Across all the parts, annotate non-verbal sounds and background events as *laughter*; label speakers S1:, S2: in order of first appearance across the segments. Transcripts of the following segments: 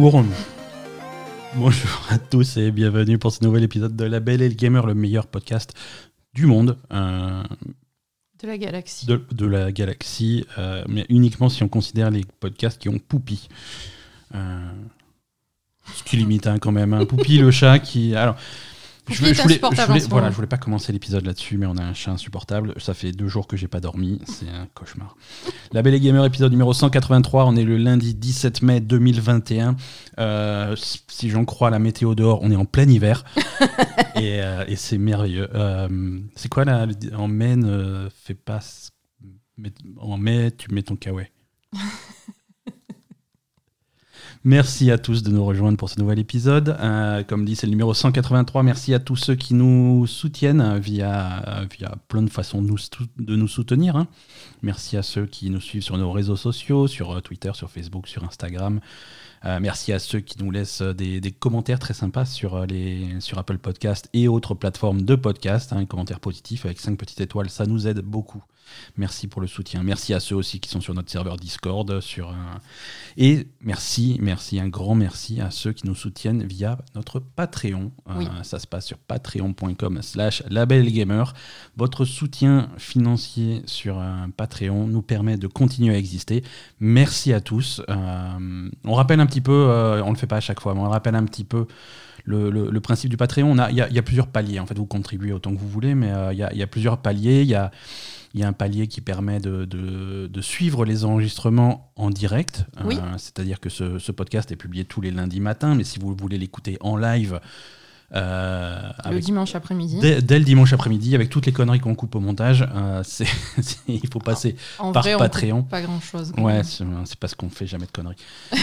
S1: Bonjour. Bonjour à tous et bienvenue pour ce nouvel épisode de La Belle et le Gamer, le meilleur podcast du monde. euh,
S2: De la galaxie.
S1: de, de la galaxie, euh, mais uniquement si on considère les podcasts qui ont Poupi. Euh, ce qui limite hein, quand même. Hein. Poupi, le chat qui. Alors, Je voulais, voilà, je voulais pas commencer l'épisode là-dessus, mais on a un chat insupportable. Ça fait deux jours que j'ai pas dormi. C'est un cauchemar. La Belle et Gamer, épisode numéro 183. On est le lundi 17 mai 2021. Euh, si j'en crois la météo dehors, on est en plein hiver. *laughs* et euh, et c'est merveilleux. Euh, c'est quoi là En mai, ne fais pas. En mai, tu mets ton kawaii. *laughs* Merci à tous de nous rejoindre pour ce nouvel épisode. Euh, comme dit, c'est le numéro 183. Merci à tous ceux qui nous soutiennent via, via plein de façons de nous, soutenir. hein. Merci à ceux qui nous suivent sur nos réseaux sociaux, sur euh, Twitter, sur Facebook, sur Instagram. Euh, merci à ceux qui nous laissent euh, des, commentaires très sympas sur, euh, Apple Podcast et autres plateformes de podcast. Un commentaire positif avec 5 petites étoiles, ça nous aide beaucoup. Merci pour le soutien. Merci à ceux aussi qui sont sur notre serveur Discord. Sur un... Et merci, merci, un grand merci à ceux qui nous soutiennent via notre Patreon. Euh,
S2: Oui.
S1: ça se passe sur patreon.com slash labelgamer. Votre soutien financier sur un Patreon nous permet de continuer à exister. Merci à tous. Euh, on rappelle un petit peu, euh, on le fait pas à chaque fois, mais on rappelle un petit peu le, le- le principe du Patreon. A- Il y, a, il y a plusieurs paliers. En fait, vous contribuez autant que vous voulez, mais euh, il y, a, y a plusieurs paliers. Il y a, il y a un palier qui permet de, de- de suivre les enregistrements en direct.
S2: Oui.
S1: Euh, C'est-à-dire que ce, ce podcast est publié tous les lundis matins, mais si vous voulez l'écouter en live, euh,
S2: Le
S1: avec-
S2: dimanche après-midi.
S1: dès, dès le dimanche après-midi, avec toutes les conneries qu'on coupe au montage, euh, *laughs* il faut passer.
S2: En
S1: par
S2: vrai, on
S1: Patreon.
S2: coupe pas grand-chose.
S1: Ouais, c'est c'est parce qu'on fait jamais de conneries. *laughs*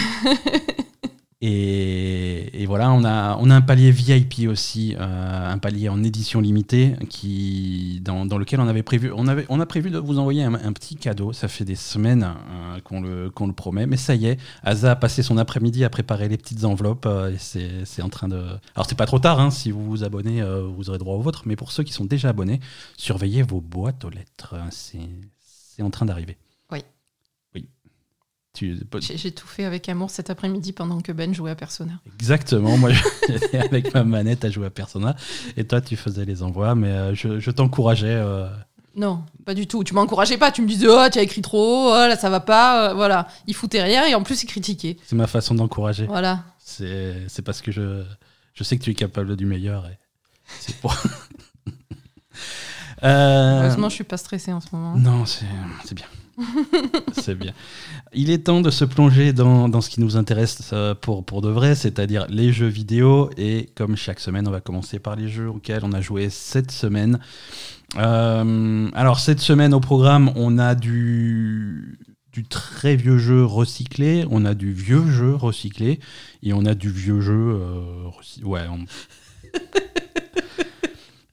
S1: et, voilà, on a, on a un palier VIP aussi, euh, un palier en édition limitée, qui, dans, lequel on avait prévu, on, avait, a prévu de vous envoyer un, petit cadeau. Ça fait des semaines euh, qu'on le, promet, mais ça y est, Asa a passé son après-midi à préparer les petites enveloppes euh, et c'est en train de. Alors c'est pas trop tard, hein, si vous vous abonnez, vous aurez droit au vôtre, mais pour ceux qui sont déjà abonnés, surveillez vos boîtes aux lettres. C'est c'est en train d'arriver.
S2: J'ai tout fait avec amour cet après-midi pendant que Ben jouait à Persona.
S1: Exactement, moi *laughs* j'étais avec ma manette à jouer à Persona et toi tu faisais les envois, mais euh, je, je t'encourageais. euh,
S2: Non, pas du tout. Tu m'encourageais pas. Tu me disais, oh, tu as écrit trop oh, là, ça va pas. euh, voilà. Il foutait rien et en plus, il critiquait.
S1: c'est ma façon d'encourager.
S2: Voilà.
S1: C'est parce que je, je sais que tu es capable du meilleur et c'est pour. *laughs* Euh,
S2: Heureusement, je suis pas stressée en ce moment.
S1: Non, c'est bien. *laughs* c'est bien. Il est temps de se plonger dans, dans ce qui nous intéresse euh, pour, pour de vrai, c'est-à-dire les jeux vidéo. Et comme chaque semaine, on va commencer par les jeux auxquels on a joué cette semaine. Euh, alors, cette semaine au programme, on a du, du très vieux jeu recyclé, on a du vieux jeu recyclé, et on a du vieux jeu. euh, Ouais, on- *laughs*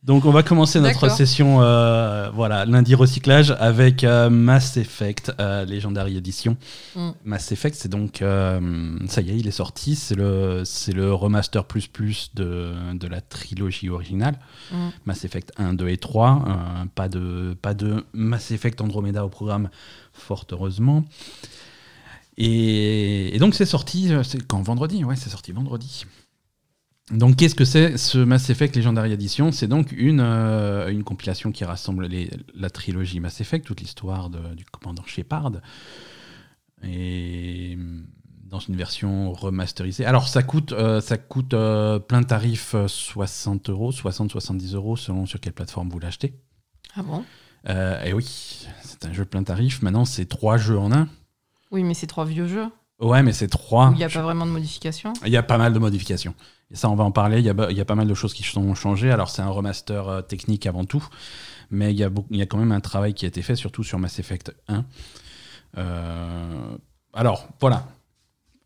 S1: Donc on va commencer notre session euh, voilà lundi recyclage avec euh, Mass Effect euh, Legendary Edition.
S2: Mm.
S1: Mass Effect c'est donc euh, ça y est il est sorti c'est le c'est le remaster plus plus de, de la trilogie originale
S2: Mm.
S1: Mass Effect 1 2 et 3 euh, pas de pas de Mass Effect Andromeda au programme fort heureusement. Et, et donc c'est sorti c'est quand vendredi? Ouais c'est sorti vendredi. Donc, qu'est-ce que c'est ce Mass Effect Legendary Edition? C'est donc une, euh, une compilation qui rassemble les- la trilogie Mass Effect, toute l'histoire du commandant Shepard, et hum, dans une version remasterisée. Alors, ça coûte, euh, ça coûte euh, plein tarif euh, 60 euros, 60-70 euros selon sur quelle plateforme vous l'achetez.
S2: Ah bon?
S1: Et oui, c'est un jeu plein tarif. Maintenant, c'est trois jeux en un.
S2: Oui, mais c'est trois vieux jeux.
S1: Ouais, mais c'est trois.
S2: Il n'y a pas vraiment de modification.
S1: Il y a pas mal de modifications. Ça, on va en parler. Il y a, pas mal de choses qui sont changées. Alors, c'est un remaster euh, technique avant tout. Mais il y, a quand même un travail qui a été fait, surtout sur Mass Effect 1. Euh, alors, voilà.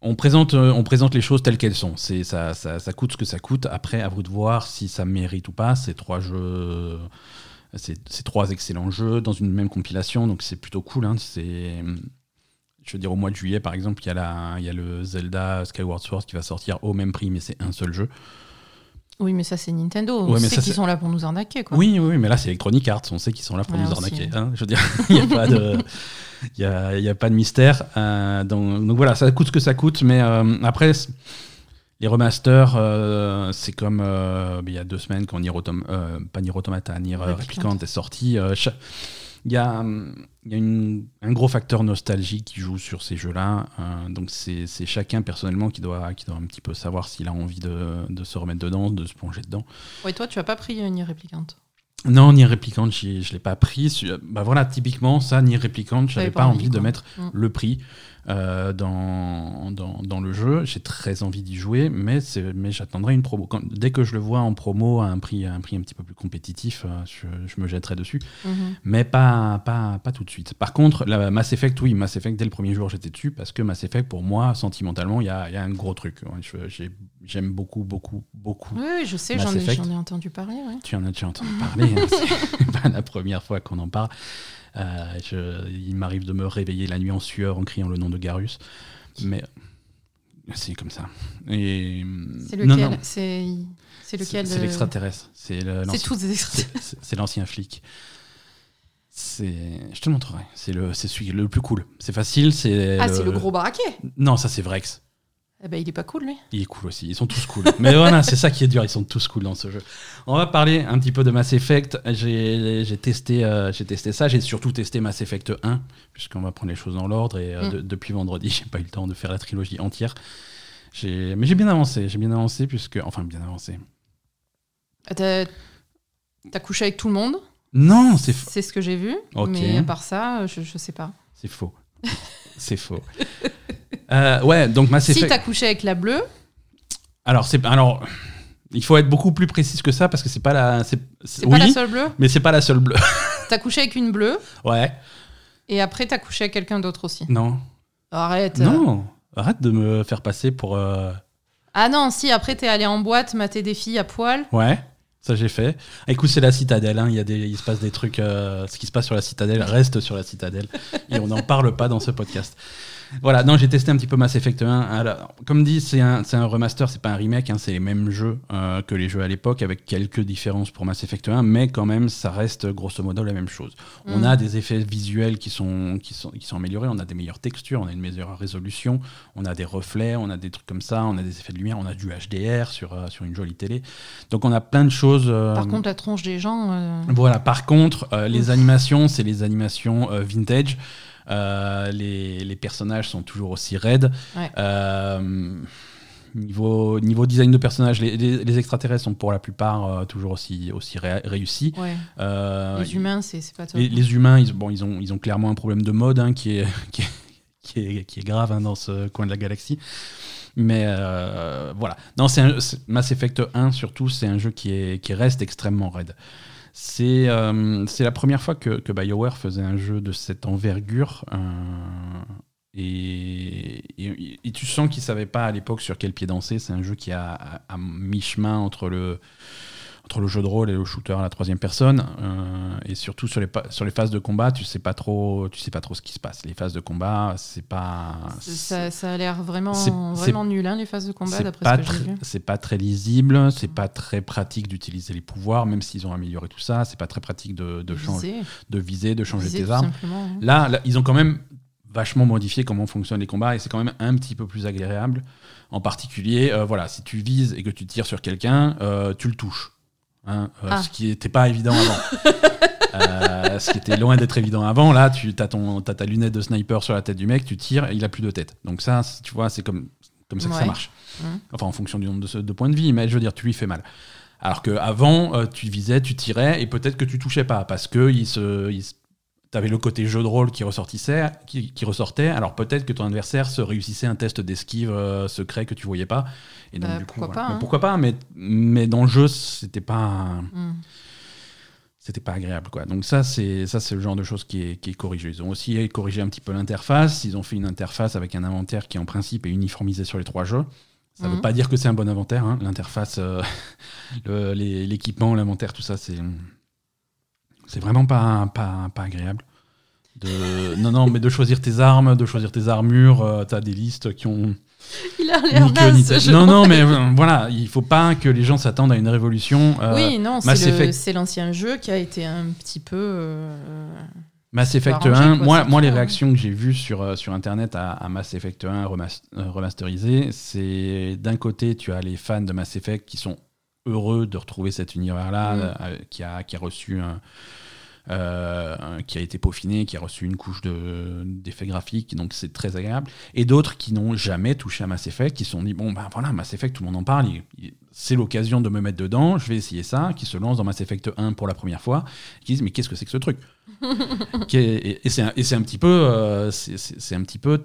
S1: On présente, euh, on présente les choses telles qu'elles sont. Ça, coûte ce que ça coûte. Après, à vous de voir si ça mérite ou pas. C'est trois jeux. C'est trois excellents jeux dans une même compilation. Donc, c'est plutôt cool. hein. C'est je veux dire, au mois de juillet, par exemple, il y, a la- il y a le Zelda Skyward Sword qui va sortir au même prix, mais c'est un seul jeu.
S2: Oui, mais ça, c'est Nintendo. On
S1: Ouais, mais
S2: sait qu'ils sont là pour nous arnaquer. Quoi.
S1: Oui, oui, mais là, c'est Electronic Arts. On sait qu'ils sont là pour
S2: Ouais,
S1: nous
S2: aussi.
S1: arnaquer. hein. Je veux dire, *laughs* il n'y a pas de. N'y a, y a pas de mystère. Euh, donc, donc voilà, ça coûte ce que ça coûte. Mais euh, après, les remasters, euh, c'est comme il y a deux semaines quand Nier Autom pas Nier Automata, Nier
S2: Replicant.
S1: Est sorti. Il y a, il y a une- un gros facteur nostalgie qui joue sur ces jeux-là. euh, donc c'est chacun personnellement qui doit, qui doit un petit peu savoir s'il a envie de, de se remettre dedans, de se plonger dedans.
S2: Ouais, toi, tu as pas pris euh, Nier Replicant?
S1: Non, Nier Replicant, j'y- je ne l'ai pas pris. Bah voilà, typiquement, ça, Nier Replicant, je n'avais pas,
S2: pas
S1: envie, de mettre
S2: Mm.
S1: le prix euh, dans, dans, dans le jeu. J'ai très envie d'y jouer, mais, mais j'attendrai une promo. Quand- dès que je le vois en promo à un prix, à un prix un petit peu plus compétitif, euh, je, je me jetterai dessus.
S2: Mhm.
S1: Mais pas, pas, pas tout de suite. Par contre, la Mass Effect, oui, Mass Effect, dès le premier jour, j'étais dessus parce que Mass Effect, pour moi, sentimentalement, il y a, y a un gros truc. J'aime beaucoup, beaucoup, beaucoup.
S2: Oui, je sais, j'en ai, ai entendu parler. ouais.
S1: Tu en as déjà entendu parler, hein, c'est *laughs* *laughs* pas la première fois qu'on en parle. Euh, je- il m'arrive de me réveiller la nuit en sueur en criant le nom de Garus. Mais c'est comme ça. Et...
S2: C'est lequel C'est c'est lequel
S1: C'est c'est
S2: euh,
S1: l'extraterrestre. C'est
S2: C'est
S1: l'ancien-
S2: tous des extraterrestres.
S1: c'est- c'est- c'est l'ancien flic. Je te montrerai. C'est le, celui le plus cool. C'est facile. C'est
S2: Ah, c'est le gros baraquet
S1: Non, ça c'est Vrex.
S2: Eh ben, il est pas cool, lui.
S1: Il est cool aussi. Ils sont tous cool. *laughs* Mais voilà, c'est ça qui est dur. Ils sont tous cool dans ce jeu. On va parler un petit peu de Mass Effect. J'ai testé, euh, j'ai testé ça. J'ai surtout testé Mass Effect 1, puisqu'on va prendre les choses dans l'ordre. Et euh,
S2: Mm.
S1: de- depuis vendredi, *laughs* j'ai pas eu le temps de faire la trilogie entière. Mais j'ai bien avancé. J'ai bien avancé, puisque. Enfin, bien avancé.
S2: Ah, T'as couché avec tout le monde,
S1: Non, c'est faux.
S2: c'est ce que j'ai vu. Mais à part ça, je, je sais pas.
S1: C'est faux. *laughs* c'est faux. Euh, ouais, donc Mass
S2: Si
S1: Effect.
S2: t'as couché avec la bleue,
S1: alors, c'est alors. Il faut être beaucoup plus précis que ça parce que c'est pas la. C'est
S2: c'est
S1: oui,
S2: pas la seule bleue.
S1: mais c'est pas la seule bleue. *laughs*
S2: T'as couché avec une bleue,
S1: ouais.
S2: et après t'as couché avec quelqu'un d'autre aussi.
S1: Non.
S2: Arrête.
S1: Non. Arrête de me faire passer pour. euh,
S2: Ah non, si, après t'es allé en boîte, mater des filles à poil.
S1: Ouais. Ça j'ai fait. Écoute, c'est la citadelle. hein, Il y a des, il se passe des trucs. euh, ce qui se passe sur la citadelle reste sur la citadelle et on n'en parle pas dans ce podcast. Voilà. Non, j'ai testé un petit peu Mass Effect 1. Alors, comme dit, c'est un, c'est un remaster, c'est pas un remake. hein, c'est les mêmes jeux euh, que les jeux à l'époque, avec quelques différences pour Mass Effect 1, mais quand même, ça reste grosso modo la même chose. On
S2: Mm.
S1: a des effets visuels qui sont, qui, sont, qui sont améliorés, on a des meilleures textures, on a une meilleure résolution, on a des reflets, on a des trucs comme ça, on a des effets de lumière, on a du HDR sur, euh, sur une jolie télé. Donc on a plein de choses. euh,
S2: Par contre, la tronche des gens.
S1: voilà, par contre, les animations, c'est les animations vintage. Euh, les, les personnages sont toujours aussi raides.
S2: Ouais.
S1: Euh, niveau, niveau design de personnages, les, les- les extraterrestres sont pour la plupart euh, toujours aussi, aussi ré- réussis.
S2: Ouais. Les humains, c'est pas top.
S1: les, les humains, ils, bon, ils, ont, ils ont clairement un problème de mode hein, qui, est, *laughs* qui, est, qui, est, qui est grave hein, dans ce coin de la galaxie. Mais voilà. Non, c'est- Mass Effect 1, surtout, c'est un jeu qui, est, qui reste extrêmement raide. C'est euh, c'est la première fois que, que BioWare faisait un jeu de cette envergure. euh, et, tu sens qu'ils ne savaient pas à l'époque sur quel pied danser. C'est un jeu qui est à mi-chemin entre le, entre le jeu de rôle et le shooter à la troisième personne. euh, et surtout sur les, sur les phases de combat, tu sais pas trop, tu sais pas trop ce qui se passe. Les phases de combat, c'est pas.
S2: Ça, ça a l'air vraiment, vraiment nul, hein, les phases de combat,
S1: c'est
S2: d'après
S1: pas,
S2: ce que j'ai vu.
S1: c'est pas très lisible, c'est pas très pratique d'utiliser les pouvoirs, même s'ils ont amélioré tout ça. C'est pas très pratique de, de, changer-
S2: Viser,
S1: de viser, de changer
S2: viser
S1: tes armes.
S2: hein.
S1: Là, ils ont quand même vachement modifié comment fonctionnent les combats et c'est quand même un petit peu plus agréable. En particulier, euh, voilà, si tu vises et que tu tires sur quelqu'un, euh, tu le touches. Hein, euh,
S2: Ah.
S1: Ce qui n'était pas évident avant. *laughs* Euh, ce qui était loin d'être évident avant. Là, tu as, ton, t'as ta lunette de sniper sur la tête du mec, tu tires et il a plus de tête. Donc ça, tu vois, c'est comme, comme ça que ça marche.
S2: Mhm.
S1: Enfin, en fonction du nombre de, de points de vie, mais je veux dire, tu lui fais mal. Alors qu'avant, euh, tu visais, tu tirais, et peut-être que tu touchais pas, parce que il se, il se- t'avais le côté jeu de rôle qui ressortissait, qui, qui ressortait. Alors peut-être que ton adversaire se réussissait un test d'esquive euh, secret que tu voyais pas. Et donc,
S2: Bah,
S1: du coup,
S2: pourquoi
S1: voilà.
S2: pas,
S1: Mais pourquoi pas mais, mais dans le jeu, c'était pas,
S2: Hmm.
S1: c'était pas agréable, quoi. Donc ça, c'est ça, c'est le genre de choses qui est, qui est corrigé. Ils ont aussi corrigé un petit peu l'interface. Ils ont fait une interface avec un inventaire qui, en principe, est uniformisé sur les trois jeux. Ça veut
S2: Mhm.
S1: pas dire que c'est un bon inventaire. hein. L'interface, euh, *laughs* l'équipement, l'inventaire, tout ça, c'est c'est vraiment pas, pas, pas agréable. De, non, non, mais de choisir tes armes, de choisir tes armures, euh, t'as des listes qui ont *laughs*
S2: Il a l'air naze.
S1: Non, non, mais euh, voilà, il faut pas que les gens s'attendent à une révolution. euh,
S2: oui, non,
S1: Mass
S2: c'est le-
S1: Effect.
S2: c'est l'ancien jeu qui a été un petit peu.
S1: Mass Effect
S2: arranger,
S1: 1,
S2: quoi,
S1: moi, les réactions que j'ai vues sur, sur Internet à, à Mass Effect 1 remas- euh, remasterisé, c'est d'un côté, tu as les fans de Mass Effect qui sont heureux de retrouver cet univers-là,
S2: Mm.
S1: qui, a, qui a reçu un, euh, qui a été peaufiné, qui a reçu une couche de- d'effets graphiques, donc c'est très agréable. Et d'autres qui n'ont jamais touché à Mass Effect, qui se sont dit bon ben voilà Mass Effect, tout le monde en parle, c'est l'occasion de me mettre dedans, je vais essayer ça, qui se lancent dans Mass Effect 1 pour la première fois, qui disent mais qu'est-ce que c'est que ce truc? *laughs* Et, et c'est un, un petit peu, euh, c'est un petit peu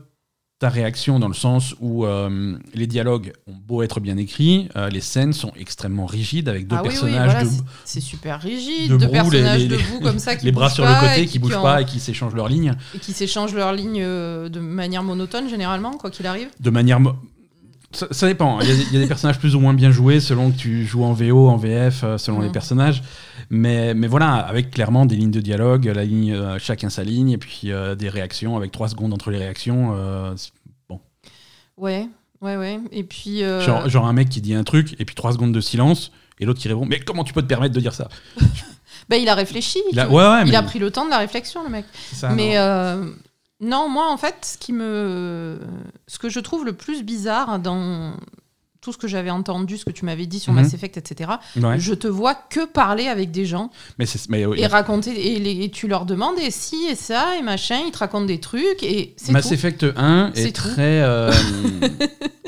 S1: ta réaction dans le sens où euh, les dialogues ont beau être bien écrits, euh, les scènes sont extrêmement rigides avec deux
S2: Ah oui, oui,
S1: personnages
S2: voilà,
S1: de,
S2: c'est- super rigide. deux
S1: les-
S2: personnages
S1: les-
S2: debout comme ça *laughs* qui
S1: les bras sur le côté
S2: et
S1: qui bougent pas et qui s'échangent leurs lignes
S2: et qui s'échangent leurs lignes euh, de manière monotone généralement, quoi qu'il arrive?
S1: de manière. mo- Ça, ça dépend. Il y, a, il y a des personnages plus ou moins bien joués selon que tu joues en VO, en VF, selon
S2: Mhm.
S1: les personnages. Mais, mais voilà, avec clairement des lignes de dialogue, la ligne, euh, chacun sa ligne, et puis euh, des réactions avec trois secondes entre les réactions. euh, c'est-
S2: Ouais, ouais, ouais. Et puis. euh,
S1: genre, genre un mec qui dit un truc, et puis trois secondes de silence, et l'autre qui répond Mais comment tu peux te permettre de dire ça? *laughs*
S2: Bah, il a réfléchi.
S1: Il a-
S2: tu-
S1: ouais, ouais,
S2: il
S1: mais-
S2: a pris le temps de la réflexion, le mec.
S1: C'est ça,
S2: mais
S1: non.
S2: euh, non, moi, en fait, ce qui me, ce que je trouve le plus bizarre dans tout ce que j'avais entendu, ce que tu m'avais dit sur
S1: Mhm.
S2: Mass Effect, etc.
S1: Ouais.
S2: Je te vois que parler avec des gens
S1: Mais, c'est- mais, oui.
S2: et raconter et, les- et tu leur demandes et si et ça et machin, ils te racontent des trucs et c'est
S1: Mass
S2: tout.
S1: Effect 1 est, très. euh, *laughs*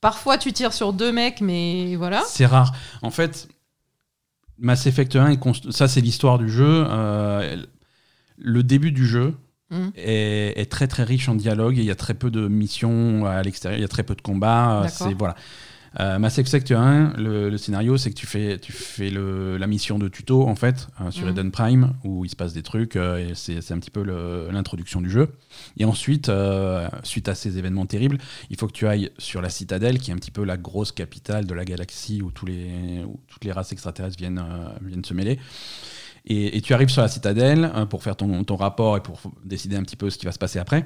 S2: Parfois, tu tires sur deux mecs, mais voilà.
S1: C'est rare. En fait, Mass Effect 1, est const- ça c'est l'histoire du jeu. euh, le début du jeu
S2: Mhm.
S1: est, est très très riche en dialogue. Il y a très peu de missions à l'extérieur, il y a très peu de combats. euh. C'est voilà. Euh, Mass Effect 1, le, le scénario, c'est que tu fais, tu fais le- la mission de tuto en fait euh, sur
S2: Mhm.
S1: Eden Prime où il se passe des trucs euh, et c'est un petit peu l'introduction du jeu. Et ensuite, euh, suite à ces événements terribles, il faut que tu ailles sur la citadelle, qui est un petit peu la grosse capitale de la galaxie où, tous les, où toutes les races extraterrestres viennent, viennent se mêler. Et, tu arrives sur la citadelle euh, pour faire ton rapport et pour décider un petit peu ce qui va se passer après.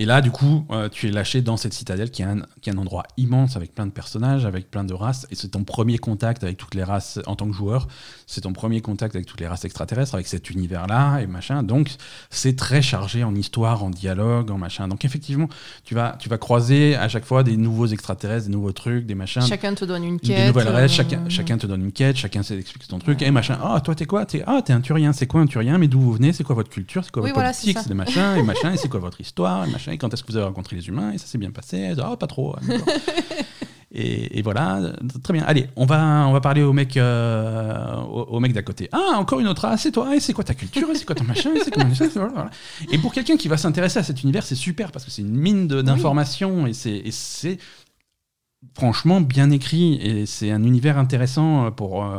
S1: Et là, du coup, euh, tu es lâché dans cette citadelle qui est, un, qui est un endroit immense avec plein de personnages, avec plein de races. Et c'est ton premier contact avec toutes les races en tant que joueur. C'est ton premier contact avec toutes les races extraterrestres, avec cet univers-là et machin. Donc, c'est très chargé en histoire, en dialogue, en machin. Donc, effectivement, tu vas, tu vas croiser à chaque fois des nouveaux extraterrestres, des nouveaux trucs, des machins.
S2: Chacun te donne une quête.
S1: Des nouvelles races,
S2: euh,
S1: chacun, chacun te donne une quête, chacun s'explique ton truc, et machin. Ah, toi, t'es quoi? T'es, Ah, t'es un turien, c'est quoi un turien Mais d'où vous venez? C'est quoi votre culture? C'est quoi
S2: Oui,
S1: votre
S2: voilà,
S1: politique?
S2: C'est
S1: des machins, et machin, et c'est quoi votre histoire? Et machin, quand est-ce que vous avez rencontré les humains Et ça s'est bien passé Ah, pas trop. ah, *laughs* et, et voilà, très bien. Allez, on va, on va parler au mec, euh, au, au mec d'à côté. Ah, encore une autre race, c'est toi, et c'est quoi ta culture, et c'est quoi ton machin, et c'est comment ça, voilà, voilà. Et pour quelqu'un qui va s'intéresser à cet univers, c'est super, parce que c'est une mine d'informations, et c'est. et c'est franchement bien écrit et c'est un univers intéressant pour, euh,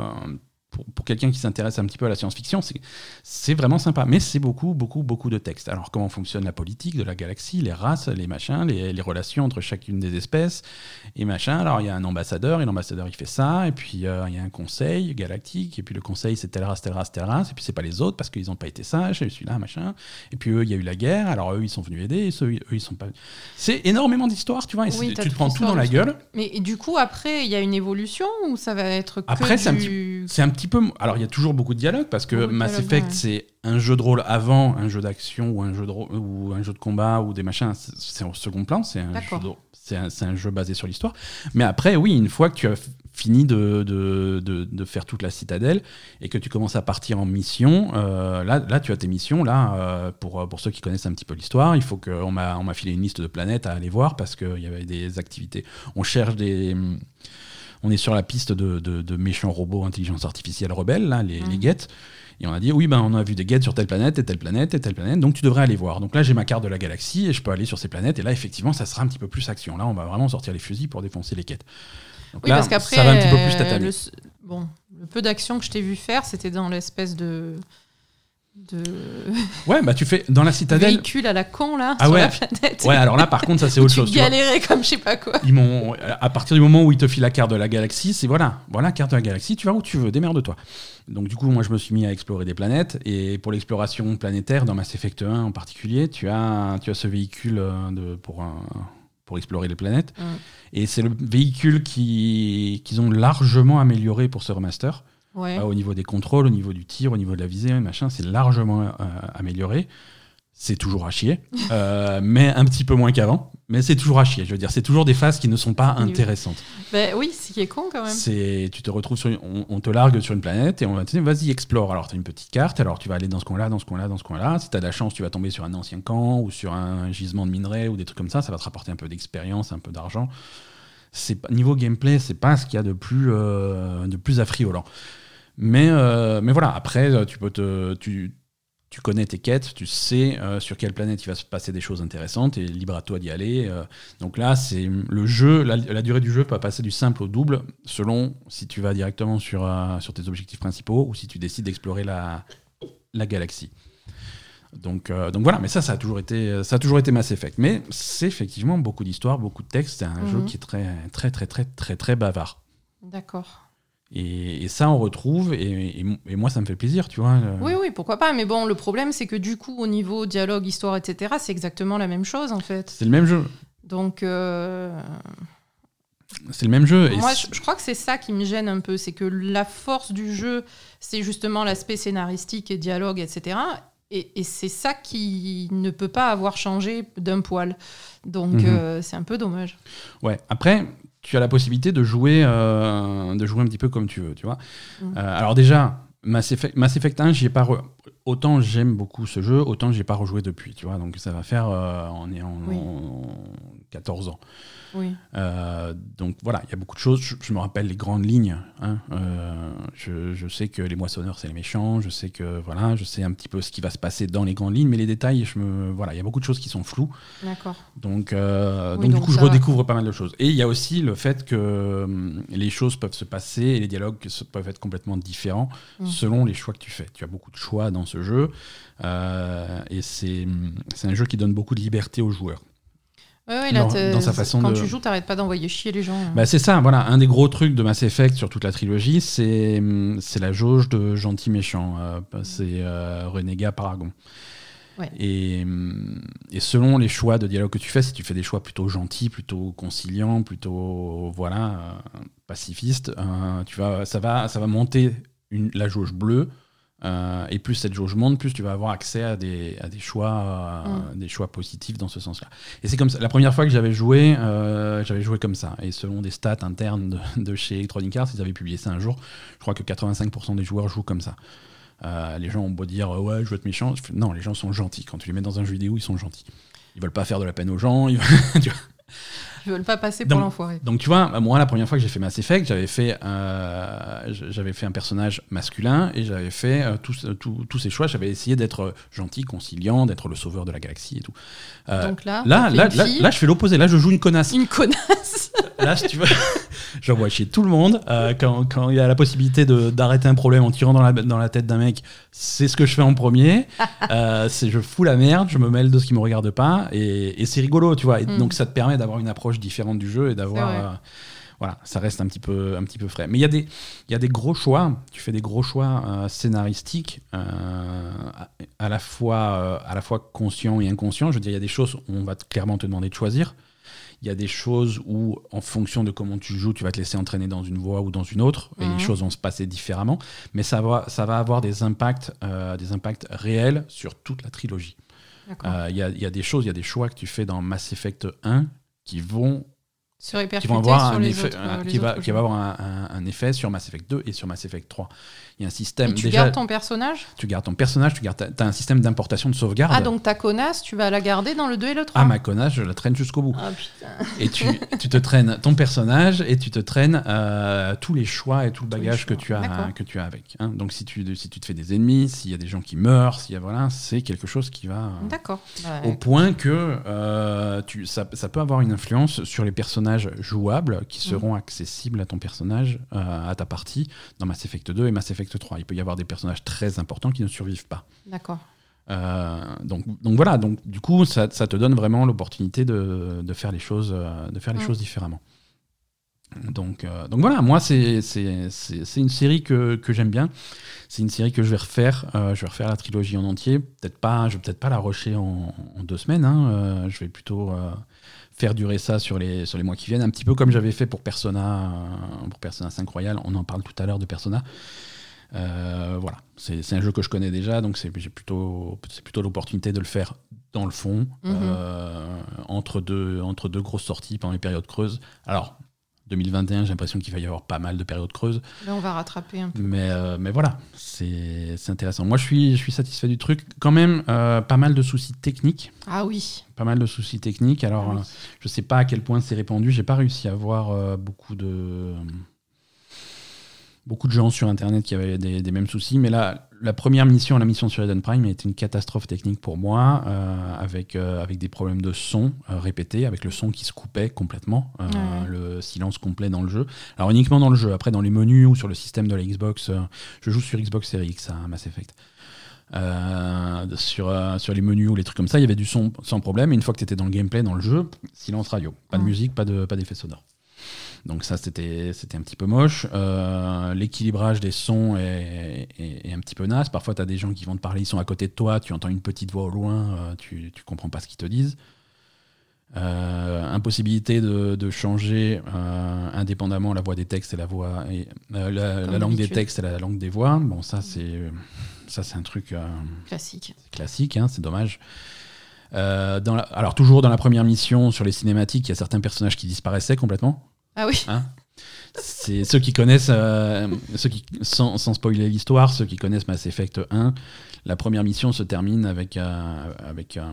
S1: pour, pour quelqu'un qui s'intéresse un petit peu à la science-fiction. C'est- vraiment sympa, mais c'est beaucoup, beaucoup, beaucoup de texte. Alors, comment fonctionne la politique de la galaxie, les races, les machins, les, les relations entre chacune des espèces et machin. Alors, il y a un ambassadeur et l'ambassadeur il fait ça, et puis euh, il y a un conseil galactique, et puis le conseil c'est telle race, telle race, telle race, et puis c'est pas les autres parce qu'ils n'ont pas été sages, et celui-là, machin. Et puis eux, il y a eu la guerre, alors eux ils sont venus aider, et ceux, eux ils sont pas. C'est énormément d'histoires, tu vois, et
S2: Oui,
S1: tu te prends tout dans la gueule.
S2: Mais et du coup, après, il y a une évolution ou ça va être que
S1: Après,
S2: du...
S1: C'est un petit peu. Alors, il y a toujours beaucoup de dialogue parce que
S2: Beaucoup
S1: Mass Effect,
S2: ouais.
S1: c'est un jeu de rôle avant un jeu d'action ou un jeu de ou un jeu de combat ou des machins. C'est en second plan. C'est un, jeu un, un basé sur l'histoire. Mais après, oui, une fois que tu as fini de, de, de- de faire toute la citadelle et que tu commences à partir en mission, euh, là, là, tu as tes missions. Là, euh, pour, pour ceux qui connaissent un petit peu l'histoire, il faut que on m'a on m'a filé une liste de planètes à aller voir parce qu'il y avait des activités. On cherche des on est sur la piste de, de- de méchants robots intelligence artificielle rebelles, là, les, les guettes. Et on a dit, oui, ben, on a vu des guettes sur telle planète, et telle planète, et telle planète, donc tu devrais aller voir. Donc là, j'ai ma carte de la galaxie, et je peux aller sur ces planètes, et là, effectivement, ça sera un petit peu plus action. Là, on va vraiment sortir les fusils pour défoncer les quêtes. Donc
S2: Oui,
S1: là,
S2: parce qu'après,
S1: ça va un petit peu plus tataner.
S2: le, s- bon, le peu d'action que je t'ai vu faire, c'était dans l'espèce de, de *laughs*
S1: Ouais, bah tu fais dans la citadelle.
S2: véhicule à la con, là,
S1: Ah
S2: sur
S1: ouais.
S2: la planète.
S1: Ouais, alors là, par contre, ça, c'est *laughs* autre
S2: tu
S1: chose.
S2: galérais comme je sais pas quoi.
S1: Ils m'ont, à partir du moment où ils te filent la carte de la galaxie, c'est voilà, voilà, carte de la galaxie, tu vas où tu veux, démerde-toi. Donc du coup, moi, je me suis mis à explorer des planètes, et pour l'exploration planétaire, dans Mass Effect 1 en particulier, tu as, tu as ce véhicule euh, de, pour, un- pour explorer les planètes,
S2: Mm.
S1: et c'est le véhicule qui, qu'ils ont largement amélioré pour ce remaster.
S2: Ouais.
S1: Ah, au niveau des contrôles, au niveau du tir, au niveau de la visée, machin, c'est largement euh, amélioré. C'est toujours à chier, *laughs* euh, mais un petit peu moins qu'avant. Mais c'est toujours à chier. Je veux dire, c'est toujours des phases qui ne sont pas intéressantes.
S2: Ben oui, ce qui est con quand même.
S1: C'est, tu te retrouves sur, une- on, on te largue sur une planète et on va te dire, vas-y, explore. Alors, tu as une petite carte, alors tu vas aller dans ce coin-là, dans ce coin-là, dans ce coin-là. Si tu as de la chance, tu vas tomber sur un ancien camp ou sur un gisement de minerais ou des trucs comme ça. Ça va te rapporter un peu d'expérience, un peu d'argent. C'est niveau gameplay, c'est pas ce qu'il y a de plus, euh, de plus affriolant. Mais, euh, mais voilà, après, euh, tu peux te. Tu, tu connais tes quêtes, tu sais sur quelle planète il va se passer des choses intéressantes et libre à toi d'y aller. donc là, c'est le jeu, la, durée du jeu peut passer du simple au double selon si tu vas directement sur, sur tes objectifs principaux ou si tu décides d'explorer la, la galaxie. Donc, euh, donc voilà, mais ça, ça a toujours été, ça a toujours été Mass Effect. Mais c'est effectivement beaucoup d'histoire, beaucoup de texte. C'est un
S2: Mhm.
S1: jeu qui est très, très, très, très, très, très bavard.
S2: D'accord.
S1: Et, et ça, on retrouve, et, et- et moi, ça me fait plaisir, tu vois.
S2: Oui, oui, pourquoi pas. Mais bon, le problème, c'est que du coup, au niveau dialogue, histoire, etc., c'est exactement la même chose en fait.
S1: C'est le même jeu.
S2: Donc, euh,
S1: C'est le même jeu.
S2: moi, je, je crois que c'est ça qui me gêne un peu. C'est que la force du jeu, c'est justement l'aspect scénaristique et dialogue, etc. Et, et c'est ça qui ne peut pas avoir changé d'un poil. Donc,
S1: Mhm.
S2: euh, c'est un peu dommage.
S1: Ouais. Après, tu as la possibilité de jouer, euh, de jouer un petit peu comme tu veux, tu vois.
S2: Mhm.
S1: Euh, alors déjà, Mass Effect, Mass Effect 1, j'y ai pas re- autant j'aime beaucoup ce jeu, autant j'ai pas rejoué depuis, tu vois. Donc ça va faire, on est en,
S2: Oui.
S1: en 14 ans.
S2: Oui.
S1: Euh, donc voilà, il y a beaucoup de choses. Je, je me rappelle les grandes lignes. hein. Euh, je, je sais que les moissonneurs c'est les méchants. Je sais que voilà, je sais un petit peu ce qui va se passer dans les grandes lignes, mais les détails, je me voilà, il y a beaucoup de choses qui sont floues.
S2: D'accord.
S1: Donc, euh,
S2: Oui,
S1: donc,
S2: donc
S1: du coup, je
S2: va.
S1: redécouvre pas mal de choses. Et il y a aussi le fait que hum, les choses peuvent se passer et les dialogues peuvent être complètement différents
S2: Mm.
S1: selon les choix que tu fais. Tu as beaucoup de choix dans ce jeu et c'est hum, c'est un jeu qui donne beaucoup de liberté aux joueurs.
S2: Ouais, ouais, là,
S1: Dans- sa façon
S2: quand
S1: de-
S2: tu joues, t'arrêtes pas d'envoyer chier les gens. hein.
S1: Bah, c'est ça, voilà. Un des gros trucs de Mass Effect sur toute la trilogie, c'est hum, la jauge de gentil-méchant. Euh, c'est euh, Renégat Paragon.
S2: Ouais.
S1: Et, hum, et selon les choix de dialogue que tu fais, si tu fais des choix plutôt gentils, plutôt conciliants, plutôt voilà, euh, pacifistes, euh, tu vas, ça, va, ça va monter une, la jauge bleue. Euh, et plus cette jauge monte, plus tu vas avoir accès à des, à des, choix, euh, des choix positifs dans ce sens-là. Et c'est comme ça. La première fois que j'avais joué, euh, j'avais joué comme ça. Et selon des stats internes de, *laughs* de chez Electronic Arts, ils avaient publié ça un jour. Je crois que 85% des joueurs jouent comme ça. Euh, les gens ont beau dire euh, ouais, je veux être méchant. Non, les gens sont gentils. Quand tu les mets dans un jeu vidéo, ils sont gentils. Ils veulent pas faire de la peine aux gens. ils- *laughs* tu vois. *laughs*
S2: Ils veulent pas passer pour l'enfoiré.
S1: Donc tu vois, moi la première fois que j'ai fait Mass Effect, j'avais fait, euh, j'avais fait un personnage masculin et j'avais fait euh, tous, ces choix. J'avais essayé d'être gentil, conciliant, d'être le sauveur de la galaxie et tout. Euh,
S2: Donc là,
S1: là, là, là, je fais l'opposé. Là, je joue une connasse.
S2: une connasse.
S1: Là, si tu veux, *laughs* j'envoie chier tout le monde. Euh, quand, quand il y a la possibilité d'arrêter un problème en tirant dans la, dans la tête d'un mec, c'est ce que je fais en premier. *laughs* Euh, c'est je fous la merde, je me mêle de ce qui me regarde pas, et, et c'est rigolo, tu vois. Et
S2: Mm.
S1: Donc ça te permet d'avoir une approche différente du jeu et d'avoir. Euh, voilà, ça reste un petit peu, un petit peu frais. Mais il y, a des- il y a des gros choix. Tu fais des gros choix scénaristiques, à, à la fois, à la fois conscients et inconscients. Je veux dire, il y a des choses où on va clairement te demander de choisir. Il y a des choses où, en fonction de comment tu joues, tu vas te laisser entraîner dans une voie ou dans une autre, et
S2: Mhm.
S1: les choses vont se passer différemment. Mais ça va, ça va avoir des impacts, euh, des impacts réels sur toute la trilogie. Euh, Il y, a, y a des choses, il y a des choix que tu fais dans Mass Effect 1 qui vont,
S2: Se
S1: qui
S2: répercuter
S1: vont avoir
S2: sur
S1: un
S2: les
S1: effet,
S2: autres,
S1: un-
S2: les
S1: qui va, qui avoir un, un- un effet sur Mass Effect 2 et sur Mass Effect 3. Il y a un système.
S2: Et tu
S1: déjà,
S2: gardes ton personnage?
S1: Tu gardes ton personnage, tu gardes, as un système d'importation de sauvegarde.
S2: Ah, donc ta connasse, tu vas la garder dans le 2 et le 3
S1: Ah, ma connasse, je la traîne jusqu'au bout.
S2: Ah, putain.
S1: et tu, tu te traînes ton personnage et tu te traînes euh, tous les choix et tout le bagage que tu as que tu as avec. hein. Donc si tu si tu te fais des ennemis, s'il y a des gens qui meurent, s'il y a voilà, c'est quelque chose qui va euh,
S2: D'accord. Bah,
S1: au point que euh, tu, ça, ça peut avoir une influence sur les personnages jouables qui
S2: Mm.
S1: seront accessibles à ton personnage, à ta partie, dans Mass Effect 2 et Mass Effect 3. Il peut y avoir des personnages très importants qui ne survivent pas.
S2: D'accord.
S1: Euh, donc, donc voilà, donc du coup, ça, ça te donne vraiment l'opportunité de, de faire les choses, euh, de faire les choses différemment. Donc, euh, donc voilà, moi, c'est une série que, que j'aime bien. C'est une série que je vais refaire. Euh, je vais refaire la trilogie en entier. Peut-être pas, je vais peut-être pas la rusher en, en deux semaines. hein. Euh, je vais plutôt faire durer ça sur les, sur les mois qui viennent, un petit peu comme j'avais fait pour Persona, pour Persona 5 Royal. On en parle tout à l'heure de Persona. Voilà, c'est un jeu que je connais déjà, donc c'est plutôt, plutôt l'opportunité de le faire dans le fond, mhm. entre, deux, entre deux grosses sorties pendant les périodes creuses. Alors, 2021, j'ai l'impression qu'il va y avoir pas mal de périodes creuses.
S2: Là, on va rattraper un peu.
S1: Mais, euh, mais voilà, c'est intéressant. Moi, je suis, je suis satisfait du truc. Quand même, euh, pas mal de soucis techniques.
S2: Ah oui.
S1: Pas mal de soucis techniques. Alors, ah euh, je sais pas à quel point c'est répandu. J'ai pas réussi à voir beaucoup de beaucoup de gens sur Internet qui avaient des, mêmes soucis. Mais là, la première mission, la mission sur Eden Prime, a été une catastrophe technique pour moi, euh, avec, euh, avec des problèmes de son euh, répétés, avec le son qui se coupait complètement, le silence complet dans le jeu. Alors uniquement dans le jeu, après dans les menus ou sur le système de la Xbox, je joue sur Xbox Series X, à Mass Effect. sur, sur les menus ou les trucs comme ça, il y avait du son sans problème. Et une fois que tu étais dans le gameplay, dans le jeu, silence radio. Pas de musique, pas d'effet pas sonore. Donc ça, c'était un petit peu moche. Euh, l'équilibrage des sons est, un petit peu naze. Parfois, tu as des gens qui vont te parler, ils sont à côté de toi, tu entends une petite voix au loin, euh, tu, tu comprends pas ce qu'ils te disent. Euh, impossibilité de, changer indépendamment la voix des textes et la voix et la, langue des textes et la langue des voix. Bon, ça c'est ça c'est un truc
S2: classique.
S1: Classique, hein, c'est dommage. dans alors toujours dans la première mission sur les cinématiques, il y a certains personnages qui disparaissaient complètement.
S2: Ah oui.
S1: Hein c'est ceux qui connaissent, euh, ceux qui, sans, spoiler l'histoire, ceux qui connaissent Mass Effect 1, la première mission se termine avec, euh, avec euh,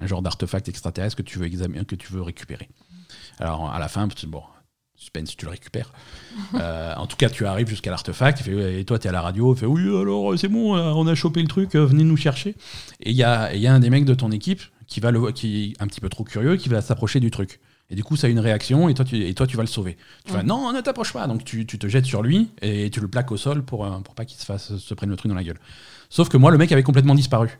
S1: un genre d'artefact extraterrestre que tu veux examiner, que tu veux récupérer. Alors à la fin, bon, suspense, tu le récupères. *laughs* en tout cas, tu arrives jusqu'à l'artefact, et toi, tu es à la radio, il fait oui, alors c'est bon, on a chopé le truc, venez nous chercher. Et il y a, y a, un des mecs de ton équipe qui va le, qui est un petit peu trop curieux, qui va s'approcher du truc. Et du coup, ça a une réaction et toi, tu, et toi, tu vas le sauver. Tu vas non, ne t'approche pas. Donc, tu, tu, te jettes sur lui et tu le plaques au sol pour, euh, pour pas qu'il se fasse se prenne le truc dans la gueule. Sauf que moi, le mec avait complètement disparu.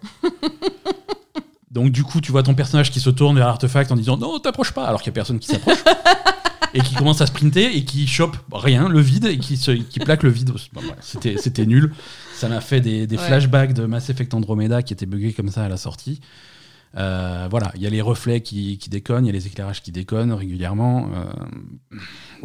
S1: *laughs* Donc, du coup, tu vois ton personnage qui se tourne vers l'artefact en disant non, t'approche pas, alors qu'il y a personne qui s'approche. *laughs* et qui commence à sprinter et qui chope rien, le vide, et qui, se, qui plaque le vide. C'était nul. Ça m'a fait des, des flashbacks de Mass Effect Andromeda qui étaient buggés comme ça à la sortie. Euh, voilà, il y a les reflets qui, déconnent, il y a les éclairages qui déconnent régulièrement.
S2: Euh,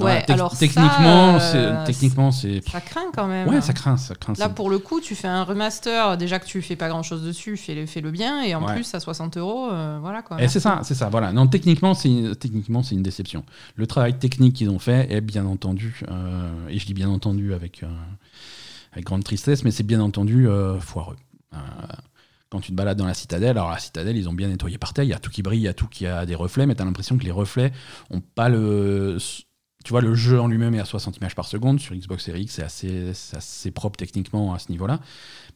S2: ouais, alors
S1: techniquement,
S2: ça,
S1: euh, techniquement, c'est
S2: ça craint quand même.
S1: Ouais, ça craint, ça craint.
S2: Là, pour le coup, tu fais un remaster. Déjà que tu fais pas grand chose dessus, fais-le, fais le bien, et en plus à 60 euros, voilà quoi.
S1: Et c'est ça, c'est ça. Voilà. Non, techniquement, c'est techniquement c'est une déception. Le travail technique qu'ils ont fait est bien entendu, et je dis bien entendu avec avec grande tristesse, mais c'est bien entendu foireux quand tu te balades dans la citadelle, alors la citadelle, ils ont bien nettoyé par terre, il y a tout qui brille, il y a tout qui a des reflets, mais tu as l'impression que les reflets ont pas le. Tu vois, le jeu en lui-même est à 60 images par seconde. Sur Xbox Series X, c'est assez, assez, propre techniquement à ce niveau-là.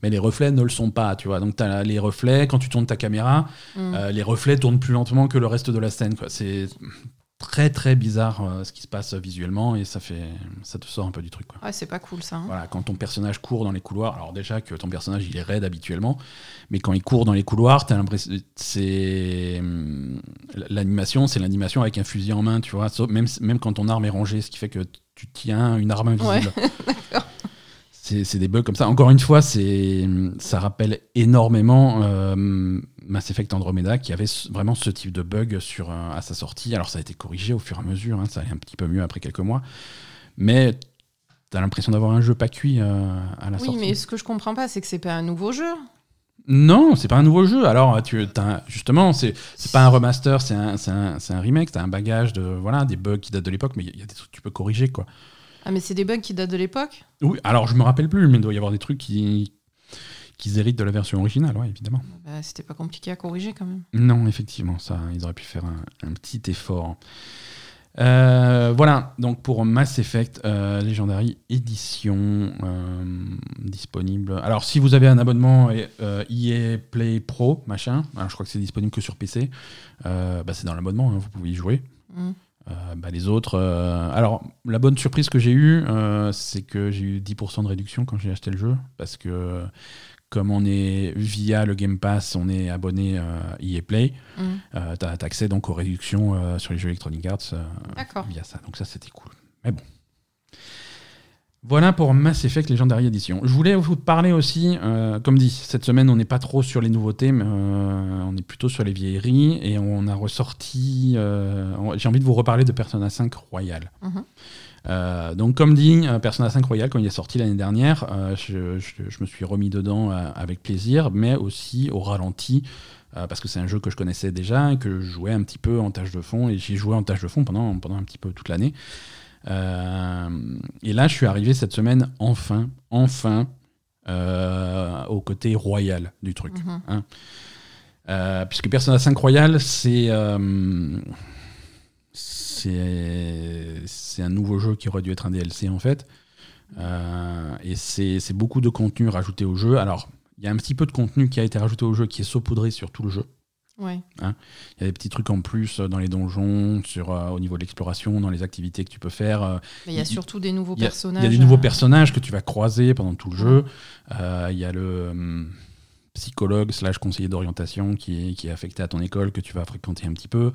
S1: Mais les reflets ne le sont pas, tu vois. Donc, tu as les reflets, quand tu tournes ta caméra, mm. euh, les reflets tournent plus lentement que le reste de la scène. C'est très très bizarre euh, ce qui se passe visuellement et ça fait ça te sort un peu du truc quoi.
S2: Ouais, c'est pas cool ça. Hein.
S1: Voilà, quand ton personnage court dans les couloirs, alors déjà que ton personnage il est raide habituellement, mais quand il court dans les couloirs, t'as l'impression c'est hum, l'animation, c'est l'animation avec un fusil en main, tu vois, même même quand ton arme est rangée, ce qui fait que tu tiens une arme invisible. Ouais. *laughs* c'est des bugs comme ça. Encore une fois, ça rappelle énormément euh, Mass Effect Andromeda qui avait vraiment ce type de bug sur, euh, à sa sortie. Alors ça a été corrigé au fur et à mesure, hein, ça allait un petit peu mieux après quelques mois. Mais tu as l'impression d'avoir un jeu pas cuit euh, à la sortie.
S2: Oui, mais ce que je comprends pas, c'est que c'est pas un nouveau jeu.
S1: Non, c'est pas un nouveau jeu. Alors, tu, justement, c'est pas un remaster, c'est un, un, un, remake. Tu as un bagage de voilà, des bugs qui datent de l'époque, mais il y a des trucs que tu peux corriger. quoi.
S2: Ah, mais c'est des bugs qui datent de l'époque?
S1: Oui, alors je me rappelle plus, mais il doit y avoir des trucs qui, qui héritent de la version originale, ouais, évidemment.
S2: Bah, C'était pas compliqué à corriger quand même.
S1: Non, effectivement, ça, ils auraient pu faire un, petit effort. Euh, voilà, donc pour Mass Effect euh, Legendary Edition euh, disponible. Alors, si vous avez un abonnement EA e Play Pro, machin, alors je crois que c'est disponible que sur PC, bah, c'est dans l'abonnement, hein, vous pouvez y jouer. Euh, bah, les autres. Euh, alors, la bonne surprise que j'ai eue, euh, c'est que j'ai eu 10% de réduction quand j'ai acheté le jeu. Parce que, comme on est via le Game Pass, on est abonné à EA Play, mm. tu as, accès donc aux réductions sur les jeux Electronic Arts via ça. Donc, ça, c'était cool. Mais bon. Voilà pour Mass Effect Legendary Edition. Je voulais vous parler aussi, euh, comme dit, cette semaine on n'est pas trop sur les nouveautés, mais euh, on est plutôt sur les vieilleries et on a ressorti. Euh, j'ai envie de vous reparler de Persona 5 Royal. Mhm. Euh, donc, comme dit, Persona 5 Royal, quand il est sorti l'année dernière, je, je, me suis remis dedans avec plaisir, mais aussi au ralenti. parce que c'est un jeu que je connaissais déjà que je jouais un petit peu en tâche de fond et j'ai joué en tâche de fond pendant, pendant un petit peu toute l'année. et là, je suis arrivé cette semaine enfin, enfin, au côté royal du truc. Mhm. Hein. Euh, puisque Persona 5 Royal, euh, c'est c'est un nouveau jeu qui aurait dû être un DLC en fait. Euh, et c'est beaucoup de contenu rajouté au jeu. Alors, il y a un petit peu de contenu qui a été rajouté au jeu qui est saupoudré sur tout le jeu.
S2: Ouais.
S1: Hein. Il y a des petits trucs en plus dans les donjons, sur, au niveau de l'exploration, dans les activités que tu peux faire.
S2: Mais il y a surtout des nouveaux personnages.
S1: Il y a des nouveaux personnages que tu vas croiser pendant tout le jeu. Il y a le hum, psychologue slash conseiller d'orientation qui est, qui est affecté à ton école que tu vas fréquenter un petit peu.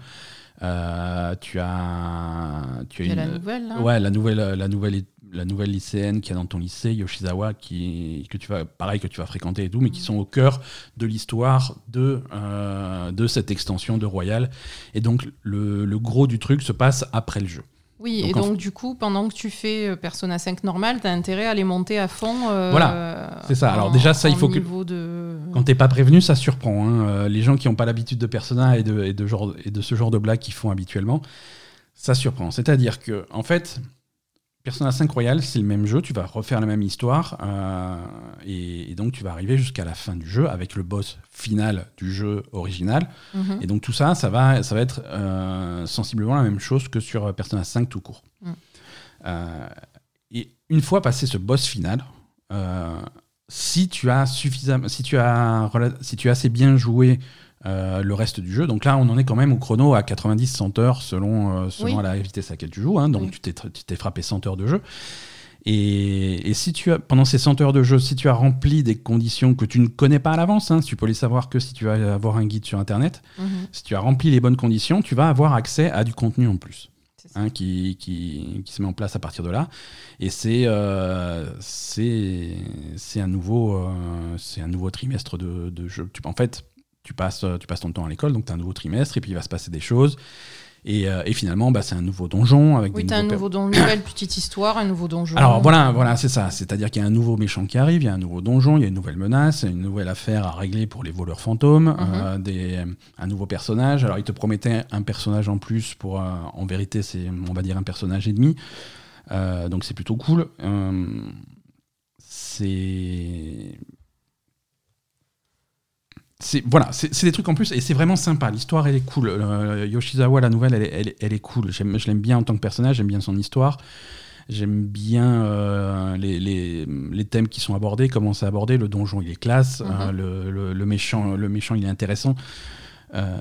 S1: Euh, tu as,
S2: tu as une, la nouvelle, là.
S1: ouais, la nouvelle, la nouvelle, la nouvelle lycéenne qui est dans ton lycée, Yoshizawa, qui que tu vas, pareil que tu vas fréquenter et tout, mais qui mm. sont au cœur de l'histoire de euh, de cette extension de Royal. Et donc le, le gros du truc se passe après le jeu.
S2: Oui, et donc du coup, pendant que tu fais euh, Persona 5 normal, tu as intérêt à les monter à fond.
S1: Euh, voilà, c'est ça. Alors déjà, ça, il faut que... De... Quand t'es pas prévenu, ça surprend. Hein. Euh, les gens qui n'ont pas l'habitude de Persona et de, et, de genre, et de ce genre de blagues qu'ils font habituellement, ça surprend. C'est-à-dire que, en fait, Persona 5 Royal, c'est le même jeu, tu vas refaire la même histoire, euh, et, donc tu vas arriver jusqu'à la fin du jeu avec le boss final du jeu original. Mhm. Et donc tout ça, ça va, ça va être euh, sensiblement la même chose que sur Persona 5 tout court. Euh, et une fois passé ce boss final, si tu as suffisamment, si tu as, si tu as assez bien joué euh, le reste du jeu. Donc là, on en est quand même au chrono à 90-100 heures selon, euh, selon la vitesse à laquelle tu joues. Hein. donc tu t'es frappé 100 heures de jeu. Et, si tu as, pendant ces 100 heures de jeu, si tu as rempli des conditions que tu ne connais pas à l'avance, hein, tu peux les savoir que si tu vas avoir un guide sur Internet, mhm. si tu as rempli les bonnes conditions, tu vas avoir accès à du contenu en plus. Hein, qui, qui, qui, se met en place à partir de là. Et c'est euh, c'est un, nouveau, c'est un nouveau trimestre de, de jeu. Tu, en fait, tu passes, tu passes ton temps à l'école, donc tu as un nouveau trimestre, et puis il va se passer des choses. Et, euh, et finalement, bah, c'est un nouveau donjon. Avec
S2: oui, tu as un nouveau donjon, *coughs* une nouvelle petite histoire, un nouveau donjon.
S1: Alors voilà, voilà c'est ça. C'est-à-dire qu'il y a un nouveau méchant qui arrive, il y a un nouveau donjon, il y a une nouvelle menace, une nouvelle affaire à régler pour les voleurs fantômes, mhm. euh, des, un nouveau personnage. Alors il te promettait un personnage en plus pour, euh, en vérité, c'est, on va dire, un personnage et demi. donc c'est plutôt cool. c'est c'est voilà, c'est des trucs en plus et c'est vraiment sympa. L'histoire elle est cool. Euh, Yoshizawa la nouvelle elle est, elle, est cool. Je l'aime bien en tant que personnage, j'aime bien son histoire. J'aime bien euh, les, les, les, thèmes qui sont abordés, comment c'est abordé. Le donjon il est classe, euh, mhm. le, le, méchant le méchant il est intéressant.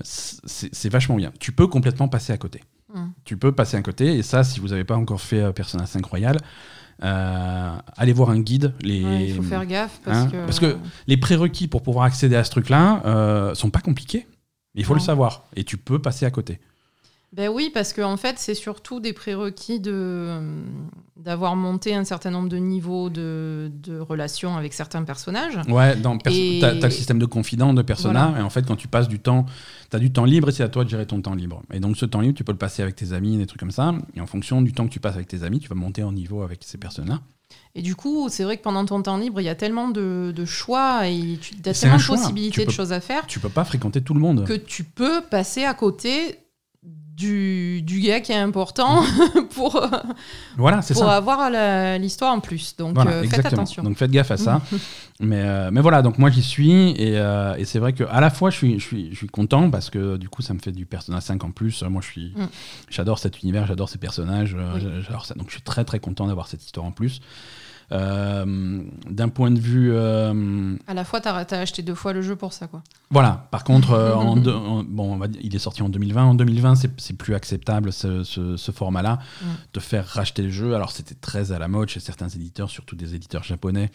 S1: c'est vachement bien. Tu peux complètement passer à côté. Mhm. Tu peux passer à côté et ça si vous n'avez pas encore fait Persona 5 Royal, euh, allez voir un guide. Les...
S2: il faut faire gaffe parce, hein, que...
S1: parce que les prérequis pour pouvoir accéder à ce truc-là euh, sont pas compliqués. Il faut le savoir et tu peux passer à côté.
S2: Ben oui, parce qu'en en fait, c'est surtout des prérequis de, d'avoir monté un certain nombre de niveaux de, de relations avec certains personnages.
S1: Ouais, tu as, le système de confident de persona, et en fait, quand tu passes du temps, tu as du temps libre et c'est à toi de gérer ton temps libre. Et donc, ce temps libre, tu peux le passer avec tes amis, des trucs comme ça, et en fonction du temps que tu passes avec tes amis, tu vas monter en niveau avec ces personnages.
S2: Et du coup, c'est vrai que pendant ton temps libre, il y a tellement de, de choix et tu as tellement de possibilités de choses à faire.
S1: Tu peux pas fréquenter tout le monde.
S2: Que tu peux passer à côté du, du gars qui est important *laughs* pour, euh,
S1: voilà,
S2: pour avoir l'histoire en plus. Donc euh, faites attention.
S1: Donc faites gaffe à ça. mais, euh, mais voilà, donc moi j'y suis et, et c'est vrai que à la fois je suis, je, suis, je suis content parce que du coup ça me fait du Persona 5 en plus. Moi je suis, mm. j'adore cet univers, j'adore ces personnages, j'adore ça. Donc je suis très très content d'avoir cette histoire en plus. Euh, d'un point de vue. Euh,
S2: à la fois, tu as, acheté deux fois le jeu pour ça, quoi.
S1: Voilà. Par contre, euh, *laughs* en bon, il est sorti en 2020. En 2020, c'est plus acceptable ce, format-là, de faire racheter le jeu. Alors, c'était très à la mode chez certains éditeurs, surtout des éditeurs japonais,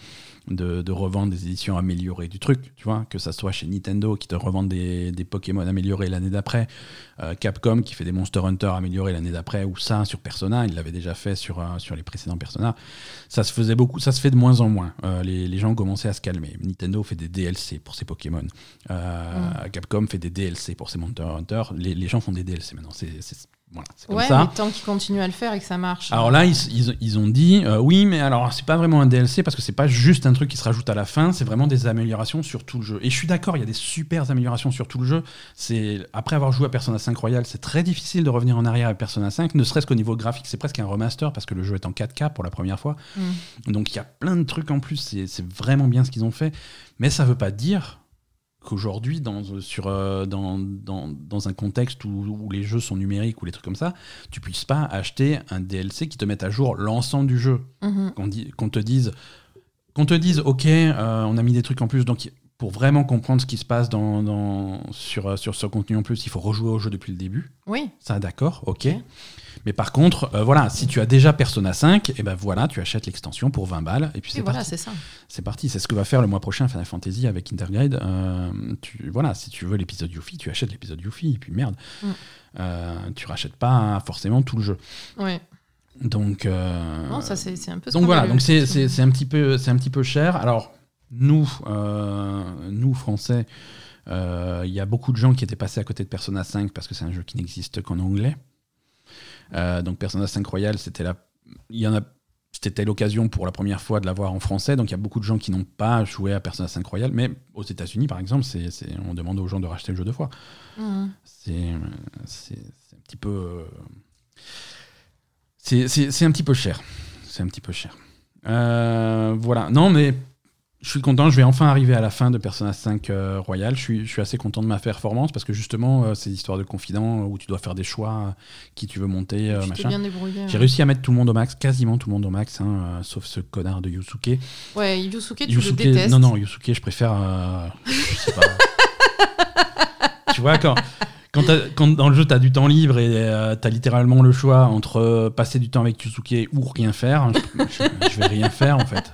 S1: de, revendre des éditions améliorées du truc. Tu vois, que ça soit chez Nintendo qui te revendent des, des Pokémon améliorés l'année d'après, Capcom qui fait des Monster Hunter améliorés l'année d'après, ou ça sur Persona, il l'avait déjà fait sur, sur les précédents Persona. Ça se faisait beaucoup ça se fait de moins en moins. Euh, les, les, gens commencé à se calmer. Nintendo fait des DLC pour ses Pokémon. Euh, mm. Capcom fait des DLC pour ses Monster Hunter. Les, les, gens font des DLC maintenant. C'est Voilà, c'est comme
S2: Ouais,
S1: ça.
S2: mais tant qu'ils continuent à le faire et que ça marche.
S1: Alors là, ils, ils- ils ont dit euh, oui, mais alors c'est pas vraiment un DLC parce que c'est pas juste un truc qui se rajoute à la fin, c'est vraiment des améliorations sur tout le jeu. Et je suis d'accord, il y a des super améliorations sur tout le jeu. C'est après avoir joué à Persona 5 Royal, c'est très difficile de revenir en arrière à Persona 5, ne serait-ce qu'au niveau graphique, c'est presque un remaster parce que le jeu est en 4K pour la première fois.
S2: Mm.
S1: Donc il y a plein de trucs en plus, c'est c'est vraiment bien ce qu'ils ont fait, mais ça veut pas dire qu'aujourd'hui, dans, sur, euh, dans, dans, dans un contexte où, où les jeux sont numériques ou les trucs comme ça, tu puisses pas acheter un DLC qui te mette à jour l'ensemble du jeu.
S2: Mhm.
S1: Qu'on di- qu'on te dise, qu'on te dise, ok, euh, on a mis des trucs en plus, donc pour vraiment comprendre ce qui se passe dans, dans- sur, euh, sur ce contenu en plus, il faut rejouer au jeu depuis le début.
S2: Oui,
S1: Ça, d'accord, ok. Mais par contre, euh, voilà, si tu as déjà Persona 5, et ben voilà, tu achètes l'extension pour 20 balles, et puis c'est
S2: voilà,
S1: parti.
S2: c'est ça.
S1: C'est parti, c'est ce que va faire le mois prochain Final Fantasy avec Intergrade. Euh, tu, voilà, si tu veux l'épisode Yuffie, tu achètes l'épisode Yuffie, et puis merde,
S2: Mm.
S1: Euh, tu rachètes pas forcément tout le jeu.
S2: Ouais.
S1: Donc,
S2: Non, ça, c'est un peu
S1: donc voilà, donc c'est un petit peu, c'est un petit peu cher. Alors nous, euh, nous Français, euh, il y a beaucoup de gens qui étaient passés à côté de Persona 5 parce que c'est un jeu qui n'existe qu'en anglais. Euh, donc Persona 5 Royal, c'était la, il y en a, c'était l'occasion pour la première fois de l'avoir en français. Donc il y a beaucoup de gens qui n'ont pas joué à Persona 5 Royal, mais aux États-Unis par exemple, c'est, on demande aux gens de racheter le jeu deux fois.
S2: Mhm.
S1: C'est, c'est, c'est un petit peu, c'est, c'est- c'est un petit peu cher. C'est un petit peu cher. Euh, voilà. Non, mais je suis content. Je vais enfin arriver à la fin de Persona 5 euh, Royal. Je suis, je suis assez content de ma performance parce que justement, euh, ces histoires de confident euh, où tu dois faire des choix, euh, qui tu veux monter, euh, machin.
S2: débrouillé.
S1: J'ai réussi à mettre tout le monde au max, quasiment tout le monde au max, hein, sauf ce connard de Yusuke.
S2: Ouais, Yusuke, tu
S1: Yusuke-
S2: le détestes.
S1: non, non, Yusuke, je préfère. je sais pas. *laughs* tu vois, quand, quand, dans le jeu, tu as du temps libre et tu as littéralement le choix entre euh, passer du temps avec Yusuke ou rien faire, je, je- je vais rien faire en fait.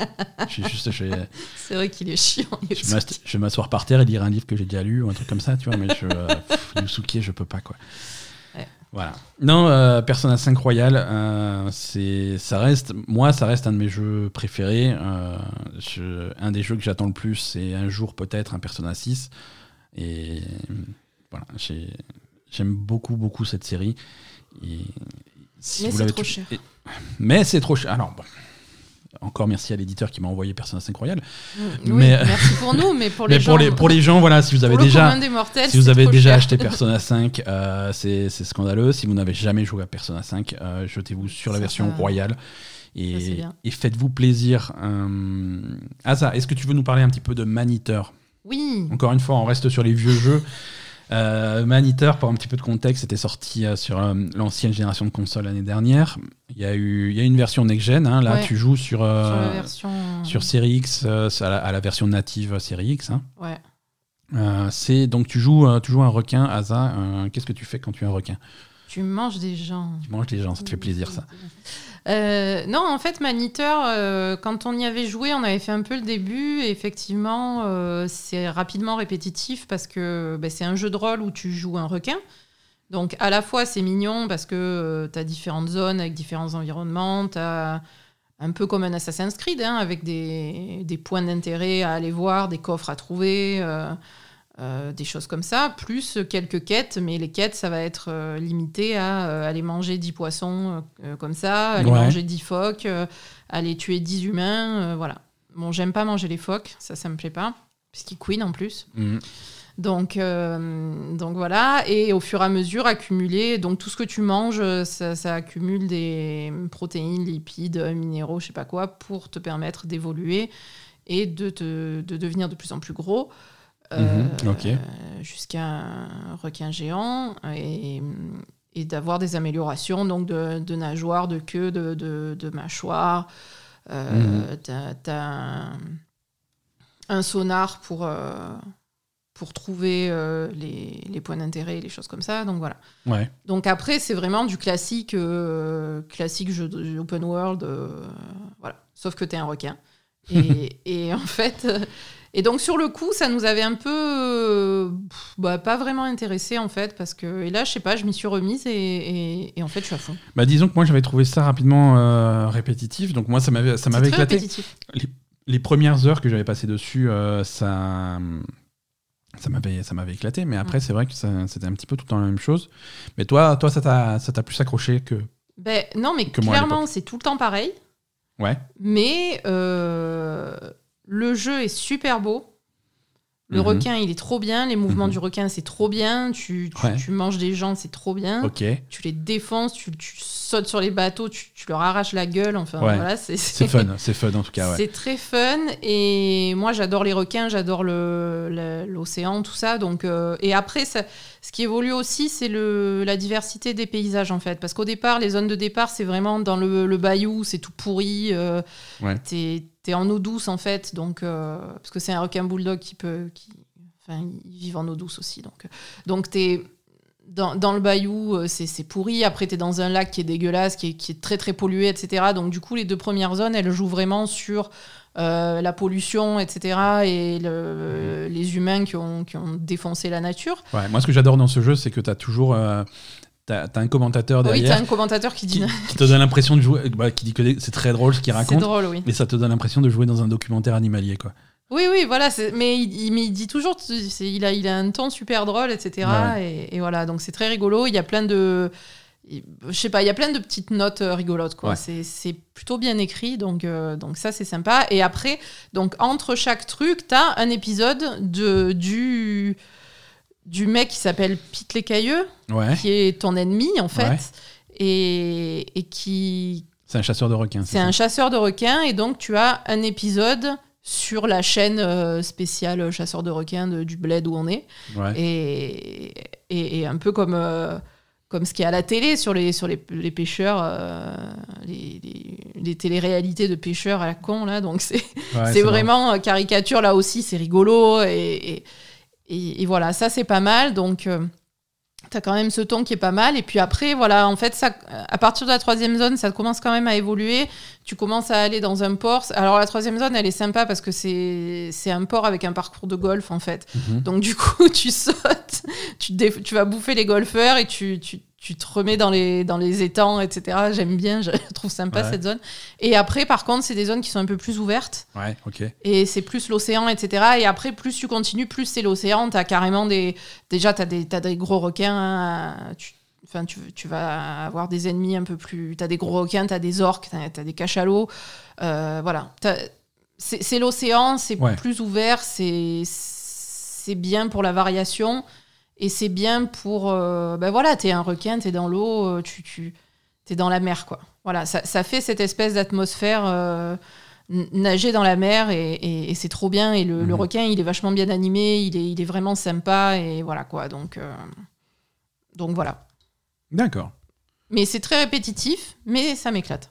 S1: Je, vais juste, je, vais-
S2: C'est vrai qu'il est chiant.
S1: je vais
S2: Yusuke.
S1: m'ast- je vais m'asseoir par terre et lire un livre que j'ai déjà lu ou un truc comme ça, tu vois, mais je, euh, pff, Yusuke, je peux pas quoi.
S2: Ouais.
S1: Voilà. Non, euh, Persona 5 Royal, euh, c'est, ça reste, moi, ça reste un de mes jeux préférés. Euh, je- un des jeux que j'attends le plus, c'est un jour peut-être un Persona 6. Et voilà, j'ai- j'aime beaucoup, beaucoup cette série. Et si
S2: Mais c'est trop
S1: tout-
S2: cher.
S1: et- mais c'est trop cher. Alors, bon. Encore merci à l'éditeur qui m'a envoyé Persona 5 Royal. Mais-
S2: merci pour nous, mais pour *laughs* les
S1: Mais
S2: gens.
S1: pour les, pour les gens, voilà, si vous avez déjà,
S2: mortels,
S1: si vous avez déjà
S2: cher.
S1: acheté Persona 5, euh, c'est scandaleux. Si vous n'avez jamais joué à Persona 5, euh, jetez-vous sur la
S2: Ça,
S1: version royale et, et faites-vous plaisir. Euh... Asa, est-ce que tu veux nous parler un petit peu de Maniteur?
S2: Oui.
S1: Encore une fois, on reste sur les vieux jeux. Euh, Maniteur, pour un petit peu de contexte, était sorti euh, sur euh, l'ancienne génération de consoles l'année dernière. Il y a eu il y a une version next-gen. hein. Là,
S2: Ouais.
S1: tu joues sur, euh,
S2: Sur la version.
S1: sur Series X, à, la, à la version native Series X. hein.
S2: Ouais.
S1: C'est donc tu joues, tu joues un requin, Asa. Qu'est-ce que tu fais quand tu es un requin?
S2: Tu manges des gens.
S1: Tu manges les gens, ça te fait plaisir ça.
S2: Euh, non, en fait, Maniteur, euh, quand on y avait joué, on avait fait un peu le début. Et effectivement, euh, c'est rapidement répétitif parce que ben, c'est un jeu de rôle où tu joues un requin. Donc, à la fois, c'est mignon parce que tu as différentes zones avec différents environnements. Tu as un peu comme un Assassin's Creed, hein, avec des, des points d'intérêt à aller voir, des coffres à trouver. Euh, des choses comme ça, plus quelques quêtes, mais les quêtes, ça va être euh, limité à euh, aller manger 10 poissons comme ça, aller
S1: Ouais.
S2: manger 10 phoques, aller tuer 10 humains, voilà. Bon, j'aime pas manger les phoques, ça, ça me plaît pas, puisqu'ils couinent en plus.
S1: Mhm.
S2: Donc, donc voilà, et au fur et à mesure, accumuler, donc tout ce que tu manges, ça, ça accumule des protéines, lipides, minéraux, je sais pas quoi, pour te permettre d'évoluer et de, te, de devenir de plus en plus gros. Euh,
S1: Mhm, ok.
S2: Jusqu'à un requin géant et, et d'avoir des améliorations donc de, de nageoires, de queue, de, de, de mâchoires. Euh, T'as t'as un, un sonar pour, euh, pour trouver euh, les, les points d'intérêt, les choses comme ça. Donc voilà.
S1: Ouais.
S2: Donc après, c'est vraiment du classique, euh, classique jeu de- open world. euh, voilà. Sauf que tu es un requin. Et, *laughs* et en fait. Et donc sur le coup, ça nous avait un peu. euh, bah, pas vraiment intéressé en fait. Parce que. Et là, je sais pas, je m'y suis remise et, et, et en fait, je suis à fond.
S1: Bah disons que moi j'avais trouvé ça rapidement euh, répétitif, donc moi ça m'avait ça m'avait éclaté.
S2: répétitif.
S1: Les premières heures que j'avais passées dessus, euh, ça Ça m'avait, ça m'avait éclaté, mais après, c'est vrai que c'était un petit peu tout le temps la même chose. Mais toi, toi ça t'a, ça t'a plus accroché que.
S2: Ben, non, mais
S1: Que
S2: clairement, c'est tout le temps pareil.
S1: Ouais.
S2: Mais euh, le jeu est super beau. Le
S1: Mhm.
S2: requin, il est trop bien. Les mouvements
S1: Mhm.
S2: du requin, c'est trop bien. Tu, tu,
S1: Ouais.
S2: tu manges des gens, c'est trop bien. Tu les défonces, tu, tu sautes sur les bateaux, tu, leur arraches la gueule. Enfin,
S1: Ouais.
S2: voilà, c'est
S1: fun, *laughs* c'est fun en tout cas, ouais.
S2: C'est très fun et moi j'adore les requins, j'adore l'océan, tout ça. Donc euh, et après, ça- ce qui évolue aussi, c'est la diversité des paysages en fait, parce qu'au départ, les zones de départ, c'est vraiment dans le, le bayou, c'est tout pourri. euh. T'es en eau douce en fait, donc euh, parce que c'est un requin bulldog qui peut, qui, enfin, ils vivent en eau douce aussi, donc donc t'es dans, dans le bayou, euh, c'est c'est pourri. Après, tu es dans un lac qui est dégueulasse, qui est, qui est très très pollué, etc. Donc, du coup, les deux premières zones, elles jouent vraiment sur euh, la pollution, etc. et le- les humains qui ont, qui ont défoncé la nature.
S1: Ouais, Moi, ce que j'adore dans ce jeu, c'est que tu as toujours. euh, T'as t'as un commentateur
S2: Oui,
S1: derrière
S2: as un commentateur qui dit.
S1: qui, qui te donne l'impression de jouer. bah, qui dit que c'est très drôle ce qu'il
S2: C'est
S1: raconte.
S2: drôle, oui.
S1: Mais ça te donne l'impression de jouer dans un documentaire animalier, quoi.
S2: Oui, oui, voilà. c'est- Mais il, mais il dit toujours, c'est- il a, il a un ton super drôle, etc.
S1: Ouais.
S2: Et, et voilà, donc c'est très rigolo. Il y a plein de, je sais pas, il y a plein de petites notes euh, rigolotes, quoi.
S1: Ouais.
S2: C'est- C'est plutôt bien écrit, donc euh, donc ça c'est sympa. Et après, donc entre chaque truc, t'as un épisode de du du mec qui s'appelle Pete l'écailleux,
S1: Ouais.
S2: qui est ton ennemi en fait,
S1: Ouais.
S2: et, et qui
S1: C'est un chasseur de requins.
S2: c'est un chasseur de requins et donc tu as un épisode sur la chaîne euh, spéciale chasseur de requins de- du bled où on est.
S1: Ouais.
S2: Et, et, et un peu comme, euh, comme ce qu'il y a à la télé sur les, sur les, les pêcheurs, euh, les, les, les téléréalités de pêcheurs à la con, là. Donc c'est
S1: Ouais,
S2: vraiment euh, caricature là aussi, c'est rigolo. Et, et, et- et voilà, ça c'est pas mal. Donc. euh, T'as quand même ce ton qui est pas mal. Et puis après, voilà, en fait, ça, à partir de la troisième zone, ça commence quand même à évoluer. Tu commences à aller dans un port. Alors la troisième zone, elle est sympa parce que c'est c'est un port avec un parcours de golf, en fait.
S1: Mhm.
S2: Donc du coup, *laughs* tu sautes, tu, tu vas bouffer les golfeurs et tu, tu, tu te remets dans les, dans les étangs, etc. J'aime bien, je *laughs* trouve sympa
S1: Ouais.
S2: cette zone. Et après, par contre, c'est des zones qui sont un peu plus ouvertes
S1: Ouais, ok.
S2: et c'est plus l'océan, etc. Et après, plus tu continues, plus c'est l'océan. T'as carrément des... Déjà, t'as des, t'as des gros requins. hein. Tu... Enfin, tu, tu vas avoir des ennemis un peu plus... T'as des gros requins, t'as des orques, t'as as des cachalots. Euh, voilà. C'est l'océan, c'est
S1: Ouais.
S2: plus ouvert, c'est c'est bien pour la variation. Et c'est bien pour... euh, ben voilà, t'es un requin, t'es dans l'eau, euh, tu... tu t'es dans la mer, quoi. Voilà, ça, ça fait cette espèce d'atmosphère... euh, nager dans la mer et, et- et c'est trop bien et le, le
S1: Mhm.
S2: requin il est vachement bien animé il est, il est vraiment sympa et voilà quoi donc euh, donc voilà
S1: D'accord.
S2: mais c'est très répétitif mais ça m'éclate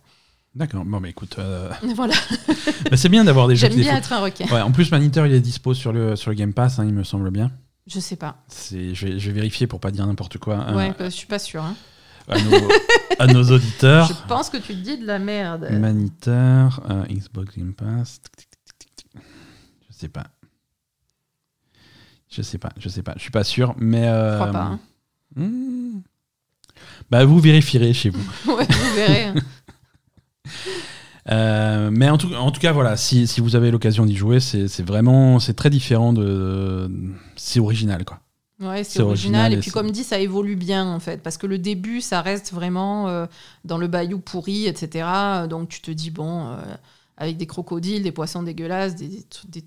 S1: D'accord. Bon, bah écoute, euh, *laughs*
S2: voilà *laughs*
S1: bah, c'est bien d'avoir des jeux
S2: j'aime bien être un requin
S1: Ouais, en plus, Maniteur, il est dispo sur le, sur le Game Pass, hein, il me semble bien.
S2: Je sais pas
S1: Je vais, je vais vérifier pour pas dire n'importe quoi euh,
S2: ouais bah, je suis pas sûre hein.
S1: à, nos, à nos *laughs* auditeurs.
S2: je pense que tu te dis de la merde
S1: Maniteur, euh, Xbox Game Pass. Tic, tic, tic, tic, tic. Je sais pas. Je sais pas, je sais pas. Je suis pas sûr, mais.
S2: je
S1: euh,
S2: crois pas hein.
S1: hmm. Bah, vous vérifierez chez vous. *laughs*
S2: ouais vous verrez hein. *laughs*
S1: Euh, mais en tout, en tout cas, voilà, si, si vous avez l'occasion d'y jouer, c'est vraiment, c'est très différent de, c'est original quoi.
S2: Ouais,
S1: C'est
S2: original.
S1: original et
S2: Et puis, comme dit, ça évolue bien, en fait. Parce que le début, ça reste vraiment euh, dans le bayou pourri, etc. Donc, tu te dis, bon, euh, avec des crocodiles, des poissons dégueulasses, des, des tru- des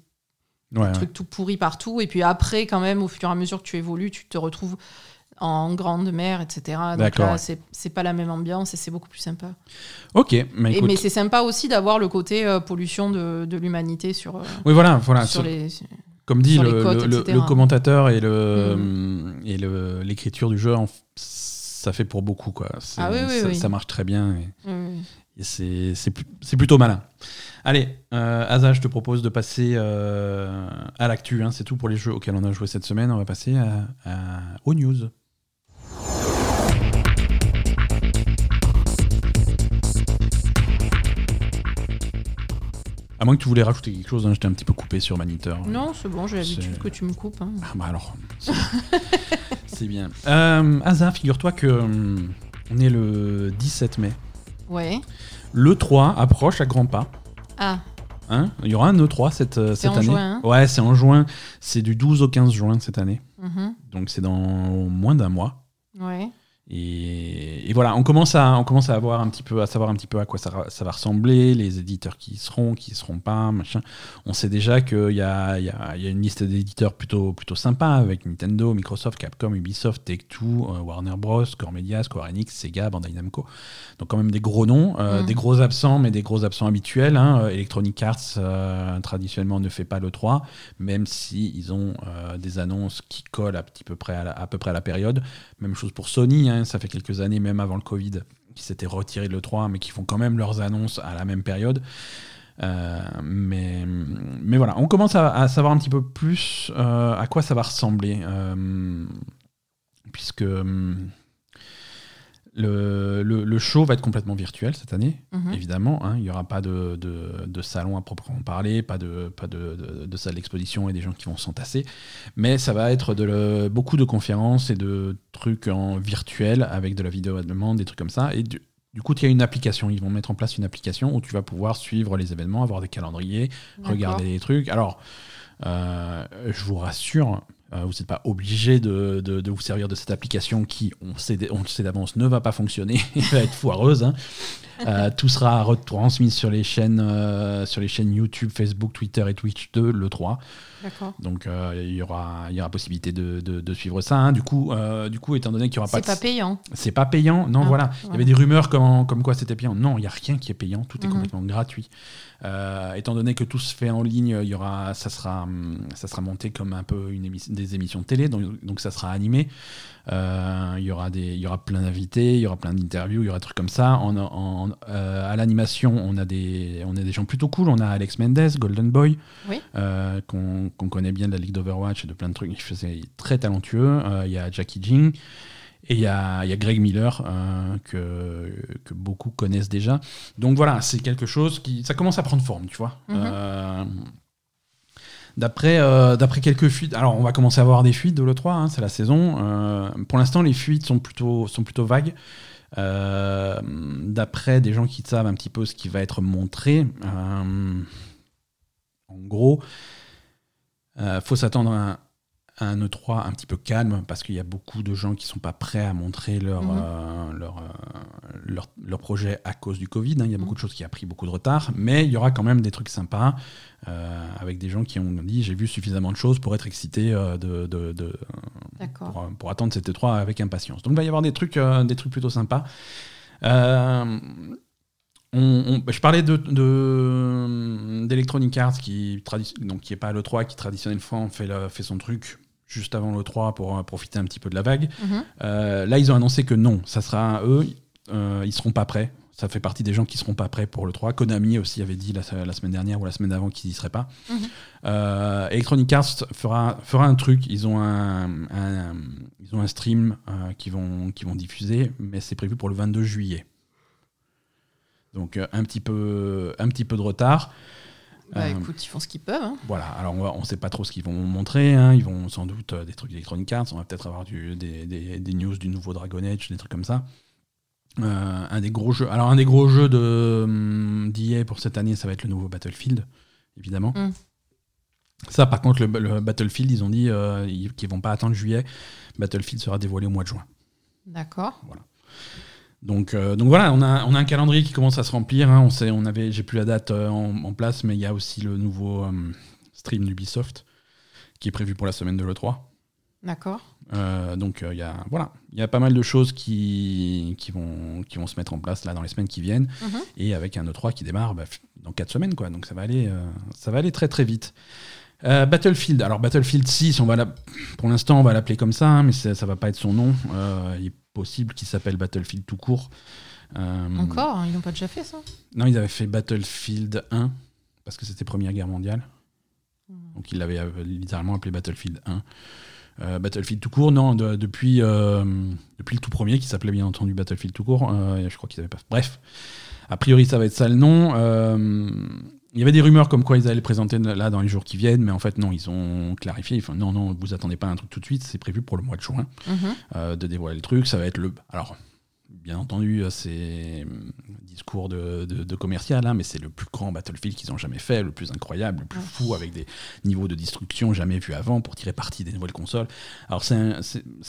S1: Ouais, ouais.
S2: trucs tout pourris partout. Et puis après, quand même, au fur et à mesure que tu évolues, tu te retrouves en grande mer, etc. Donc
S1: D'accord,
S2: là,
S1: ouais.
S2: c'est pas la même ambiance et c'est beaucoup plus sympa.
S1: Ok, mais
S2: Et- mais c'est sympa aussi d'avoir le côté euh, pollution de, de l'humanité sur, euh,
S1: oui, voilà, voilà.
S2: sur les.
S1: Comme dit
S2: sur
S1: le,
S2: les côtes,
S1: le- commentateur et le
S2: Mhm.
S1: et le- l'écriture du jeu, ça fait pour beaucoup quoi.
S2: Ah oui, oui,
S1: ça,
S2: oui.
S1: ça marche très bien et, c'est plutôt malin. Allez, euh, Asa, je te propose de passer euh, à l'actu. hein. C'est tout pour les jeux auxquels on a joué cette semaine. On va passer à, à- aux news. À moins que tu voulais rajouter quelque chose, hein, j'étais un petit peu coupé sur Maniteur.
S2: Non, c'est bon, j'ai l'habitude que tu me coupes. hein.
S1: Ah bah alors, c'est- *laughs* bien. Euh, Asa, figure-toi que hum, on est le 17 mai.
S2: Ouais.
S1: Le 3 approche à grands pas.
S2: Ah,
S1: hein, il y aura un E3 cette, euh,
S2: C'est
S1: cette
S2: en
S1: année.
S2: juin, hein
S1: ouais, c'est en juin. C'est du 12 au 15 juin cette année.
S2: Mhm.
S1: Donc c'est dans moins d'un mois.
S2: Ouais.
S1: Et, et voilà, on commence à on commence à avoir un petit peu à savoir un petit peu à quoi ça, va ressembler, les éditeurs qui y seront, qui y seront pas, machin. On sait déjà qu'il y y, a, il y a une liste d'éditeurs plutôt plutôt sympa avec Nintendo, Microsoft, Capcom, Ubisoft, Take-Two, euh, Warner Bros, Core Media, Square Enix, Sega, Bandai Namco. Donc quand même des gros noms, euh,
S2: Mm.
S1: des gros absents, mais des gros absents habituels. Hein. Euh, Electronic Arts euh, traditionnellement ne fait pas le 3, même si ils ont des annonces qui collent à, petit peu près à, la- à peu près à la période. Même chose pour Sony, hein, ça fait quelques années, même avant le Covid, qui s'étaient retirés de l'E3, mais qui font quand même leurs annonces à la même période. Euh, mais, mais voilà, on commence à, savoir un petit peu plus euh, à quoi ça va ressembler. euh, puisque hum, le, le, le show va être complètement virtuel cette année,
S2: Mhm.
S1: évidemment. hein. il n'y aura pas de, de, de salon à proprement parler, pas de, pas de, de, de salle d'exposition et des gens qui vont s'entasser. Mais ça va être de le- beaucoup de conférences et de trucs en virtuel avec de la vidéo à demande, des trucs comme ça. Et du, du coup, il y a une application. Ils vont mettre en place une application où tu vas pouvoir suivre les événements, avoir des calendriers, regarder les trucs. Alors, euh, je vous rassure, vous n'êtes pas obligé de, de- vous servir de cette application qui, on, sait, on le sait d'avance, ne va pas fonctionner *laughs* va être foireuse. hein. Euh, tout sera retransmis sur les chaînes, euh, sur les chaînes YouTube, Facebook, Twitter et Twitch de l'E3. Donc euh, il y aura, il y aura possibilité de, de- de suivre ça. hein. Du coup, euh, du coup, étant donné qu'il y aura pas,
S2: C'est pas payant.
S1: c'est pas payant. Non,
S2: Ah,
S1: voilà. Il y avait des rumeurs comme, comme quoi c'était payant. Non, il y a rien qui est payant. Tout est
S2: Mhm.
S1: complètement gratuit. Euh, étant donné que tout se fait en ligne, il y aura, ça sera, ça sera monté comme un peu une des émissions de télé. Donc, donc ça sera animé. Euh, il y aura des, il y aura plein d'invités, il y aura plein d'interviews, il y aura des trucs comme ça. En, en- euh, à l'animation, on a des, on a des gens plutôt cool. On a Alex Mendez, Golden Boy,
S2: Oui.
S1: euh, qu'on connaît bien de la Ligue d'Overwatch et de plein de trucs. Il faisait très talentueux. Il y a Jackie Jing. Et il y y a Greg Miller, euh, que, que beaucoup connaissent déjà. Donc voilà, c'est quelque chose qui. Ça commence à prendre forme, tu vois.
S2: Mhm.
S1: Euh, D'après euh, d'après quelques fuites, alors on va commencer à avoir des fuites de l'E3, hein, c'est la saison. Euh, pour l'instant, les fuites sont plutôt, vagues. Euh, D'après des gens qui savent un petit peu ce qui va être montré, en gros, euh, faut s'attendre à un, à un E3 un petit peu calme parce qu'il y a beaucoup de gens qui sont pas prêts à montrer leur,
S2: Mhm.
S1: euh, leur, euh, leur, leur projet à cause du Covid. hein. Il y a beaucoup
S2: Mhm.
S1: de choses qui a pris beaucoup de retard, mais il y aura quand même des trucs sympas euh, avec des gens qui ont dit j'ai vu suffisamment de choses pour être excité de, de- de- pour, pour attendre cette E3 avec impatience. Donc il va y avoir des trucs, des trucs plutôt sympas. Euh, on- on- je parlais de, de- d'Electronic Arts qui donc qui est pas l'E3 qui traditionnellement fait, son truc juste avant l'E3 pour euh, profiter un petit peu de la vague.
S2: Mhm.
S1: Euh, là, ils ont annoncé que non, ça sera eux, euh, ils seront pas prêts. Ça fait partie des gens qui seront pas prêts pour le 3. Konami aussi avait dit la, la semaine dernière ou la semaine d'avant qu'ils y seraient pas.
S2: Mhm.
S1: Euh, Electronic Arts fera, fera un truc. Ils ont un, un- ils ont un stream qui vont qui vont diffuser, mais c'est prévu pour le 22 juillet. Donc euh, un petit peu un petit peu de retard.
S2: Bah
S1: Euh,
S2: écoute, ils font ce qu'ils peuvent. hein.
S1: voilà, alors on ne sait pas trop ce qu'ils vont montrer. hein. Ils vont sans doute euh, des trucs d'Electronic Arts. On va peut-être avoir du- des, des- des news du nouveau Dragon Age, des trucs comme ça. Euh, un des gros jeux. Alors un des gros jeux de hum, d'EA pour cette année, ça va être le nouveau Battlefield, évidemment.
S2: Mm.
S1: Ça, par contre, le, le Battlefield, ils ont dit ils- qu'ils vont pas attendre juillet. Battlefield sera dévoilé au mois de juin.
S2: D'accord.
S1: Donc, euh, donc voilà, on a, on a un calendrier qui commence à se remplir. hein. On sait, on avait, j'ai plus la date euh, en, en place, mais il y a aussi le nouveau euh, stream d'Ubisoft qui est prévu pour la semaine de l'E3.
S2: D'accord.
S1: Donc il y a voilà, il y a pas mal de choses qui, qui vont qui vont se mettre en place là dans les semaines qui viennent
S2: Mhm.
S1: et avec un E3 qui démarre bah, dans 4 semaines quoi. Donc ça va aller ça va aller très très vite. Euh, Battlefield. Alors Battlefield 6, on va la- pour l'instant on va l'appeler comme ça, hein, mais ça, ça va pas être son nom. Euh, il possible qu'il s'appelle Battlefield tout court. Euh,
S2: Encore hein, Ils n'ont pas déjà fait ça?
S1: Non, ils avaient fait Battlefield 1 parce que c'était Première Guerre mondiale.
S2: Hmm.
S1: Donc ils l'avaient euh, littéralement appelé Battlefield 1. Euh, Battlefield tout court, non, de- depuis, euh, depuis le tout premier qui s'appelait bien entendu Battlefield tout court. je crois qu'ils avaient pas. Bref, a priori ça va être ça le nom. Il y avait des rumeurs comme quoi ils allaient le présenter là dans les jours qui viennent, mais en fait non, ils ont clarifié. Enfin, non, non, vous attendez pas un truc tout de suite, c'est prévu pour le mois de juin
S2: Mhm.
S1: euh, de dévoiler le truc. Ça va être le. Alors, bien entendu, c'est discours de, de, commercial, hein, mais c'est le plus grand Battlefield qu'ils ont jamais fait, le plus incroyable, le plus fou, avec des niveaux de destruction jamais vus avant pour tirer parti des nouvelles consoles. Alors c'est un,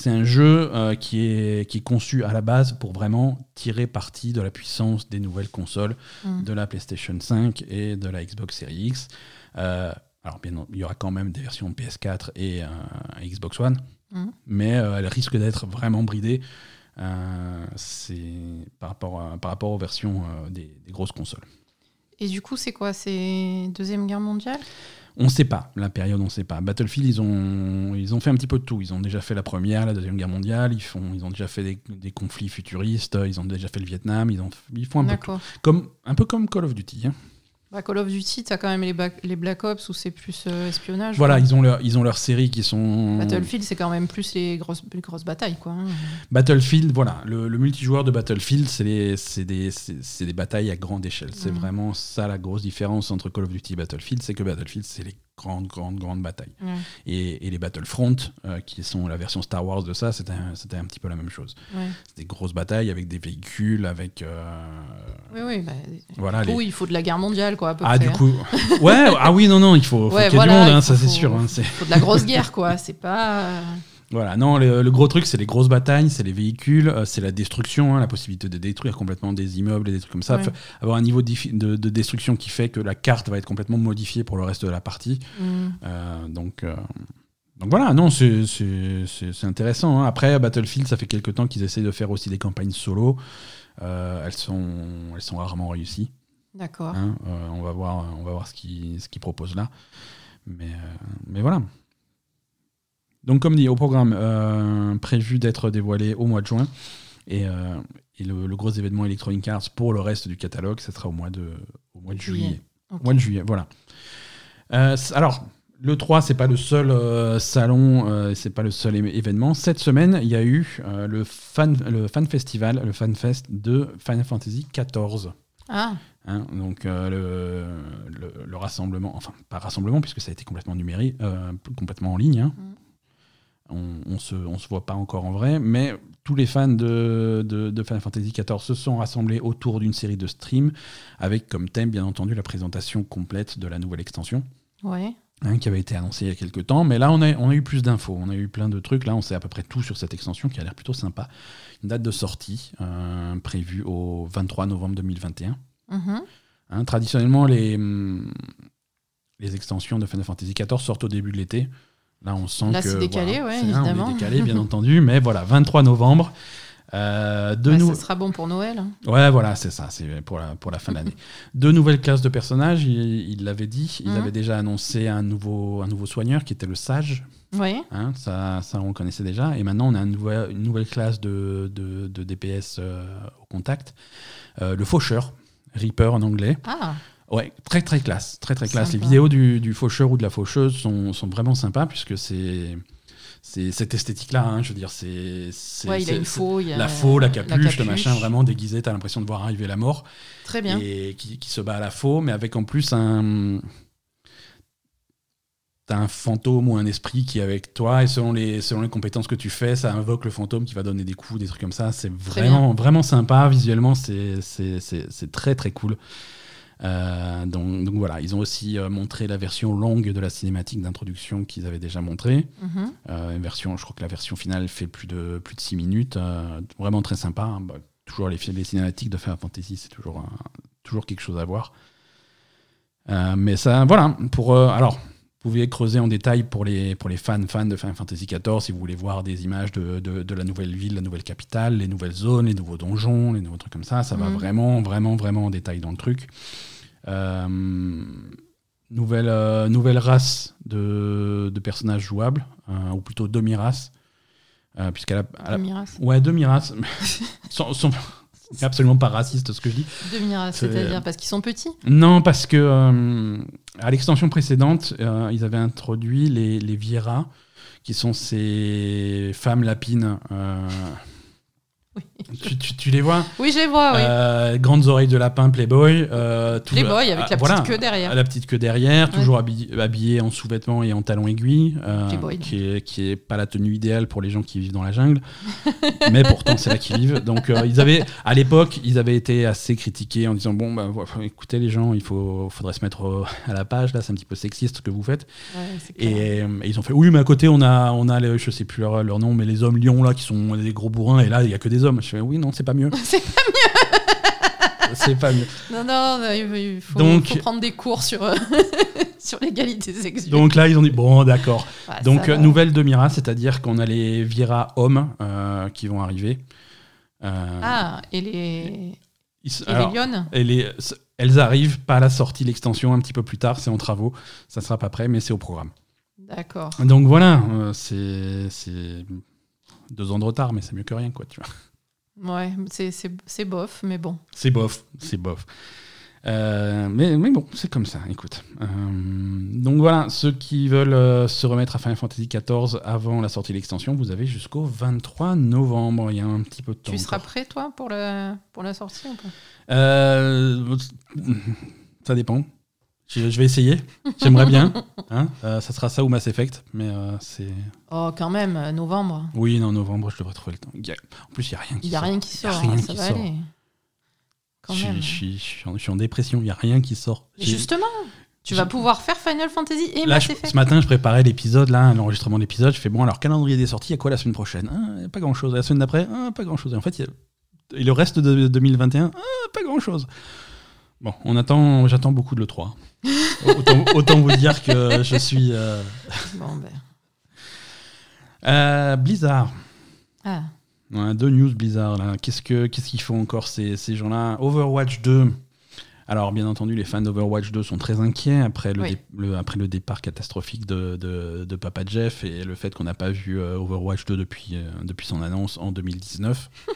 S1: un, jeu qui, est, qui est conçu à la base pour vraiment tirer parti de la puissance des nouvelles consoles, mm. de la PlayStation 5 et de la Xbox Series X. alors bien, il y aura quand même des versions PS4 et Xbox One. Mmh. mais euh, elle risque d'être vraiment bridée. Euh, c'est par rapport, par rapport aux versions euh, des, grosses consoles.
S2: Et du coup, c'est quoi? C'est Deuxième Guerre mondiale?
S1: On ne sait pas, la période, on ne sait pas. Battlefield, ils ont, ils ont fait un petit peu de tout. Ils ont déjà fait la première, la deuxième guerre mondiale, ils, font, ils ont déjà fait des, des conflits futuristes, ils ont déjà fait le Vietnam, ils, ont, ils font un peu, tout. Comme, un peu comme Call of Duty. Hein.
S2: Bah, Call of Duty, t'as quand même les, les, Black Ops où c'est plus euh, espionnage.
S1: Voilà, ils ont, leur, ils ont leurs séries qui sont.
S2: Battlefield, c'est quand même plus les grosses, les grosses batailles. Quoi. Hein.
S1: Battlefield, voilà, le, multijoueur de Battlefield, c'est des, des, batailles à grande échelle. C'est mm. vraiment ça la grosse différence entre Call of Duty et Battlefield, c'est que Battlefield, c'est les grande, grande, grande bataille. Et, les Battlefront, euh, qui sont la version Star Wars de ça, c'était un, un petit peu la même chose. C'était des grosses batailles avec des véhicules, avec. Euh,
S2: oui, oui. Bah, voilà, il faut de la guerre mondiale, quoi. À peu
S1: ah,
S2: du
S1: coup. ouais, ah oui, non, non, il faut, faut qu'il y ait du monde, hein, ça c'est sûr. Hein,
S2: il faut de la grosse guerre, quoi. C'est pas.
S1: Voilà, non, le, gros truc, c'est les grosses batailles, c'est les véhicules, euh, c'est la destruction, hein, la possibilité de détruire complètement des immeubles et des trucs comme ça. Avoir un niveau de, destruction qui fait que la carte va être complètement modifiée pour le reste de la partie. Mm. Euh, donc, euh, donc voilà, non, c'est intéressant. Hein. Après, Battlefield, ça fait quelques temps qu'ils essayent de faire aussi des campagnes solo. elles, sont, elles sont rarement réussies.
S2: D'accord.
S1: Hein. on va voir, on va voir ce qu'ils ce proposent là. Mais, mais voilà. Donc, comme dit, au programme euh, prévu d'être dévoilé au mois de juin. Et, euh, le, gros événement Electronic Arts pour le reste du catalogue, ce sera au mois de, au mois de juillet. Au mois de juillet, voilà. Euh, alors, le 3, c'est pas le seul salon, c'est pas le seul événement. Cette semaine, il y a eu le, fan, le fan festival, le fan fest de Final Fantasy XIV.
S2: Ah.
S1: Hein, donc le, le, rassemblement, enfin pas rassemblement puisque ça a été complètement numérique, complètement en ligne. Hein. On, on, se, on se voit pas encore en vrai, mais tous les fans de, de, Final Fantasy XIV se sont rassemblés autour d'une série de streams avec comme thème, bien entendu, la présentation complète de la nouvelle extension.
S2: Ouais.
S1: Hein, qui avait été annoncée il y a quelques temps. Mais là, on a, on a eu plus d'infos. On a eu plein de trucs. Là, on sait à peu près tout sur cette extension qui a l'air plutôt sympa. Une date de sortie euh, prévue au 23 novembre 2021. Mm-hmm. Hein, traditionnellement, les, les extensions de Final Fantasy XIV sortent au début de l'été. Là, on sent
S2: Là,
S1: que.
S2: c'est décalé, ouais, évidemment.
S1: Décalé, bien *laughs* entendu, mais voilà, 23 novembre.
S2: Euh, de Ça sera bon pour Noël. Hein.
S1: Ouais, voilà, c'est ça, c'est pour la, pour la fin *laughs* de l'année. Deux nouvelles classes de personnages, il l'avait dit. Il mmh. avait déjà annoncé un nouveau, un nouveau soigneur qui était le sage.
S2: Oui.
S1: Hein, ça, ça, on le connaissait déjà. Et maintenant, on a une nouvelle, une nouvelle classe de, de, de DPS euh, au contact. Euh, le faucheur, Reaper en anglais.
S2: Ah.
S1: Ouais, très très classe, très très classe. Les vidéos du, du, faucheur ou de la faucheuse sont, sont vraiment sympas puisque c'est c'est cette esthétique-là. Hein, je veux dire, c'est
S2: ouais, il a une faux,
S1: la faux, la capuche, le machin, vraiment déguisé. T'as l'impression de voir arriver la mort.
S2: Très bien.
S1: Et qui, qui, se bat à la faux, mais avec en plus un t'as un fantôme ou un esprit qui est avec toi et selon les, selon les compétences que tu fais, ça invoque le fantôme qui va donner des coups, des trucs comme ça. C'est vraiment, vraiment sympa. Visuellement, c'est très très cool. Euh, donc, donc, voilà, ils ont aussi euh, montré la version longue de la cinématique d'introduction qu'ils avaient déjà montré. Mhm. Euh, une version, je crois que la version finale fait plus de plus de 6 minutes. vraiment très sympa. Hein. Bah, toujours les, les, cinématiques de Final Fantasy, c'est toujours toujours quelque chose à voir. mais ça, voilà. Pour alors, pouvez creuser en détail pour les, pour les fans, fans de Final Fantasy XIV si vous voulez voir des images de, de, la nouvelle ville, la nouvelle capitale, les nouvelles zones, les nouveaux donjons, les nouveaux trucs comme ça. Ça va mhm. vraiment, vraiment, vraiment en détail dans le truc. Euh, nouvelle, euh, nouvelle race de, de personnages jouables, euh, ou plutôt demi-race. Ouais, demi-race. *laughs* C'est absolument pas raciste ce que je dis.
S2: Demi-race, c'est-à-dire parce qu'ils sont petits
S1: Non, parce que à l'extension précédente, ils avaient introduit les, les Viera, qui sont ces femmes lapines Tu, tu- tu les vois
S2: Oui, je les vois, oui.
S1: Euh, Grandes oreilles de lapin, Playboy. euh, tout-
S2: Playboy avec la
S1: ah, voilà,
S2: petite queue derrière.
S1: La petite queue derrière,
S2: Ouais.
S1: toujours habillé, habillé en sous-vêtements et en talons aiguilles, euh,
S2: Playboy,
S1: qui, est, qui est pas la tenue idéale pour les gens qui vivent dans la jungle, *laughs* mais pourtant c'est là qu'ils vivent. Donc euh, ils avaient, à l'époque, ils avaient été assez critiqués en disant bon, bah, écoutez les gens, il faut, faudrait se mettre à la page là, c'est un petit peu sexiste ce que vous faites.
S2: Ouais.
S1: Et, euh, et ils ont fait oui, mais à côté on a, on a, les- je sais plus leur, leur nom, mais les hommes lions là qui sont des gros bourrins et là il y a que des hommes. Je fais oui, non, c'est pas mieux. *laughs*
S2: C'est
S1: c'est pas mieux.
S2: Non, non, il faut,
S1: Donc-
S2: faut prendre des cours sur, *laughs* sur l'égalité sexuelle.
S1: Donc là ils ont dit bon, d'accord. Donc, euh, nouvelle de Mira, c'est-à-dire qu'on a les Vira hommes euh, qui vont arriver. Euh,
S2: Ah, et les,
S1: ils
S2: et
S1: alors,
S2: les lionnes?
S1: et les- elles arrivent pas à la sortie, l'extension, un petit peu plus tard, c'est en travaux. Ça sera pas prêt, mais c'est au programme.
S2: D'accord.
S1: Donc voilà, euh, c'est c'est deux ans de retard, mais c'est mieux que rien, quoi, tu vois.
S2: Ouais, c'est- bof, mais bon.
S1: C'est bof, c'est bof. Euh, mais, mais bon, c'est comme ça, écoute. Euh, donc voilà, ceux qui veulent euh, se remettre à Final Fantasy XIV avant la sortie de l'extension, vous avez jusqu'au 23 novembre. Il y a un petit peu de temps.
S2: Tu seras
S1: encore.
S2: prêt, toi, pour la, pour la sortie
S1: ça dépend. Je, je vais essayer. J'aimerais bien. Hein Euh, ça sera ça ou Mass Effect, mais euh, c'est.
S2: Oh, quand même, euh, novembre.
S1: Oui, non, novembre, je devrais trouver le temps. Il y a- En plus, il n'y a rien qui
S2: Il n'y a
S1: sort.
S2: rien qui
S1: Il y a
S2: sort,
S1: rien
S2: hein, ça
S1: qui
S2: va
S1: sort.
S2: aller. Quand
S1: je,
S2: même.
S1: suis- je suis, je suis en, je suis en dépression. Il n'y a rien qui sort.
S2: Mais
S1: J'ai-
S2: justement, tu
S1: j'ai-
S2: vas pouvoir faire Final Fantasy et
S1: Là,
S2: Mass
S1: je-
S2: Effect.
S1: ce matin, je préparais l'épisode, là, l'enregistrement de l'épisode. Je fais bon, alors calendrier des sorties, il y a quoi la semaine prochaine? Ah, Pas grand chose. La semaine d'après, ah, pas grand chose. Et en fait, il y a- et le reste de 2021, ah, pas grand chose. Bon, on attend, j'attends beaucoup de l'E3. autant, autant vous dire que je suis. euh,
S2: Bon, ben.
S1: euh, Blizzard.
S2: Ah,
S1: a deux news Blizzard là. Qu'est-ce que qu'est-ce qu'ils font encore ces, ces gens-là? Overwatch 2. Alors bien entendu, les fans d'Overwatch 2 sont très inquiets après le,
S2: Oui.
S1: dé- le- après le départ catastrophique de, de- de Papa Jeff et le fait qu'on n'a pas vu euh, Overwatch 2 depuis, depuis son annonce en 2019. Les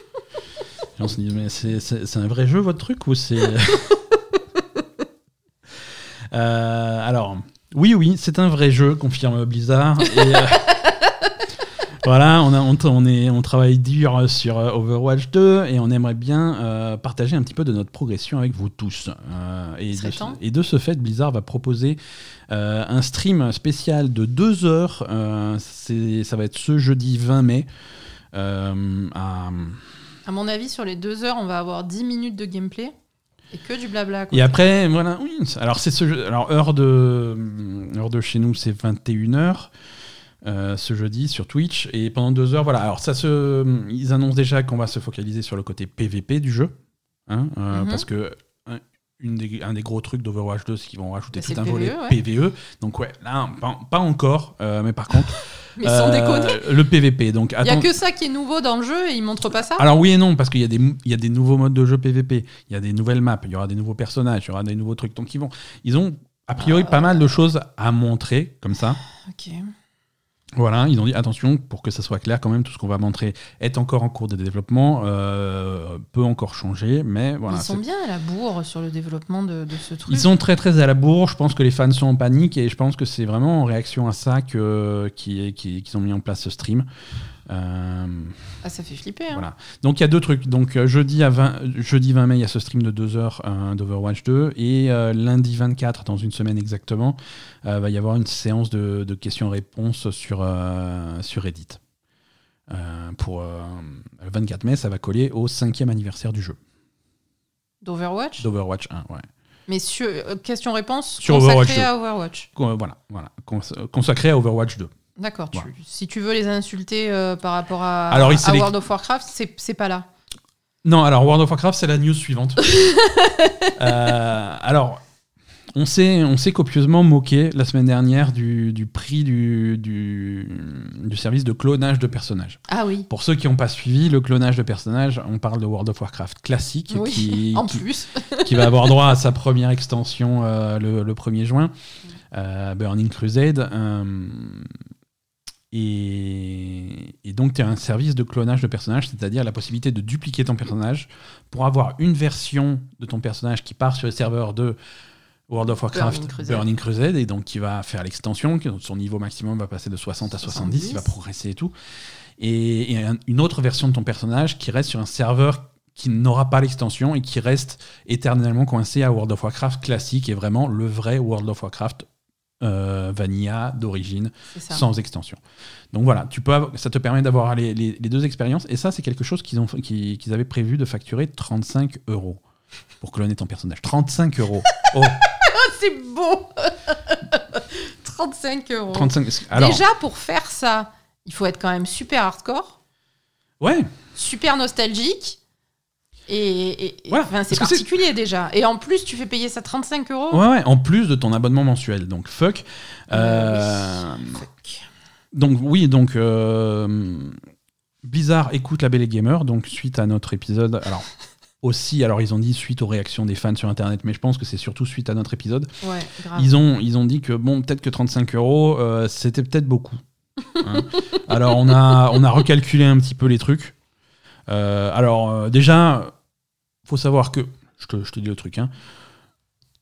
S1: gens se disent mais c'est- un vrai jeu votre truc ou c'est *laughs* alors oui oui c'est un vrai jeu confirme Blizzard et, euh, *laughs* voilà, on, a, on, on est, on travaille dur sur euh, Overwatch 2 et on aimerait bien euh, partager un petit peu de notre progression avec vous tous. Euh, et, de, ce-
S2: temps.
S1: et de ce fait, Blizzard va proposer euh, un stream spécial de deux heures. euh, c'est- ça va être ce jeudi 20 mai. euh, à-
S2: à mon avis, sur les deux heures, on va avoir 10 minutes de gameplay et que du blabla. quoi.
S1: Et après, voilà, oui. Alors, c'est ce jeu- Alors, heure de, heure de chez nous, c'est 21h. ce jeudi sur Twitch et pendant deux heures voilà alors ça se ils annoncent déjà qu'on va se focaliser sur le côté PVP du jeu hein, euh,
S2: Mhm.
S1: parce que une des, un des gros trucs d'Overwatch 2 c'est qu'ils vont rajouter
S2: Bah,
S1: tout
S2: c'est
S1: un
S2: le
S1: volet
S2: PVE,
S1: PVE donc ouais là pas, pas encore euh, mais par contre *laughs*
S2: Mais sans
S1: euh, le PVP donc
S2: Il n'y a que ça qui est nouveau dans le jeu et ils montrent pas ça.
S1: Alors oui et non, parce qu'il y, a des mou- il y a des nouveaux modes de jeu PVP, il y a des nouvelles maps, il y aura des nouveaux personnages, il y aura des nouveaux trucs. Donc ils vont, ils ont a priori pas mal de choses à montrer comme ça.
S2: Ok.
S1: Voilà, ils ont dit attention pour que ça soit clair quand même, tout ce qu'on va montrer est encore en cours de développement, euh, peut encore changer, mais voilà.
S2: ils sont bien à la bourre sur le développement de, de ce truc.
S1: Ils sont très très à la bourre, je pense que les fans sont en panique et je pense que c'est vraiment en réaction à ça que- qu'ils qui, qu'ils ont mis en place ce stream. Euh,
S2: Ah, ça fait flipper. Hein.
S1: Voilà. Donc il y a deux trucs. Donc euh, jeudi, à 20, jeudi 20 mai, il y a ce stream de 2 heures euh, d'Overwatch 2. Et euh, lundi 24, dans une semaine exactement, euh, va y avoir une séance de, de questions-réponses sur, sur Reddit. Pour le 24 mai, ça va coller au cinquième anniversaire du jeu,
S2: D'Overwatch?
S1: d'Overwatch 1. Ouais.
S2: Mais sur, question-réponse consacrée
S1: Overwatch 2.
S2: à Overwatch.
S1: Con- Voilà, voilà. Cons- consacré à Overwatch 2.
S2: D'accord. tu-. Si tu veux les insulter euh, par rapport à,
S1: Alors,
S2: World of Warcraft, c'est pas là.
S1: Non, alors World of Warcraft, c'est la news suivante. *laughs* Euh, alors, on s'est, on s'est copieusement moqué la semaine dernière du, du prix du, du, du service de clonage de personnages.
S2: Ah oui.
S1: Pour ceux qui n'ont pas suivi, le clonage de personnages, on parle de World of Warcraft classique
S2: Oui,
S1: qui, *laughs*
S2: En
S1: qui-
S2: plus.
S1: qui va avoir droit à sa première extension euh, le, le 1er juin, euh, Burning Crusade. Et, et donc, tu as un service de clonage de personnages, c'est-à-dire la possibilité de dupliquer ton personnage pour avoir une version de ton personnage qui part sur les serveurs de World of Warcraft
S2: Burning Crusade.
S1: Burning Crusade, et donc qui va faire l'extension, son niveau maximum va passer de 60 à 70, il va
S2: 70.
S1: progresser et tout. Et, et un- une autre version de ton personnage qui reste sur un serveur qui n'aura pas l'extension et qui reste éternellement coincé à World of Warcraft classique et vraiment le vrai World of Warcraft euh, vanilla d'origine sans extension. Donc voilà, tu peux avoir- ça te permet d'avoir les, les- les deux expériences. Et ça, c'est quelque chose qu'ils avaient prévu de facturer 35 euros pour cloner ton personnage. 35 euros. *laughs* Oh,
S2: Ah, c'est beau *laughs* 35 euros.
S1: 35. Alors,
S2: Déjà, pour faire ça, il faut être quand même super hardcore,
S1: ouais,
S2: super nostalgique. Et,
S1: Voilà,
S2: c'est particulier déjà. Et en plus, tu fais payer ça 35 euros.
S1: ouais, ouais, en plus de ton abonnement mensuel. Donc fuck. Euh,
S2: Fuck.
S1: Donc oui, donc euh, Blizzard écoute la Belle et Gamer, donc suite à notre épisode. Alors *laughs* aussi, alors ils ont dit suite aux réactions des fans sur Internet, mais je pense que c'est surtout suite à notre épisode.
S2: Ouais, grave.
S1: Ils ont, ils ont dit que bon, peut-être que 35 euros, euh, c'était peut-être beaucoup. hein. *laughs* alors on a, on a recalculé un petit peu les trucs. Alors déjà, faut savoir que, je te, je te dis le truc, hein.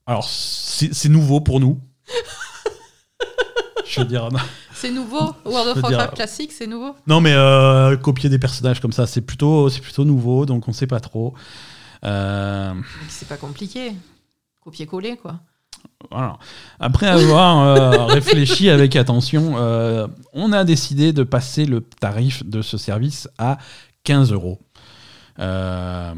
S1: alors c'est c'est nouveau pour nous. *laughs* je veux dire.
S2: C'est nouveau? World of
S1: dire-
S2: Warcraft classique, c'est nouveau?
S1: Non, mais euh, copier des personnages comme ça, c'est plutôt, c'est plutôt nouveau, donc on sait pas trop. Euh,
S2: C'est pas compliqué. Copier-coller, quoi.
S1: voilà. Après avoir euh, *laughs* réfléchi avec attention, euh, on a décidé de passer le tarif de ce service à 15 euros. Euh,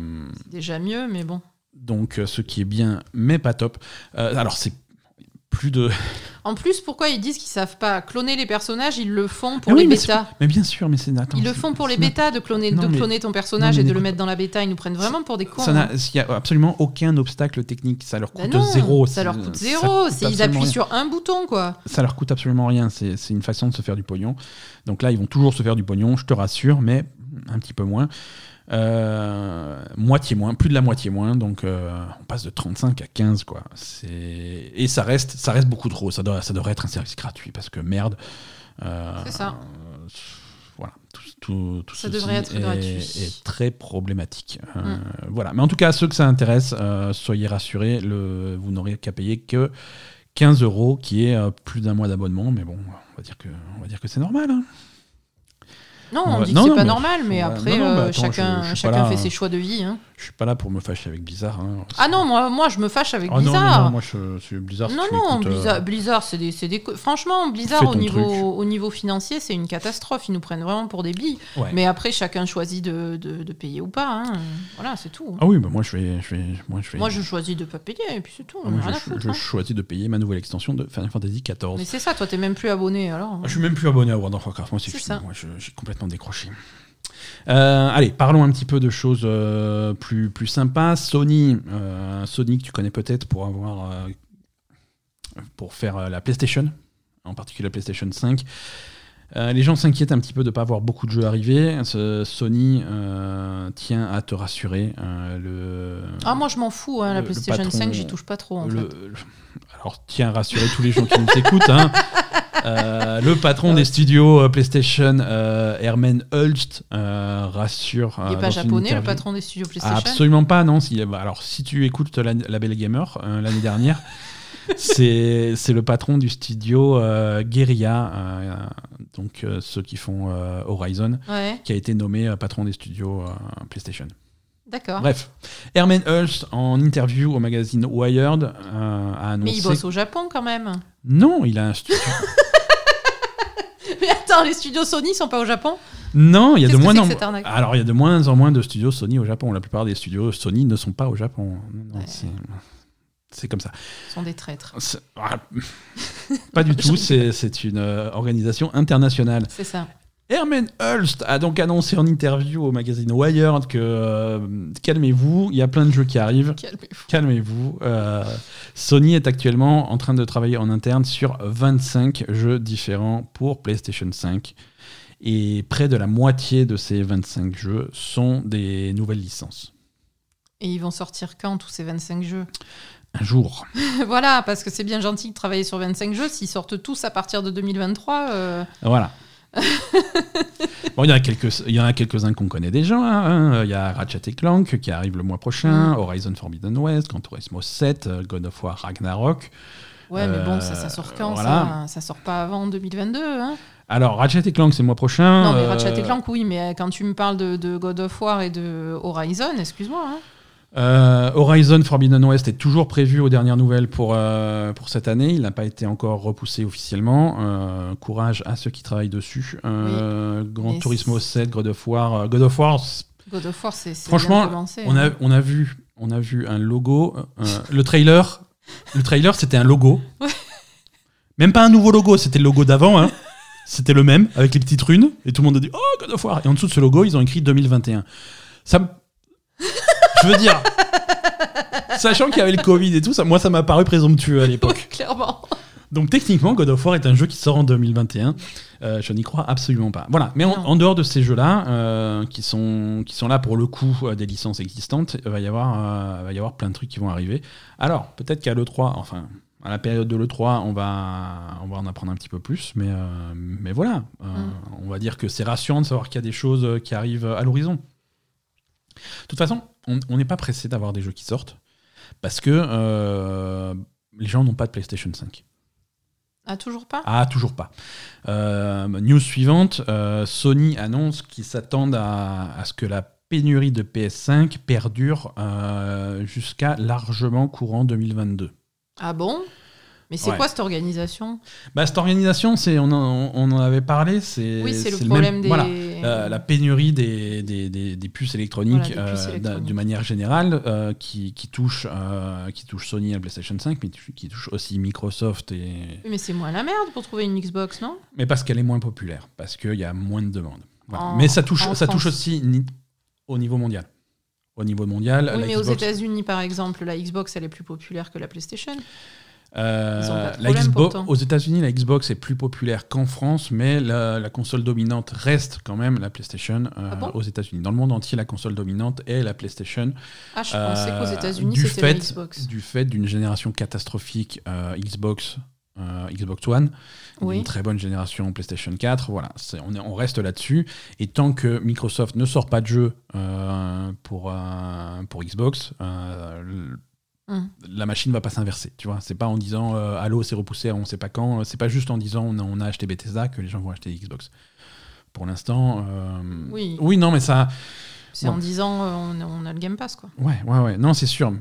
S2: C'est déjà mieux, mais bon.
S1: donc, euh, ce qui est bien, mais pas top. Euh, alors, c'est plus de. *laughs*
S2: En plus, pourquoi ils disent qu'ils savent pas cloner les personnages Ils le font pour
S1: Ah oui,
S2: les
S1: mais
S2: bêtas.
S1: Mais bien sûr, mais c'est.
S2: Ils le font pour les bêtas de cloner,
S1: Non,
S2: de
S1: mais-
S2: cloner ton personnage
S1: non,
S2: et de le mettre dans la bêta. Ils nous prennent vraiment pour des cons. Hein.
S1: Il n'y a absolument aucun obstacle technique. Ça leur
S2: Bah
S1: coûte
S2: non,
S1: zéro.
S2: ça leur coûte zéro.
S1: coûte
S2: Ils appuient
S1: rien.
S2: sur un bouton, quoi.
S1: ça leur coûte absolument rien. C'est c'est une façon de se faire du pognon. Donc là, ils vont toujours se faire du pognon, je te rassure, mais un petit peu moins. Euh, moitié moins, plus de la moitié moins. Donc euh, on passe de 35 à 15, quoi. Et ça reste, ça reste beaucoup trop. Ça, doit, ça devrait être un service gratuit parce que merde. euh,
S2: C'est ça.
S1: voilà, tout, tout, tout
S2: Ça devrait être
S1: est,
S2: gratuit.
S1: est très problématique.
S2: Mm.
S1: Voilà, mais en tout cas, ceux que ça intéresse, soyez rassurés, le, vous n'aurez qu'à payer que 15 euros, qui est plus d'un mois d'abonnement, mais bon, on va dire que, on va dire que c'est normal. hein.
S2: Non, on dit que c'est pas normal, mais après,
S1: non, non, mais
S2: euh,
S1: attends,
S2: chacun,
S1: je- je suis
S2: chacun
S1: là,
S2: fait
S1: hein.
S2: ses choix de vie. hein.
S1: Je suis pas là pour me fâcher avec Blizzard. hein.
S2: Ah non, moi, moi, je me fâche avec
S1: Ah non, non,
S2: Blizzard.
S1: non, moi je suis Blizzard. si
S2: Non,
S1: euh,
S2: Blizzard, Blizzard, c'est des, Franchement, Blizzard, au niveau,
S1: truc.
S2: au niveau financier, c'est une catastrophe. Ils nous prennent vraiment pour des billes.
S1: ouais.
S2: Mais après, chacun choisit de, de- de payer ou pas. hein. Voilà, c'est tout.
S1: Ah oui, bah moi je vais, je vais, moi je vais.
S2: Moi, je choisis de pas payer, et puis c'est tout.
S1: ah, moi,
S2: à
S1: je,
S2: foutre,
S1: je
S2: hein.
S1: choisis de payer ma nouvelle extension de Final Fantasy XIV.
S2: Mais c'est ça, toi, t'es même plus abonné, alors.
S1: Ah, Je suis même plus abonné à World of Warcraft, moi c'est fini. Moi, je- j'ai complètement décroché. Euh, allez, parlons un petit peu de choses euh, plus, plus sympas. Sony, euh, Sony que tu connais peut-être pour avoir euh, pour faire la PlayStation, en particulier la PlayStation 5. Euh, les gens s'inquiètent un petit peu de ne pas avoir beaucoup de jeux arrivés. Ce- Sony tient à te rassurer. le,
S2: Ah, moi, je m'en fous. hein, la
S1: le- le
S2: PlayStation
S1: patron-
S2: 5, j'y touche pas trop, en
S1: le-
S2: fait.
S1: Alors, tiens rassurer tous les gens qui nous écoutent. hein. Euh, le patron
S2: ouais.
S1: des studios euh, PlayStation, euh, Herman Hulst, rassure.
S2: Il n'est pas japonais, le patron des studios PlayStation
S1: Absolument pas, non. Si, bah, alors, si tu écoutes la, la Belle Gamer l'année dernière, *laughs* c'est le patron du studio Guerrilla, euh, donc ceux qui font Horizon,
S2: Ouais,
S1: qui a été nommé patron des studios PlayStation.
S2: D'accord.
S1: Bref, Herman Hulst, en interview au magazine Wired, euh, a annoncé.
S2: Mais il bosse au Japon, quand même.
S1: Non, il a un studio. *laughs*
S2: Mais attends, les studios Sony sont pas au Japon?
S1: Non, il y a de moins en
S2: arnaque?
S1: Alors, il y a de moins en moins de studios Sony au Japon. La plupart des studios Sony ne sont pas au Japon. Non,
S2: Ouais.
S1: c'est- comme ça.
S2: Ils sont des traîtres.
S1: Ah, *laughs* pas du tout, *laughs* c'est c'est une euh, organisation internationale.
S2: C'est ça.
S1: Herman Hulst a donc annoncé en interview au magazine Wired que euh, calmez-vous, il y a plein de jeux qui arrivent.
S2: Calmez-vous.
S1: Calmez-vous. euh, Sony est actuellement en train de travailler en interne sur 25 jeux différents pour PlayStation 5. Et près de la moitié de ces 25 jeux sont des nouvelles licences.
S2: Et ils vont sortir quand, tous ces 25 jeux?
S1: Un jour. *laughs*
S2: Voilà, parce que c'est bien gentil de travailler sur 25 jeux. S'ils sortent tous à partir de 2023, euh,
S1: Voilà. *laughs* bon, il y en a quelques, il y en a quelques-uns qu'on connaît déjà. hein. Il y a Ratchet et Clank qui arrive le mois prochain,
S2: Mm.
S1: Horizon Forbidden West, Gran Turismo 7, euh, God of War Ragnarok.
S2: Ouais, mais bon, ça,
S1: Euh,
S2: ça sort quand
S1: voilà.
S2: ça, ça sort pas avant 2022. Hein?
S1: Alors, Ratchet et Clank, c'est le mois prochain.
S2: non, mais
S1: Euh,
S2: Ratchet et Clank, oui, mais quand tu me parles de, de God of War et de Horizon, excuse-moi. Hein.
S1: Euh, Horizon Forbidden West est toujours prévu aux dernières nouvelles pour, euh, pour cette année. Il n'a pas été encore repoussé officiellement. Euh, courage à ceux qui travaillent dessus. Gran
S2: Mais
S1: Turismo
S2: c'est-
S1: 7, God of War. God of War,
S2: God of War, c'est
S1: Franchement,
S2: commencé,
S1: on a,
S2: hein.
S1: on, a vu, on a vu un logo. le trailer, le trailer c'était un logo.
S2: Ouais.
S1: Même pas un nouveau logo, c'était le logo d'avant. hein. C'était le même, avec les petites runes. Et tout le monde a dit Oh, God of War Et en dessous de ce logo, ils ont écrit 2021. Ça me- Je veux dire, sachant qu'il y avait le Covid et tout, ça, moi ça m'a paru présomptueux à l'époque. *laughs*
S2: Clairement.
S1: Donc techniquement, God of War est un jeu qui sort en 2021. Euh, je n'y crois absolument pas. Voilà. Mais en, dehors de ces jeux-là, euh, qui, sont, qui sont là pour le coup euh, des licences existantes, il va y avoir, va y avoir plein de trucs qui vont arriver. Alors, peut-être qu'à l'E3, enfin, à la période de l'E3, on va, on va en apprendre un petit peu plus. Mais, euh, mais voilà. Euh,
S2: Mm.
S1: On va dire que c'est rassurant de savoir qu'il y a des choses qui arrivent à l'horizon. De toute façon, on n'est pas pressé d'avoir des jeux qui sortent. Parce que euh, les gens n'ont pas de PlayStation 5.
S2: Ah, toujours pas?
S1: Ah, toujours pas. Euh, news suivante, euh, Sony annonce qu'ils s'attendent à, à ce que la pénurie de PS5 perdure jusqu'à largement courant 2022.
S2: Ah bon? Mais c'est
S1: Ouais.
S2: quoi cette organisation?
S1: Bah, cette organisation, c'est, on, en, on en avait parlé, c'est,
S2: Oui, le
S1: même-
S2: problème des.
S1: voilà, euh, la pénurie des, des, des- des puces électroniques,
S2: Voilà,
S1: euh, manière générale euh, qui, qui, touche, qui touche Sony et la PlayStation 5, mais qui touche aussi Microsoft et,
S2: Oui, mais c'est moins la merde pour trouver une Xbox, non?
S1: Mais parce qu'elle est moins populaire, parce qu'il y a moins de demandes. Voilà.
S2: En-
S1: mais ça touche, ça touche aussi ni- au niveau mondial. Au niveau mondial,
S2: Oui,
S1: la
S2: mais aux États-Unis, par exemple, la Xbox, elle est plus populaire que la PlayStation.
S1: Euh, la Xbox- aux États-Unis, la Xbox est plus populaire qu'en France, mais la, la console dominante reste quand même la PlayStation euh,
S2: Ah bon
S1: aux États-Unis. Dans le monde entier, la console dominante est la PlayStation.
S2: Ah, je pensais
S1: Euh,
S2: qu'aux États-Unis,
S1: du
S2: c'était la Xbox.
S1: Du fait d'une génération catastrophique euh, Xbox, euh, Xbox One,
S2: Oui.
S1: une très bonne génération PlayStation 4. Voilà, on, est- on reste là-dessus. Et tant que Microsoft ne sort pas de jeu euh, pour, euh, pour Xbox,
S2: Hum.
S1: la machine va pas s'inverser. Tu vois, c'est pas en disant euh, Halo c'est repoussé, à on sait pas quand. C'est pas juste en disant on a, on a acheté Bethesda que les gens vont acheter Xbox. Pour l'instant, euh,
S2: Oui.
S1: non, mais ça,
S2: C'est
S1: Bon.
S2: en disant euh, on, on a le Game Pass, quoi.
S1: ouais, ouais, ouais. Non, c'est sûr.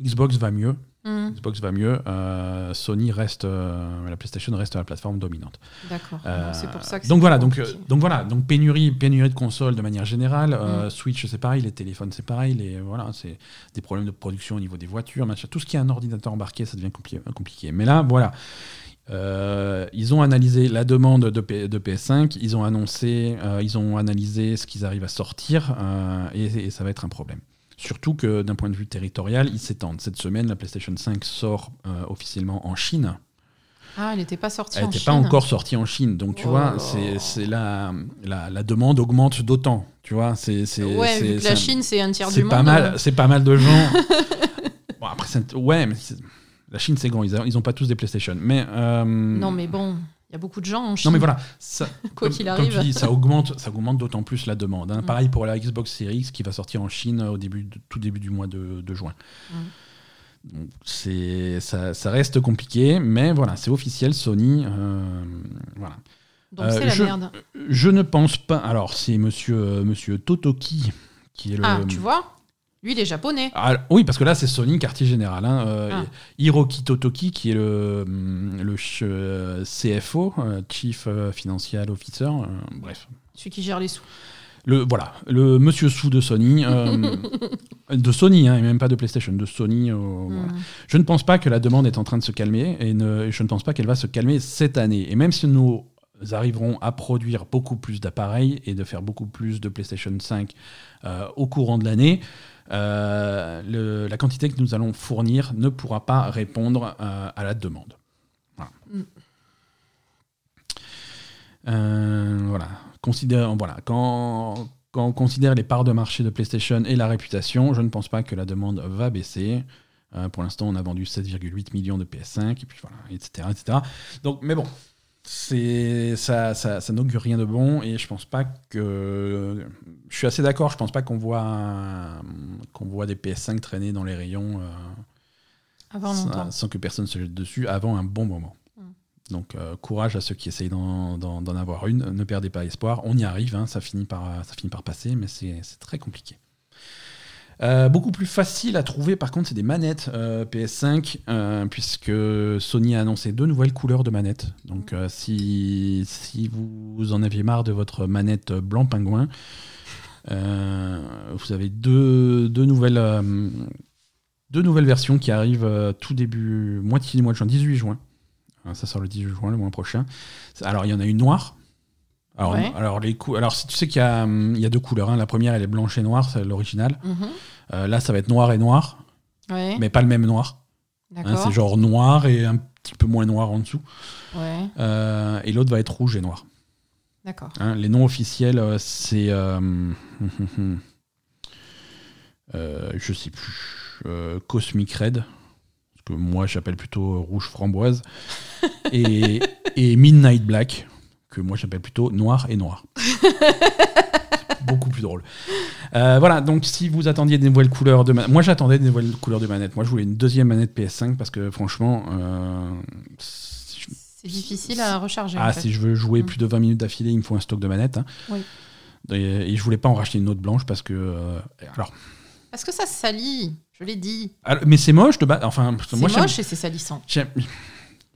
S1: Xbox va mieux.
S2: Hum,
S1: Xbox va mieux. euh, Sony reste, euh, la PlayStation reste la plateforme dominante.
S2: D'accord.
S1: Euh,
S2: c'est pour ça que
S1: donc voilà, donc, voilà, donc pénurie, pénurie de consoles de manière générale.
S2: Mm.
S1: Switch c'est pareil, les téléphones c'est pareil, les voilà, c'est des problèmes de production au niveau des voitures, machin. Tout ce qui est un ordinateur embarqué, ça devient compli- compliqué. Mais là, voilà. Euh, ils ont analysé la demande de, P- de PS5, ils ont annoncé, euh, ils ont analysé ce qu'ils arrivent à sortir, euh, et, et ça va être un problème. Surtout que d'un point de vue territorial, ils s'étendent. Cette semaine, la PlayStation 5 sort euh, officiellement en Chine.
S2: Ah, elle n'était pas sortie
S1: Elle
S2: en
S1: n'était
S2: Chine.
S1: pas encore sortie en Chine, donc tu
S2: Oh
S1: vois,
S2: là.
S1: c'est la, la, la demande augmente d'autant. Tu vois, c'est
S2: Ouais, vu que la Chine, c'est un tiers du monde.
S1: pas mal,
S2: euh,
S1: c'est pas mal de *laughs* gens. bon après, ouais, mais la Chine c'est grand, ils, a- ils ont pas tous des PlayStation, mais euh,
S2: Non, mais bon, il y a beaucoup de gens en Chine.
S1: non mais voilà, ça, *laughs*
S2: Quoi
S1: comme-
S2: qu'il
S1: comme
S2: arrive.
S1: tu dis, ça augmente, ça augmente d'autant plus la demande. hein.
S2: Mm.
S1: Pareil pour la Xbox Series X qui va sortir en Chine au début, de- tout début du mois de, de juin.
S2: Mm.
S1: Donc, c'est ça, ça reste compliqué, mais voilà, c'est officiel. Sony, euh, voilà.
S2: Donc
S1: Euh,
S2: c'est la
S1: je-
S2: merde.
S1: Je ne pense pas. Alors, c'est monsieur, euh, monsieur Totoki qui est le.
S2: Ah, tu vois Lui, il est japonais.
S1: Ah, oui, parce que là, c'est Sony, quartier général. hein, euh,
S2: Ah.
S1: Hiroki Totoki, qui est le, hum, le ch- euh, CFO, euh, Chief euh, Financial Officer. euh, bref.
S2: Celui qui gère les sous.
S1: Le, voilà, le monsieur sous de Sony. euh, *laughs* de Sony, hein, et même pas de PlayStation, de Sony. voilà.
S2: Hmm.
S1: Je ne pense pas que la demande est en train de se calmer et ne- je ne pense pas qu'elle va se calmer cette année. Et même si nous arriverons à produire beaucoup plus d'appareils et de faire beaucoup plus de PlayStation 5 euh, au courant de l'année, le- la quantité que nous allons fournir ne pourra pas répondre euh, à la demande. Voilà.
S2: Mm.
S1: Euh, voilà. Considère- voilà. Quand, quand on considère les parts de marché de PlayStation et la réputation, je ne pense pas que la demande va baisser. Euh, pour l'instant, on a vendu 7,8 millions de PS5, et puis voilà, etc., etc. Donc, mais bon, c'est ça, ça, ça n'augure rien de bon et je pense pas que je suis assez d'accord je pense pas qu'on voit qu'on voit des PS5 traîner dans les rayons euh,
S2: Avant
S1: sans, que personne se jette dessus avant un bon moment.
S2: Mm.
S1: donc euh, courage à ceux qui essayent d'en, avoir une. Ne perdez pas espoir. On y arrive hein, ça finit par ça finit par passer mais c'est très compliqué Euh, beaucoup plus facile à trouver par contre c'est des manettes euh, PS5 euh, puisque Sony a annoncé deux nouvelles couleurs de manettes. Donc si, vous en aviez marre de votre manette blanc pingouin vous avez deux, nouvelles deux nouvelles versions qui arrivent tout début moitié du mois de juin 18 juin. Ça sort le 18 juin le mois prochain. Alors il y en a une noire alors,
S2: Ouais.
S1: alors, les cou- alors si tu sais qu'il y, a, hum, il y a deux couleurs hein. la première elle est blanche et noire c'est l'original
S2: Mhm.
S1: euh, là, ça va être noir et noir,
S2: Ouais,
S1: mais pas le même noir. Hein, c'est genre noir et un petit peu moins noir en dessous.
S2: Ouais,
S1: Euh, et l'autre va être rouge et noir.
S2: d'accord.
S1: Hein, les noms officiels, euh, c'est. euh, *laughs* je sais plus. Cosmic Red. Ce que moi, j'appelle plutôt rouge framboise. *laughs* et, et Midnight Black. Que moi, j'appelle plutôt noir et noir. beaucoup plus drôle. Euh, voilà, donc si vous attendiez des nouvelles couleurs de manette, moi j'attendais des nouvelles couleurs de manette. Moi je voulais une deuxième manette PS5 parce que franchement, euh, si
S2: C'est difficile à recharger.
S1: ah,
S2: en fait.
S1: si je veux jouer
S2: Mm.
S1: plus de 20 minutes d'affilée, il me faut un stock de manettes. hein.
S2: Oui.
S1: Et, et je voulais pas en racheter une autre blanche parce que. euh, alors,
S2: Parce que ça salit, je l'ai dit.
S1: alors, mais c'est moche de base. Enfin,
S2: C'est moche et c'est salissant.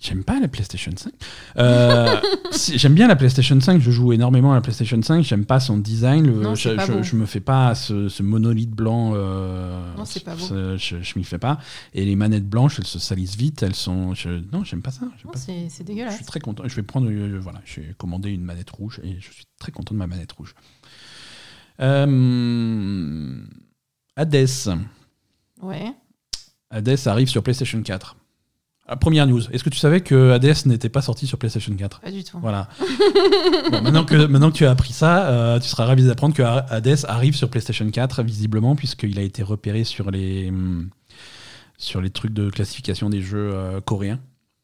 S1: J'aime. Pas la PlayStation 5. Euh, *laughs* si- j'aime bien la PlayStation 5, je joue énormément à la PlayStation 5, j'aime pas son design, le-
S2: Non,
S1: je,
S2: c'est pas
S1: je- je me fais pas ce, ce monolithe blanc. euh,
S2: Non, c'est pas beau.
S1: ce- Je, je m'y fais pas. Et les manettes blanches, elles se salissent vite, elles sont. non, j'aime pas ça.
S2: Non,
S1: pas ça.
S2: C'est c'est
S1: Je
S2: dégueulasse.
S1: suis très content. Je vais prendre. euh, voilà, j'ai commandé une manette rouge et je suis très content de ma manette rouge. Hades.
S2: Ouais.
S1: Hades arrive sur PlayStation 4. Ah, première news. Est-ce que tu savais que Hades n'était pas sorti sur PlayStation 4
S2: Pas du tout.
S1: Voilà. *laughs* Bon, maintenant, que, maintenant que tu as appris ça, euh, tu seras ravi d'apprendre que Hades arrive sur PlayStation 4, visiblement, puisqu'il a été repéré sur les, hum, sur les trucs de classification des jeux euh, coréens.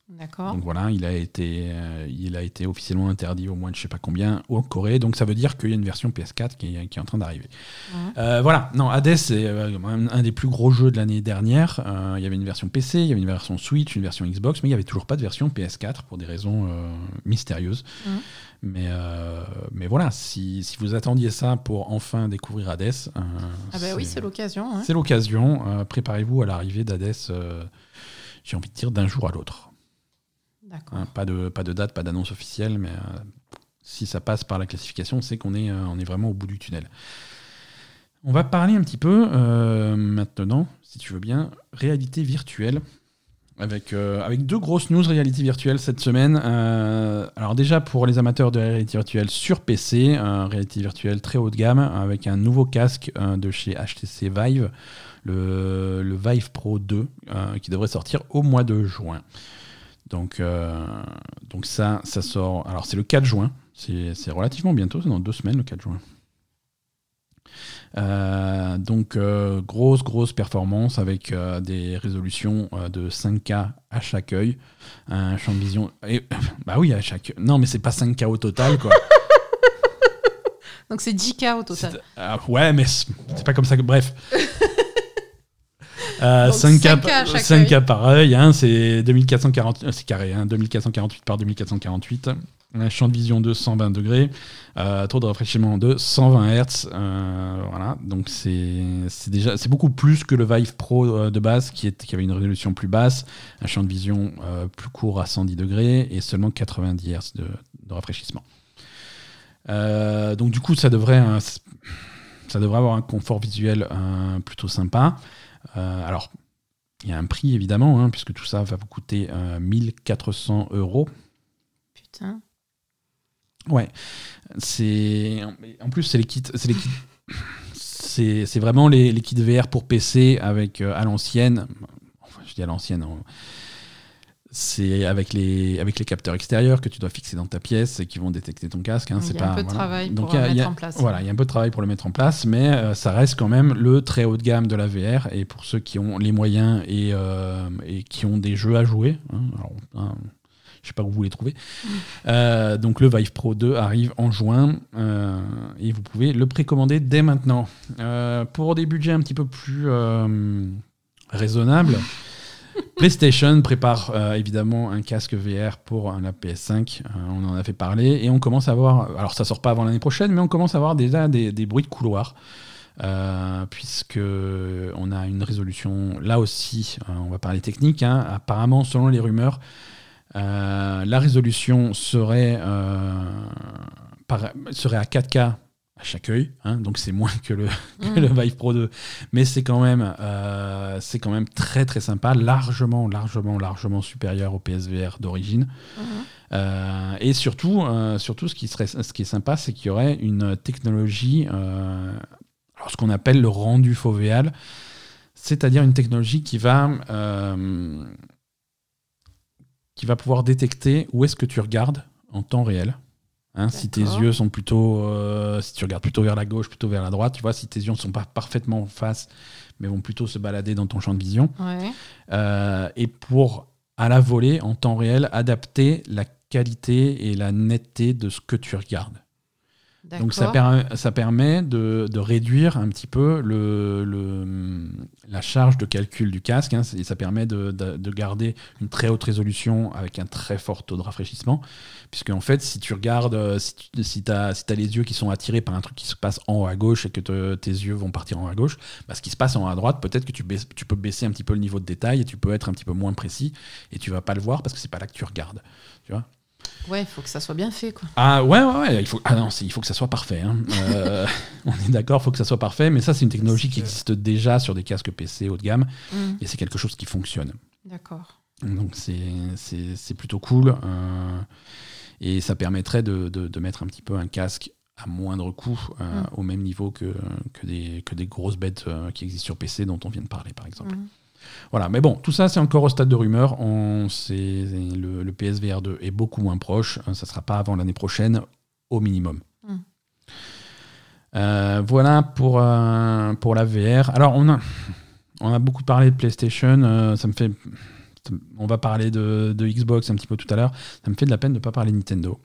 S2: D'accord.
S1: Donc voilà, il a été, euh, il a été officiellement interdit au moins de je sais pas combien en Corée. Donc ça veut dire qu'il y a une version PS4 qui est, qui est en train d'arriver.
S2: Ouais.
S1: Euh, voilà, non, Hades c'est euh, un, un des plus gros jeux de l'année dernière. Il y avait une version PC, il y avait une version Switch, une version Xbox, mais il n'y avait toujours pas de version PS4 pour des raisons mystérieuses. Mais, mais voilà, si, si vous attendiez ça pour enfin découvrir Hades,
S2: Ah bah oui, c'est l'occasion. hein.
S1: c'est l'occasion. Euh, Préparez-vous à l'arrivée d'Hades, j'ai envie de dire, d'un jour à l'autre. Hein, pas, de, date, pas d'annonce officielle, mais euh, si ça passe par la classification, c'est qu'on est, euh, est vraiment au bout du tunnel. On va parler un petit peu euh, maintenant, si tu veux bien, réalité virtuelle. Avec, deux grosses news réalité virtuelle cette semaine. Alors déjà pour les amateurs de réalité virtuelle sur PC, réalité virtuelle très haut de gamme avec un nouveau casque de chez HTC Vive, le, Vive Pro 2, euh, qui devrait sortir au mois de juin. Donc, euh, donc ça, ça sort. Alors c'est le 4 juin. C'est relativement bientôt, c'est dans deux semaines le 4 juin. Euh, donc euh, grosse grosse performance avec euh, des résolutions de 5K à chaque œil, un champ de vision. Et, *laughs* bah oui à chaque. Non mais c'est pas 5K au total quoi. *laughs*
S2: Donc c'est 10K au total.
S1: Ouais mais c'est pas comme ça que bref. *laughs* Euh,
S2: Donc,
S1: 5K,
S2: 5K à chaque
S1: 5K
S2: œil.
S1: par œil, hein, c'est 2440, euh, c'est carré, hein, 2448 par 2448, un champ de vision de 120 degrés, euh, taux de rafraîchissement de 120 Hz, euh, voilà, donc c'est déjà c'est beaucoup plus que le Vive Pro euh, de base qui, est, qui avait une résolution plus basse, un champ de vision euh, plus court à 110 degrés et seulement 90 Hz de, de rafraîchissement. Euh, donc du coup ça devrait euh, ça devrait avoir un confort visuel euh, plutôt sympa. Euh, alors, il y a un prix évidemment, hein, puisque tout ça va vous coûter euh, 1400 euros.
S2: Putain.
S1: Ouais, c'est en plus c'est les kits, c'est les kits, c'est c'est vraiment les, les kits VR pour PC avec euh, à l'ancienne. Enfin, je dis à l'ancienne. C'est avec les, avec les capteurs extérieurs que tu dois fixer dans ta pièce et qui vont détecter ton casque. hein,
S2: Il y a un peu de
S1: voilà.
S2: travail pour
S1: a-
S2: le
S1: a-
S2: mettre en place.
S1: Voilà, il y a un peu de travail pour le mettre en place, mais euh, ça reste quand même le très haut de gamme de la VR. Et pour ceux qui ont les moyens et, euh, et qui ont des jeux à jouer, hein, alors, hein, Je sais pas où vous les trouvez. Euh, donc le Vive Pro 2 arrive en juin euh, et vous pouvez le précommander dès maintenant. Euh, pour des budgets un petit peu plus raisonnables, PlayStation prépare évidemment un casque VR pour la PS5. on en a fait parler et on commence à voir. Alors ça sort pas avant l'année prochaine, mais on commence à voir déjà des, bruits de couloir. puisque on a une résolution là aussi, on va parler technique. Hein. apparemment, selon les rumeurs, euh, la résolution serait, euh, serait à 4K à chaque œil, hein, donc c'est moins que le, *laughs* le, mm. Vive Pro 2, mais c'est quand même euh, c'est quand même très très sympa, largement largement largement supérieur au PSVR d'origine. Mm-hmm. et surtout surtout ce qui serait ce qui est sympa, c'est qu'il y aurait une technologie, alors ce qu'on appelle le rendu fovéal, c'est-à-dire une technologie qui va qui va pouvoir détecter où est-ce que tu regardes en temps réel. Hein, si tes yeux sont plutôt, euh, si tu regardes plutôt vers la gauche, plutôt vers la droite, tu vois, si tes yeux ne sont pas parfaitement en face, mais vont plutôt se balader dans ton champ de vision. Euh, et pour, à la volée, en temps réel, adapter la qualité et la netteté de ce que tu regardes. Donc ça, ça permet de, réduire un petit peu le, la charge de calcul du casque hein, et ça permet de, garder une très haute résolution avec un très fort taux de rafraîchissement. Puisque en fait, si tu regardes, euh, si tu si as, si as les yeux qui sont attirés par un truc qui se passe en haut à gauche et que tes yeux vont partir en haut à gauche, bah, ce qui se passe en haut à droite, peut-être que tu, tu peux baisser un petit peu le niveau de détail et tu peux être un petit peu moins précis et tu vas pas le voir parce que c'est pas là que tu regardes. Tu vois?
S2: Ouais, il faut que ça soit bien fait. Quoi.
S1: Ah ouais, ouais, ouais. Il faut, ah non, il faut que ça soit parfait. Hein. Euh, *laughs* on est d'accord, il faut que ça soit parfait. Mais ça, c'est une technologie qui existe déjà sur des casques PC haut de gamme. Mm. Et c'est quelque chose qui fonctionne.
S2: D'accord.
S1: Donc c'est plutôt cool. Euh, et ça permettrait de, de, mettre un petit peu un casque à moindre coût, euh, mm. au même niveau que, que, des, que des grosses bêtes qui existent sur PC dont on vient de parler, par exemple. Mm. Voilà, mais bon, tout ça c'est encore au stade de rumeur. On, le, le, PSVR 2 est beaucoup moins proche. Hein, ça ne sera pas avant l'année prochaine, au minimum. Hmm. Euh, voilà pour, euh, pour la VR. Alors, on a, on a beaucoup parlé de PlayStation. Euh, ça me fait. On va parler de, de, Xbox un petit peu tout à l'heure. Ça me fait de la peine de ne pas parler de Nintendo.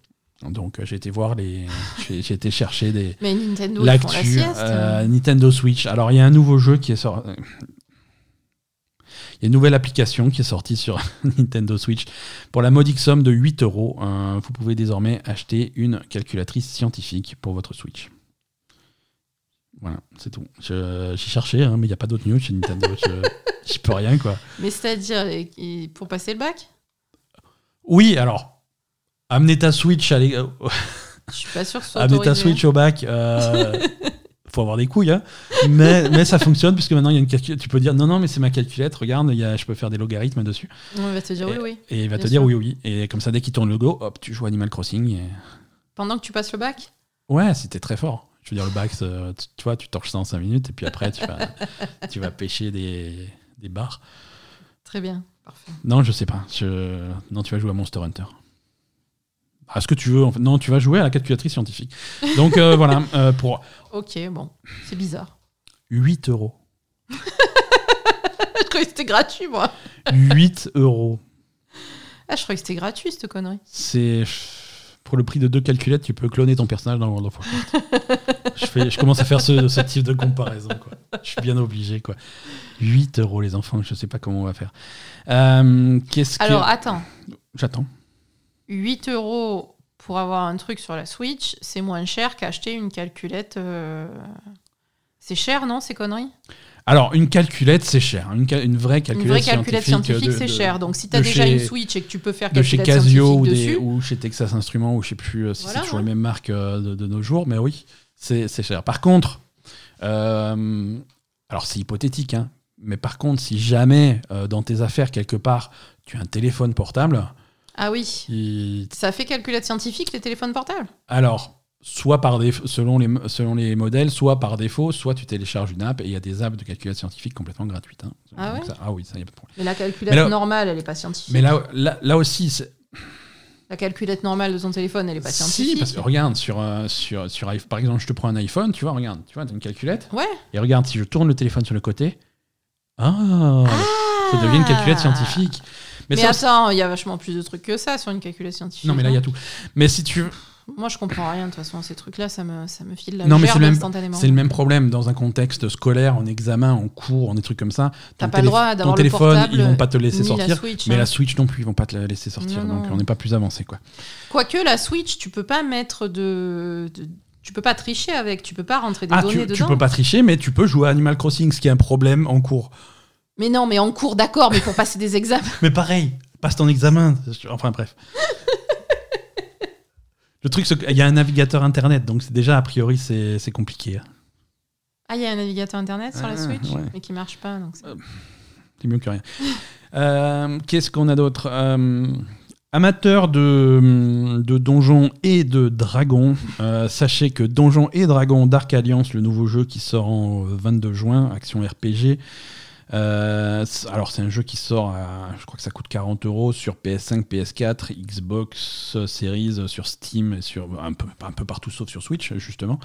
S1: Donc j'ai été voir les, *laughs* j'ai été chercher des
S2: Mais Nintendo l'actu,
S1: Nintendo Switch. Alors il y a un nouveau jeu qui est sorti. Il y a une nouvelle application qui est sortie sur *laughs* Nintendo Switch. Pour la modique somme de 8 euros, euh, vous pouvez désormais acheter une calculatrice scientifique pour votre Switch. Voilà, c'est tout. J'ai cherché, hein, mais il n'y a pas d'autres news chez Nintendo. je, *laughs* peux rien, quoi.
S2: Mais c'est-à-dire, pour passer le bac?
S1: Oui, alors, amener ta Switch à
S2: Je suis pas sûr que ce soit *laughs*
S1: Amener ta Switch au bac. Euh, faut avoir des couilles, hein. mais, *laughs* mais ça fonctionne puisque maintenant il y a une calculette. Tu peux dire non, non, mais c'est ma calculette, regarde, y a, je peux faire des logarithmes dessus.
S2: il va te dire oui, oui.
S1: Et il va te dire oui, oui. Et comme ça, dès qu'il tourne le go, hop, tu joues Animal Crossing.
S2: Pendant que tu passes le bac?
S1: Ouais, t'es très fort. Je veux dire, le bac, tu vois, tu torches ça en 5 minutes et puis après, tu vas, *laughs* tu vas pêcher des, des bars.
S2: Très bien, parfait.
S1: Non, je sais pas. Je... Non, tu vas jouer à Monster Hunter. Est-ce que tu veux Non, tu vas jouer à la calculatrice scientifique. Donc euh, voilà, *laughs* euh, pour.
S2: Ok, bon, c'est bizarre.
S1: 8 euros. *laughs*
S2: je croyais que c'était gratuit, moi.
S1: 8 euros.
S2: Ah, je croyais que c'était gratuit, cette connerie.
S1: C'est. Pour le prix de deux calculettes, tu peux cloner ton personnage dans World of Warcraft. je, fais, je commence à faire ce, ce, type de comparaison. Quoi. Je suis bien obligé. Quoi. 8 euros, les enfants, je sais pas comment on va faire. Euh, qu'est-ce
S2: Alors, attends.
S1: J'attends.
S2: 8 euros pour avoir un truc sur la Switch, c'est moins cher qu'acheter une calculette. Euh, c'est cher, non, ces conneries?
S1: Alors, une calculette, c'est cher. Une, une, vraie calculette, une vraie
S2: calculette scientifique, c'est cher. Donc, si tu as déjà une Switch et que tu peux faire
S1: de chez Casio ou, ou, chez Texas Instruments, ou je sais plus euh, si c'est toujours les mêmes marques euh, de, nos jours, mais oui, c'est cher. Par contre, alors c'est hypothétique, hein, mais par contre, si jamais dans tes affaires, quelque part, tu as un téléphone portable,
S2: ah oui. Ça fait calculette scientifique les téléphones portables?
S1: Alors, soit par défaut, selon les, selon les modèles, soit par défaut, soit tu télécharges une app et il y a des apps de calculette scientifique complètement gratuites. Hein.
S2: Ah,
S1: ah, oui, ça, y a pas de problème.
S2: Mais la calculette normale, elle n'est pas scientifique.
S1: Mais là, là, aussi,
S2: La calculette normale de ton téléphone, elle n'est pas scientifique.
S1: Si, parce que regarde, sur, euh, sur, sur, par exemple, je te prends un iPhone, tu vois, regarde, tu vois, as une calculette.
S2: Ouais.
S1: Et regarde, si je tourne le téléphone sur le côté, ah, ça devient une calculette scientifique.
S2: Mais,
S1: ça aussi-
S2: attends, il y a vachement plus de trucs que ça sur une calculette scientifique.
S1: Non, mais là, il y a
S2: hein.
S1: tout. Mais si tu
S2: Moi, je comprends rien de toute façon. Ces trucs-là, ça me, ça me file la
S1: Non, mais c'est le même-
S2: instantanément.
S1: c'est le même problème dans un contexte scolaire, en examen, en cours, en des trucs comme ça.
S2: T'as pas le droit d'avoir
S1: Ton
S2: le
S1: téléphone, ils vont pas te laisser
S2: la
S1: sortir.
S2: Switch,
S1: mais
S2: hein.
S1: la Switch non plus, ils vont pas te la laisser sortir.
S2: Non,
S1: donc
S2: non.
S1: on n'est pas plus avancé, quoi.
S2: Quoique la Switch, tu peux pas mettre de, de- tu peux pas tricher avec, tu peux pas rentrer des
S1: Ah,
S2: données
S1: tu,
S2: dedans.
S1: tu peux pas tricher, mais tu peux jouer à Animal Crossing, ce qui est un problème en cours.
S2: Mais non, mais en cours, d'accord, mais pour passer des examens. *laughs*
S1: Mais pareil, passe ton examen. Enfin bref. Le truc, c'est qu'il y a un navigateur internet, donc c'est déjà a priori c'est c'est compliqué. hein.
S2: Ah, il y a un navigateur internet sur la
S1: Ah,
S2: Switch,
S1: ouais.
S2: mais qui marche pas. Donc c'est-
S1: C'est mieux que rien. Euh, Qu'est-ce qu'on a d'autre? Euh, Amateurs de, de donjons et de dragons, euh, sachez que Donjons et Dragons Dark Alliance, le nouveau jeu qui sort en 22 juin, action RPG. Euh, alors c'est un jeu qui sort, à, je crois que ça coûte 40 euros sur PS5, PS4, Xbox euh, Series, euh, sur Steam, et sur un peu, un peu partout sauf sur Switch justement.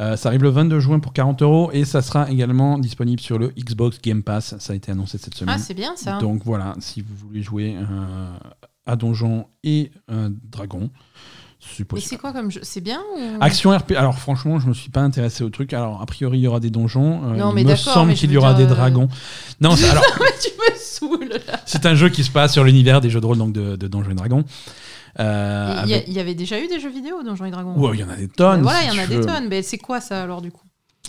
S1: Euh, ça arrive le 22 juin pour 40 euros et ça sera également disponible sur le Xbox Game Pass. Ça a été annoncé cette semaine.
S2: Ah, c'est bien ça.
S1: Donc voilà, si vous voulez jouer euh, à Donjon et Dragon,
S2: Mais c'est quoi comme jeu? C'est bien ou...
S1: Action RP. Alors franchement, je me suis pas intéressé au truc. Alors a priori, il y aura des donjons. Euh,
S2: Non, mais
S1: il me semble qu'il y aura
S2: dire,
S1: des
S2: euh,
S1: dragons. Non, c'est- *laughs* alors
S2: Mais tu me saoules
S1: c'est un jeu qui se passe sur l'univers des jeux de rôle donc de, de Donjons et Dragons. Euh,
S2: Il y,
S1: avec-
S2: avait déjà eu des jeux vidéo Donjons et Dragons.
S1: Ouais, il y en a des tonnes.
S2: Mais voilà,
S1: si
S2: il y en a des tonnes. Mais c'est quoi ça alors du coup?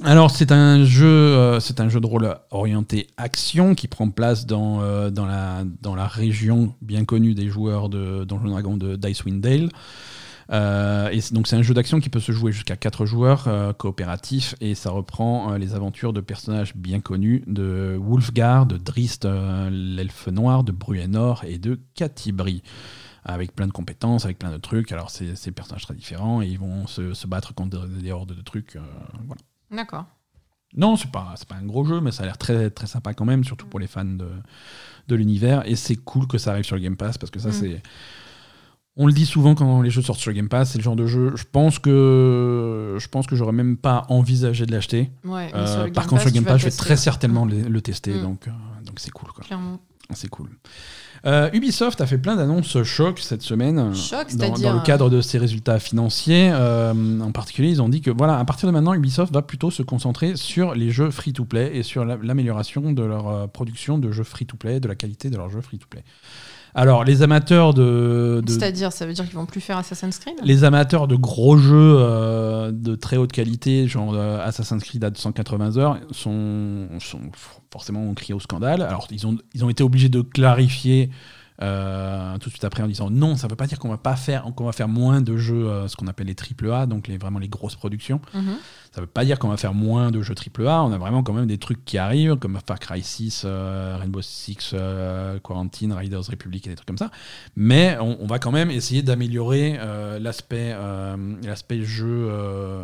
S1: Alors c'est un jeu, euh, c'est un jeu de rôle orienté action qui prend place dans, euh, dans, la, dans la région bien connue des joueurs de Donjons et Dragons de Dicewind Dale. Euh, et donc c'est un jeu d'action qui peut se jouer jusqu'à 4 joueurs euh, coopératifs et ça reprend euh, les aventures de personnages bien connus de Wulfgar, de Drist, euh, l'elfe noir, de Bruenor et de Catibri avec plein de compétences, avec plein de trucs. Alors c'est des personnages très différents et ils vont se, se battre contre des, des hordes de trucs. voilà.
S2: D'accord.
S1: Non, c'est pas, pas un gros jeu, mais ça a l'air très, très sympa quand même, surtout pour les fans de, de l'univers. Et c'est cool que ça arrive sur le Game Pass, parce que ça,
S2: Mm.
S1: c'est. On le dit souvent quand les jeux sortent sur Game Pass, c'est le genre de jeu. Je pense que je pense que j'aurais même pas envisagé de l'acheter.
S2: Ouais,
S1: Euh, par contre, sur
S2: Pass,
S1: Game Pass, je vais très certainement le, le tester,
S2: Mm.
S1: donc euh, donc c'est cool. Quoi.
S2: Clairement.
S1: C'est cool. Euh, Ubisoft a fait plein d'annonces choc cette semaine.
S2: Choc,
S1: dans, dans le cadre de ses résultats financiers. Euh, en particulier, ils ont dit que voilà, à partir de maintenant, Ubisoft va plutôt se concentrer sur les jeux free-to-play et sur la- l'amélioration de leur production de jeux free-to-play, de la qualité de leurs jeux free-to-play. Alors, les amateurs de, de-
S2: C'est-à-dire, ça veut dire qu'ils vont plus faire Assassin's Creed?
S1: Les amateurs de gros jeux euh, de très haute qualité, genre euh, Assassin's Creed à 280 heures, sont, sont forcément ont crié au scandale. Alors ils ont, ils ont été obligés de clarifier euh, tout de suite après en disant non, ça veut pas dire qu'on va pas faire, qu'on va faire moins de jeux, euh, ce qu'on appelle les triple A, donc les, vraiment les grosses productions.
S2: Mhm.
S1: Ça veut pas dire qu'on va faire moins de jeux triple A. On a vraiment quand même des trucs qui arrivent, comme Far Cry 6, euh, Rainbow Six, Quarantine, Riders Republic et des trucs comme ça. Mais on, on va quand même essayer d'améliorer l'aspect l'aspect jeu,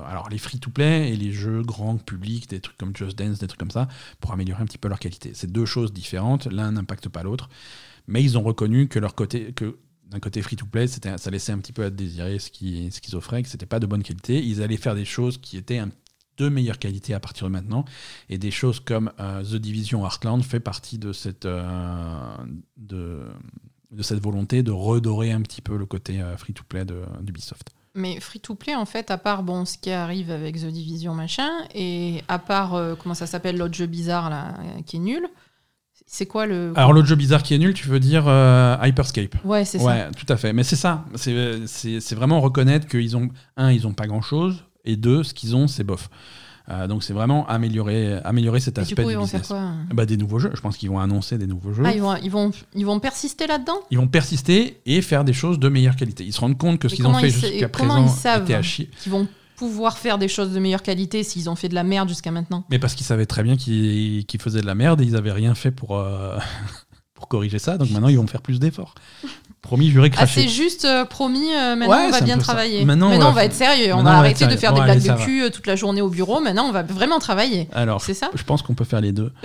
S1: alors les free-to-play et les jeux grand public, des trucs comme Just Dance, des trucs comme ça, pour améliorer un petit peu leur qualité. C'est deux choses différentes. L'un n'impacte pas l'autre. Mais ils ont reconnu que leur côté, que d'un côté free-to-play, ça laissait un petit peu à désirer ce qu'ils, ce qu'ils offraient, que c'était pas de bonne qualité. Ils allaient faire des choses qui étaient un- de meilleure qualité à partir de maintenant. Et des choses comme euh, The Division Heartland fait partie de cette, euh, de, cette volonté de redorer un petit peu le côté euh, free-to-play d'Ubisoft.
S2: Mais free-to-play, en fait, à part bon, ce qui arrive avec The Division machin, et à part, comment ça s'appelle, l'autre jeu bizarre là, qui est nul, c'est quoi le.
S1: Alors l'autre jeu bizarre qui est nul, tu veux dire euh, Hyperscape
S2: Ouais, c'est
S1: Ouais, tout à fait. Mais c'est ça. C'est, c'est, c'est vraiment reconnaître qu'ils ont, un, ils ont pas grand-chose, et deux, ce qu'ils ont, c'est bof. Euh, donc c'est vraiment améliorer, améliorer cet
S2: ça. Et du
S1: aspect
S2: coup, ils vont faire quoi
S1: Bah, des nouveaux jeux. Je pense qu'ils vont annoncer des nouveaux jeux.
S2: Ah, ils vont, ils, vont, ils vont persister là-dedans?
S1: Ils vont persister et faire des choses de meilleure qualité. Ils se rendent compte que ce qu'ils ont fait
S2: ils
S1: jusqu'à présent
S2: ils savent
S1: était à chier.
S2: Qu'ils vont pouvoir faire des choses de meilleure qualité s'ils ont fait de la merde jusqu'à maintenant
S1: Mais parce qu'ils savaient très bien qu'ils faisaient de la merde et ils n'avaient rien fait pour, euh, *laughs* pour corriger ça. Donc maintenant, ils vont faire plus d'efforts. Promis, juré,
S2: Ah,
S1: craché.
S2: c'est juste euh, promis, euh, maintenant
S1: Ouais,
S2: on va bien travailler.
S1: Maintenant,
S2: Maintenant,
S1: on va
S2: être sérieux. On va arrêter de faire des blagues de cul toute la journée au bureau. Maintenant, on va vraiment travailler.
S1: Alors,
S2: C'est ça
S1: je pense qu'on peut faire les deux. *laughs*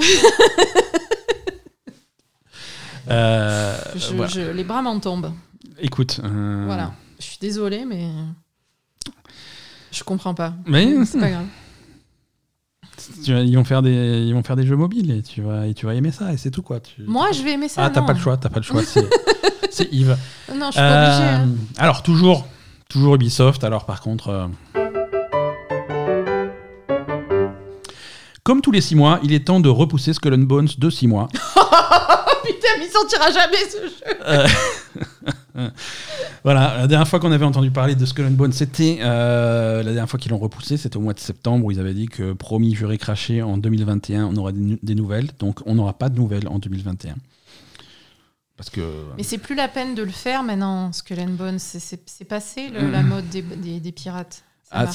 S2: Je-
S1: voilà.
S2: je- les bras m'en tombent.
S1: Écoute.
S2: Voilà. Je suis désolée, mais je comprends pas.
S1: Mais
S2: C'est pas *laughs* grave.
S1: Tu vas- ils, vont faire des, ils vont faire des jeux mobiles et tu vas, et tu vas aimer ça et c'est tout quoi. Tu-
S2: Moi, je vais aimer ça.
S1: ah, t'as pas le choix, t'as pas le choix. *laughs* C'est Yves.
S2: Non, je suis pas obligée.
S1: Euh,
S2: hein.
S1: alors, toujours, toujours Ubisoft. Alors, par contre. euh, Comme tous les 6 mois, il est temps de repousser Skull and Bones de 6 mois. *laughs*
S2: Putain, mais il sortira jamais ce jeu.
S1: Voilà, la dernière fois qu'on avait entendu parler de Skull and Bones, c'était euh, la dernière fois qu'ils l'ont repoussé, c'était au mois de septembre où ils avaient dit que promis, juré, craché, en 2021, on aura des, nouvelles. Donc, on n'aura pas de nouvelles en 2021. Parce que.
S2: Mais c'est plus la peine de le faire maintenant, Skull and Bones. C'est- passé le- la mode des, des- des pirates.
S1: Ah,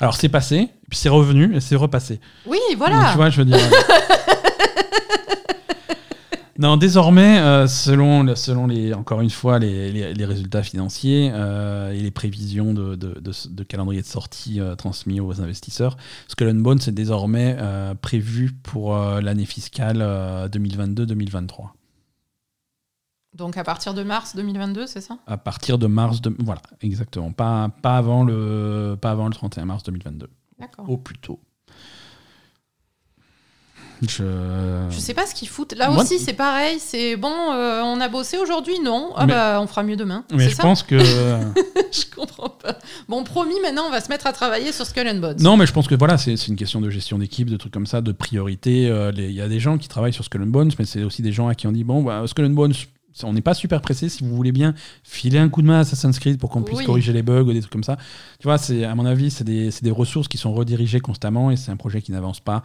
S1: alors, c'est passé, puis c'est revenu et c'est repassé.
S2: oui,
S1: Donc,
S2: voilà.
S1: tu vois, je veux dire. *laughs* non, désormais, euh, selon, selon les, encore une fois les, les- les résultats financiers euh, et les prévisions de, de- de- de calendrier de sortie euh, transmis aux investisseurs, Skull and Bones est désormais prévu pour l'année fiscale euh, 2022-2023.
S2: Donc à partir de mars 2022, c'est ça?
S1: À partir de mars, de, voilà, exactement. Pas, pas, avant le, pas avant le 31 mars 2022.
S2: D'accord.
S1: Au plus tôt. Je...
S2: Je sais pas ce qu'ils foutent. Là
S1: Moi-
S2: aussi, c'est pareil. C'est bon, euh, on a bossé aujourd'hui, non Ah
S1: Mais-
S2: bah, on fera mieux demain.
S1: Mais je
S2: ça
S1: pense que. *laughs*
S2: Je comprends pas. Bon, promis, maintenant, on va se mettre à travailler sur Skull and Bones.
S1: Non, mais je pense que voilà, c'est une question de gestion d'équipe, de trucs comme ça, de priorité. Euh, Il y a des gens qui travaillent sur Skull and Bones, mais c'est aussi des gens à qui on dit bon, bah, Skull and Bones, on n'est pas super pressé. Si vous voulez bien filer un coup de main à Assassin's Creed pour qu'on puisse
S2: Oui.
S1: corriger les bugs ou des trucs comme ça. Tu vois, à mon avis, c'est des, c'est des ressources qui sont redirigées constamment et c'est un projet qui n'avance pas.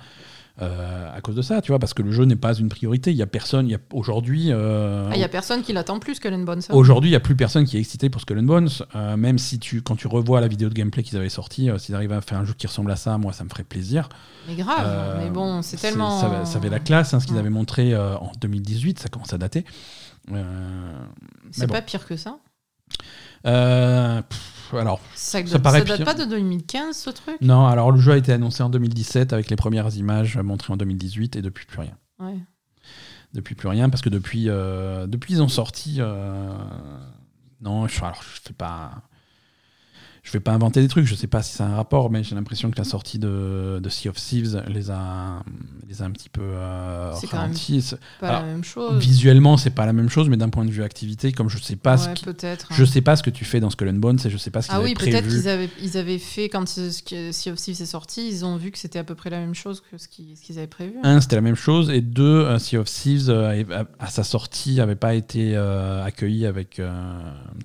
S1: Euh, à cause de ça, tu vois, parce que le jeu n'est pas une priorité. Il y a personne, il y a aujourd'hui, euh,
S2: Il y a personne qui l'attend plus, Skull and Bones. hein.
S1: Aujourd'hui, il n'y a plus personne qui est excité pour Skull Bones. euh, même si tu, quand tu revois la vidéo de gameplay qu'ils avaient sortie, euh, s'ils arrivent à faire un jeu qui ressemble à ça, moi, ça me ferait plaisir.
S2: Mais grave. Mais bon, c'est tellement.
S1: Ça, avait- ça avait la classe, hein, ce qu'ils
S2: Ouais.
S1: avaient montré en 2018, ça commence à dater.
S2: C'est
S1: bon.
S2: pas pire que ça.
S1: pff, alors,
S2: Ça, date-
S1: Ça paraît
S2: ça date
S1: pire.
S2: pas de 2015, ce truc?
S1: Non, alors le jeu a été annoncé en 2017 avec les premières images montrées en 2018 et depuis plus rien.
S2: Ouais.
S1: Depuis plus rien, parce que depuis, euh, depuis ils ont sorti. euh, non, je, alors je fais pas. Je vais pas inventer des trucs, je sais pas si c'est un rapport, mais j'ai l'impression que la sortie de, de Sea of Thieves les a, les a un petit peu euh,
S2: C'est quand même
S1: ralentis.
S2: Pas
S1: Alors,
S2: la même chose.
S1: Visuellement, c'est pas la même chose, mais d'un point de vue activité, comme je sais pas, ce qui- je sais pas ce que tu fais dans Skull and Bones et je sais pas ce qu'ils
S2: Ah oui, peut-être qu'ils avaient, ils avaient fait, quand ce- ce que Sea of Thieves est sorti, ils ont vu que c'était à peu près la même chose que ce qu'ils avaient prévu.
S1: Un, c'était la même chose, et deux, euh, Sea of Thieves, euh, à, à sa sortie, avait pas été euh, accueilli avec euh,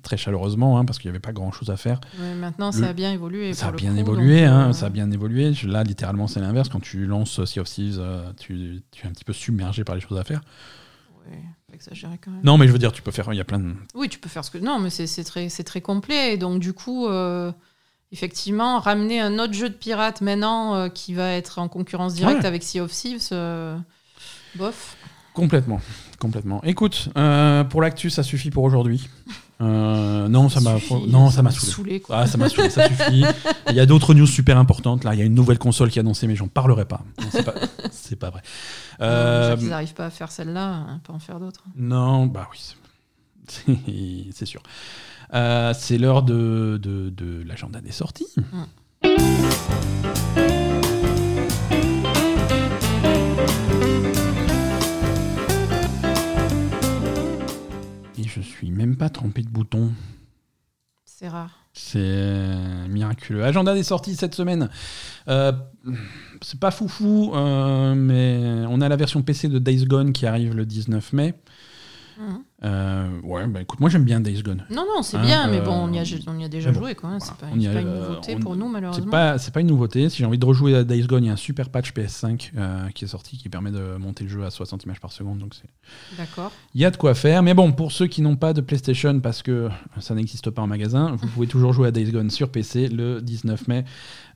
S1: très chaleureusement, hein, parce qu'il y avait pas grand chose à faire.
S2: Maintenant,
S1: Le-
S2: ça a bien évolué.
S1: Ça a bien
S2: coup,
S1: évolué,
S2: donc,
S1: hein,
S2: euh,
S1: ça a bien évolué. Je- Là, littéralement, c'est l'inverse. Quand tu lances Sea of Thieves, euh, tu, tu es un petit peu submergé par les choses à faire.
S2: Ouais, faut exagérer quand même.
S1: Non, mais je veux dire, tu peux faire. Il y a plein de.
S2: Oui, tu peux faire ce que. Non, mais c'est très, c'est très complet. Et donc, du coup, euh, effectivement, ramener un autre jeu de pirate maintenant euh, qui va être en concurrence directe
S1: Ouais.
S2: avec Sea of Thieves, euh, bof.
S1: Complètement, complètement. Écoute, euh, pour l'actu, ça suffit pour aujourd'hui. Euh, non, ça m'a, non, ça m'a saoulé.
S2: quoi.
S1: Ah, ça m'a saoulé, ça suffit. Il y a d'autres news super importantes. Là, il y a une nouvelle console qui est annoncée, mais j'en parlerai pas. C'est pas, pas vrai. Euh,
S2: Ils n'arrivent pas à faire celle-là, hein, pas en faire d'autres.
S1: non, bah oui, c'est- *laughs* sûr. Euh, c'est l'heure de, de, de l'agenda des sorties. Et je suis même pas trompé de bouton.
S2: C'est rare.
S1: C'est euh, miraculeux. Agenda des sorties cette semaine. Euh, c'est pas foufou, euh, mais on a la version PC de Days Gone qui arrive le 19 mai.
S2: Mhm.
S1: Euh, ouais, bah écoute, moi j'aime bien Days Gone.
S2: Non, non, c'est
S1: Hein,
S2: bien, mais
S1: euh,
S2: bon, on y a, on y a déjà
S1: bon,
S2: joué, quoi. hein,
S1: voilà,
S2: c'est pas,
S1: a,
S2: pas une
S1: euh,
S2: nouveauté
S1: on-
S2: pour nous,
S1: C'est
S2: malheureusement.
S1: pas, c'est pas une nouveauté. Si j'ai envie de rejouer à Days Gone, il y a un super patch PS5 euh, qui est sorti qui permet de monter le jeu à 60 images par seconde. Donc c'est
S2: D'accord.
S1: il y a de quoi faire, mais bon, pour ceux qui n'ont pas de PlayStation parce que ça n'existe pas en magasin, vous pouvez toujours jouer à Days Gone sur PC le 19 mai.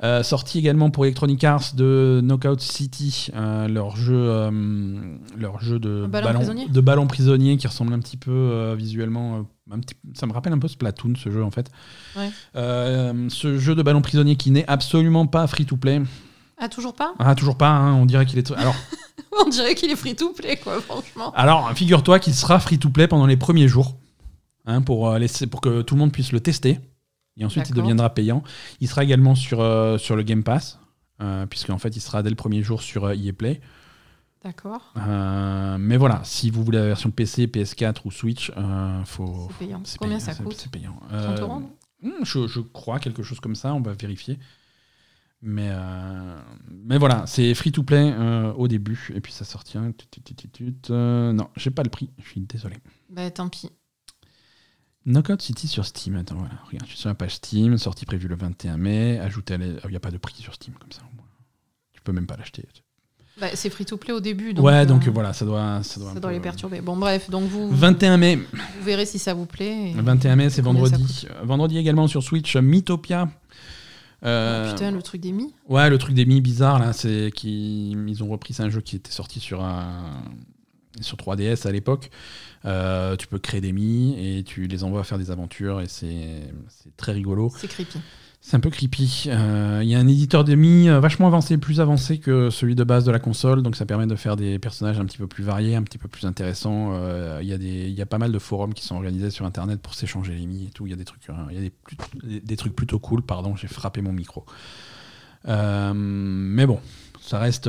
S1: Euh, sorti également pour Electronic Arts de Knockout City, euh, leur jeu, euh, leur jeu de
S2: Ballon prisonnier
S1: de ballon prisonnier qui ressemble un petit peu visuellement, un petit, ça me rappelle un peu Splatoon ce jeu en fait.
S2: Ouais.
S1: Ce jeu de ballon prisonnier qui n'est absolument pas free to play.
S2: Ah, toujours pas?
S1: Ah toujours pas, hein, on dirait qu'il est. Alors *laughs*
S2: On dirait qu'il est free to play, quoi, franchement.
S1: Alors, figure-toi qu'il sera free-to-play pendant les premiers jours, hein, pour, laisser, pour que tout le monde puisse le tester. Et ensuite, il deviendra payant. Il sera également sur, euh, sur le Game Pass. euh, puisqu'en fait, il sera dès le premier jour sur EA Play.
S2: D'accord.
S1: Euh, mais voilà, si vous voulez la version PC, PS4 ou Switch, euh, faut.
S2: C'est payant. Combien
S1: payant,
S2: ça coûte
S1: C'est payant.
S2: 30
S1: Euh,
S2: euros
S1: hmm, je, je crois quelque chose comme ça, on va vérifier. Mais, euh, mais voilà, c'est free to play euh, au début, et puis ça sortira. Euh, non, j'ai pas le prix, je suis désolé.
S2: Bah tant pis.
S1: Knockout City sur Steam. Attends, voilà. Regarde, je suis sur la page Steam, sortie prévue le 21 mai. Ajouté à Il n'y a pas de prix sur Steam comme ça. Tu peux même pas l'acheter.
S2: Bah, c'est free to play au début. Donc,
S1: ouais,
S2: euh,
S1: donc voilà, ça doit. Ça doit,
S2: ça doit
S1: peu-
S2: les perturber. Bon, bref, donc vous,
S1: 21 mai.
S2: vous verrez si ça vous plaît. et-
S1: Le 21 mai, c'est vendredi. Euh, Vendredi également sur Switch, Mythopia. Euh,
S2: Oh, putain, le truc des mi.
S1: Ouais, le truc des mi bizarres là, c'est qu'ils ils ont repris c'est un jeu qui était sorti sur un sur 3DS à l'époque. Euh, tu peux créer des mi et tu les envoies faire des aventures et c'est très rigolo.
S2: C'est creepy.
S1: C'est un peu creepy. Euh, Il y a un éditeur de mi euh, vachement avancé, plus avancé que celui de base de la console, donc ça permet de faire des personnages un petit peu plus variés, un petit peu plus intéressants. Euh, Il y, a des- y a pas mal de forums qui sont organisés sur Internet pour s'échanger les mi et tout. Il y a des trucs, il y a des, des- des trucs plutôt cool. Pardon, j'ai frappé mon micro. Mais bon, ça reste.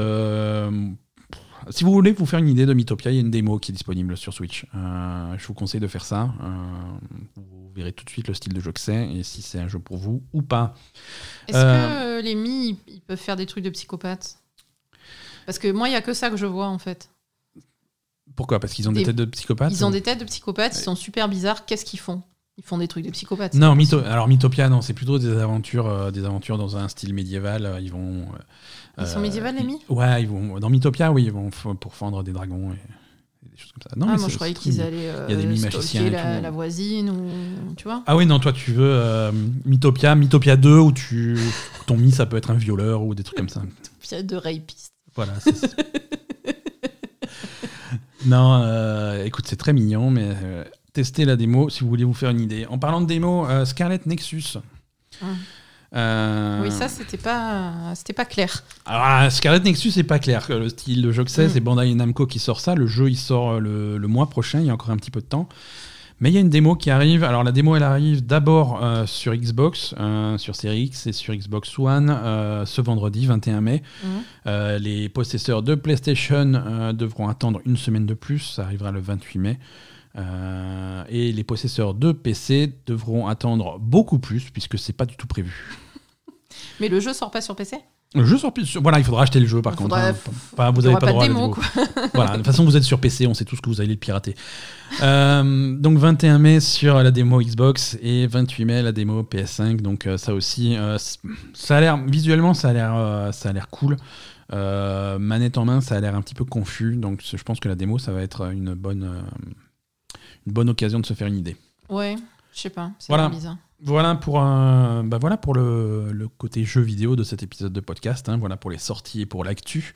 S1: Si vous voulez vous faire une idée de Mythopia, il y a une démo qui est disponible sur Switch. Euh, je vous conseille de faire ça. Euh, vous verrez tout de suite le style de jeu que c'est et si c'est un jeu pour vous ou pas.
S2: Est-ce
S1: Euh,
S2: que euh, les mi, ils- peuvent faire des trucs de psychopathes Parce que moi, il y a que ça que je vois en fait.
S1: Pourquoi? Parce qu'ils ont des,
S2: Des-
S1: têtes de psychopathes
S2: Ils ont des têtes de psychopathes, ils sont super bizarres. Qu'est-ce qu'ils font? Ils font des trucs de psychopathes.
S1: Non, Mytho- alors Mythopia, non, c'est plutôt des aventures, euh, des aventures dans un style médiéval. Ils vont. euh,
S2: Ils sont
S1: euh,
S2: médiévales, les mi?
S1: Ouais, ils vont dans Mythopia, oui, ils vont pour fendre des dragons et, et des choses comme ça. Non,
S2: ah,
S1: mais
S2: moi, je croyais qu'ils allaient euh,
S1: Il y a des
S2: stalker
S1: magiciens
S2: la, la voisine ou tu vois?
S1: Ah oui, non, toi tu veux euh, Mythopia, Mythopia 2 où tu ton mi ça peut être un violeur ou des trucs comme ça.
S2: Puis il y a de rapistes.
S1: Voilà. c'est ça. non, euh, écoute, c'est très mignon, mais euh, testez la démo si vous voulez vous faire une idée. En parlant de démo, euh, Scarlet Nexus.
S2: Hum.
S1: Euh,
S2: Oui, ça, c'était pas, c'était pas clair.
S1: Alors, ah, Scarlet Nexus, c'est pas clair. Le style de jeu que c'est,
S2: Mm.
S1: c'est Bandai Namco qui sort ça. Le jeu, il sort euh, le, le mois prochain. Il y a encore un petit peu de temps. Mais il y a une démo qui arrive. Alors, la démo, elle arrive d'abord euh, sur Xbox, euh, sur Series X et sur Xbox One euh, ce vendredi 21 mai. Euh, les possesseurs de PlayStation euh, devront attendre une semaine de plus. Ça arrivera le 28 mai. Euh, et les possesseurs de PC devront attendre beaucoup plus puisque c'est pas du tout prévu. *laughs*
S2: Mais le jeu sort pas sur PC
S1: Le jeu sort plus. Voilà, il faudra acheter le jeu par
S2: Il
S1: contre.
S2: faudra-
S1: hein. Pas- vous
S2: il y
S1: avez
S2: aura
S1: pas, le droit
S2: de
S1: à la
S2: démo, quoi. *laughs*
S1: voilà, de toute façon, vous êtes sur PC, on sait tous que vous allez le pirater. Euh, donc 21 mai sur la démo Xbox et 28 mai la démo PS5. Donc euh, ça aussi, euh, ça a l'air visuellement, ça a l'air, ça a l'air cool. Manette en main, ça a l'air un petit peu confus. Donc je pense que la démo, ça va être une bonne, une bonne occasion de se faire une idée.
S2: Ouais, je sais pas. C'est
S1: Voilà.
S2: bizarre.
S1: Voilà pour, un- bah voilà pour le, le côté jeu vidéo de cet épisode de podcast. hein. voilà pour les sorties et pour l'actu.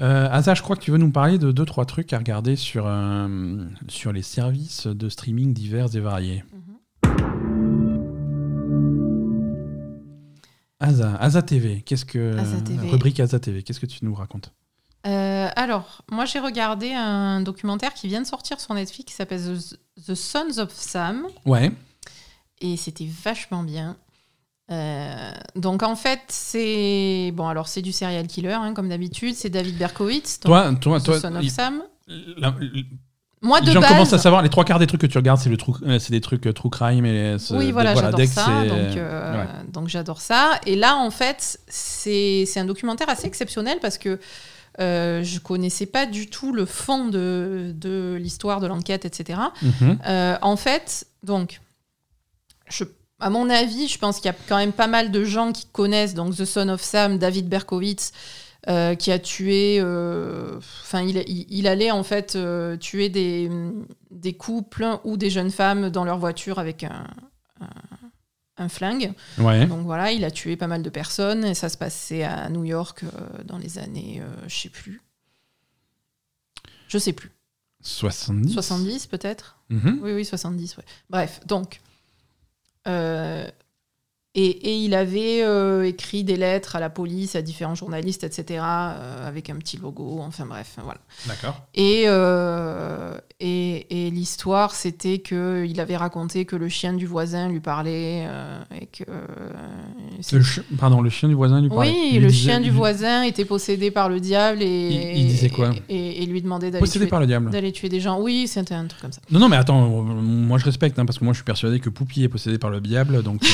S1: Euh, Asa, je crois que tu veux nous parler de deux trois trucs à regarder sur, euh, sur les services de streaming divers et variés. Asa, Asa TV, qu'est-ce que
S2: Asa TV.
S1: rubrique Asa TV, qu'est-ce que tu nous racontes?
S2: Euh, alors, moi j'ai regardé un documentaire qui vient de sortir sur Netflix qui s'appelle The, The Sons of Sam
S1: Ouais,
S2: et c'était vachement bien. Euh, donc en fait c'est bon alors c'est du serial killer hein, comme d'habitude c'est David Berkowitz
S1: toi, toi,
S2: The
S1: toi,
S2: Son of
S1: il-
S2: Sam
S1: la-
S2: moi de
S1: gens
S2: base
S1: commencent à savoir les trois quarts des trucs que tu regardes, c'est le euh, c'est des trucs true crime et
S2: Oui, voilà, j'adore ça. Donc, euh,
S1: ouais.
S2: donc j'adore ça. Et là, en fait, c'est c'est un documentaire assez exceptionnel parce que euh, je connaissais pas du tout le fond de, de l'histoire de l'enquête, etc.
S1: Mhm.
S2: Euh, en fait, donc, je, à mon avis, je pense qu'il y a quand même pas mal de gens qui connaissent donc The Son of Sam, David Berkowitz, euh, qui a tué. euh, Enfin, il, il- il allait en fait tuer des, des couples ou des jeunes femmes dans leur voiture avec un, un, un flingue.
S1: Ouais.
S2: Donc voilà, il a tué pas mal de personnes et ça se passait à New York euh, dans les années, euh, je sais plus. Je sais plus.
S1: 70
S2: 70 peut-être?
S1: Mhm.
S2: oui, oui, 70, ouais. Bref, donc. euh, Et, il avait euh, écrit des lettres à la police, à différents journalistes, etc., euh, avec un petit logo, enfin bref, voilà.
S1: D'accord.
S2: Et, euh, et, l'histoire, c'était qu'il avait raconté que le chien du voisin lui parlait. et que,
S1: pardon, le chien du voisin lui parlait
S2: Oui, le chien du voisin était possédé par le diable et.
S1: Il, disait quoi
S2: et, lui demandait d'aller tuer,
S1: par le diable.
S2: d'aller tuer des gens. Oui, c'était un truc comme ça.
S1: Non, non, mais attends, moi je respecte, hein, parce que moi je suis persuadé que Poupie est possédé par le diable, donc. *laughs*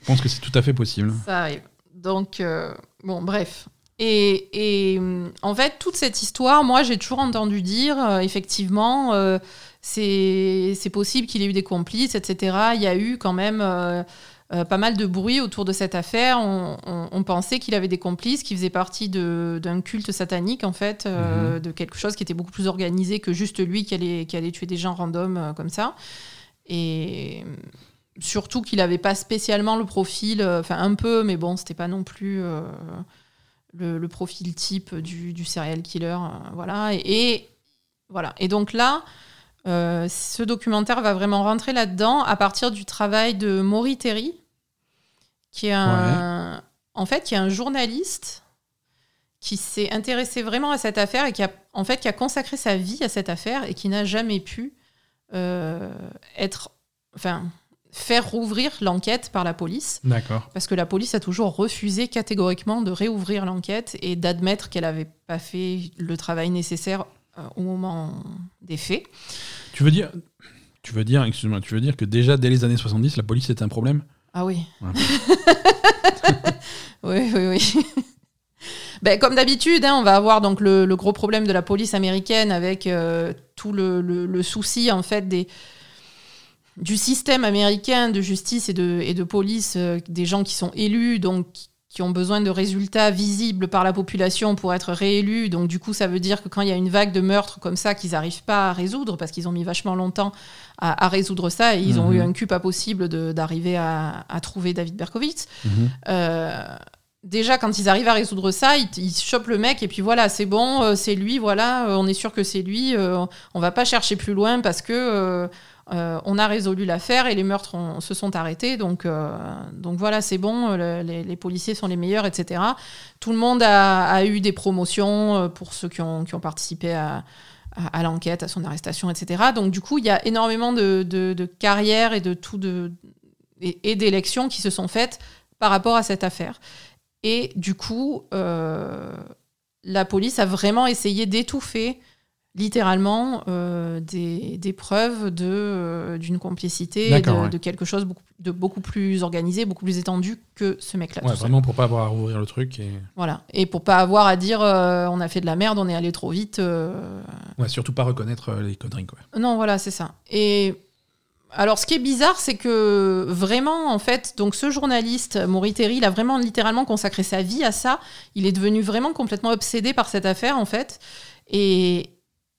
S1: Je pense que c'est tout à fait possible.
S2: Ça arrive. Donc, euh, bon, bref. Et, en fait, toute cette histoire, moi, j'ai toujours entendu dire, euh, effectivement, euh, c'est possible qu'il ait eu des complices, etc. Il y a eu quand même pas mal de bruit autour de cette affaire. On, pensait qu'il avait des complices, qui faisaient partie d'un culte satanique, en fait, mhm. de quelque chose qui était beaucoup plus organisé que juste lui qui allait, qui allait tuer des gens random comme ça. Et surtout qu'il n'avait pas spécialement le profil, euh, enfin un peu, mais bon, c'était pas non plus euh, le, profil type du, du serial killer, euh, voilà. Et, voilà. Et donc là, ce documentaire va vraiment rentrer là-dedans à partir du travail de Maury Terry, qui est un, en fait, qui est un journaliste qui s'est intéressé vraiment à cette affaire et qui a, en fait, qui a consacré sa vie à cette affaire et qui n'a jamais pu être, enfin faire rouvrir l'enquête par la police.
S1: D'accord.
S2: Parce que la police a toujours refusé catégoriquement de réouvrir l'enquête et d'admettre qu'elle n'avait pas fait le travail nécessaire euh, au moment des faits.
S1: Tu veux dire, tu veux dire, excuse-moi, tu veux dire que déjà dès les années 70, la police était un problème?
S2: Ah oui. *laughs* oui, oui, oui. Ben, comme d'habitude, hein, on va avoir donc le, gros problème de la police américaine avec euh, tout le, le, souci en fait des, du système américain de justice et de, et de police, euh, des gens qui sont élus, donc qui ont besoin de résultats visibles par la population pour être réélus. Donc du coup, ça veut dire que quand il y a une vague de meurtres comme ça qu'ils n'arrivent pas à résoudre, parce qu'ils ont mis vachement longtemps à, résoudre ça, et ils ont eu mhm. un cul pas possible d'arriver à, trouver David Berkowitz. Mhm. Euh, déjà, quand ils arrivent à résoudre ça, ils, ils chopent le mec et puis voilà, c'est bon, euh, c'est lui, voilà, on est sûr que c'est lui, on va pas chercher plus loin parce que euh, on a résolu l'affaire et les meurtres se sont arrêtés. Donc, euh, donc voilà, c'est bon, les, policiers sont les meilleurs, etc. Tout le monde a, eu des promotions euh, pour ceux qui ont, participé à, l'enquête, à son arrestation, etc. Donc du coup, il y a énormément de, carrières et de tout de, et, d'élections qui se sont faites par rapport à cette affaire. Et du coup, la police a vraiment essayé d'étouffer littéralement euh, des, des, preuves de, euh, d'une complicité, de, de, quelque chose beaucoup, de beaucoup plus organisé, beaucoup plus étendu que ce mec-là.
S1: Ouais, vraiment pour pas avoir à rouvrir le truc. Et...
S2: Voilà, et pour pas avoir à dire euh, on a fait de la merde, on est allé trop vite.
S1: Ouais, surtout pas reconnaître les conneries. Quoi.
S2: Non, voilà, c'est ça. Et alors, ce qui est bizarre, c'est que vraiment, en fait, donc ce journaliste, Maury Terry, il a vraiment littéralement consacré sa vie à ça. Il est devenu vraiment complètement obsédé par cette affaire, en fait. Et,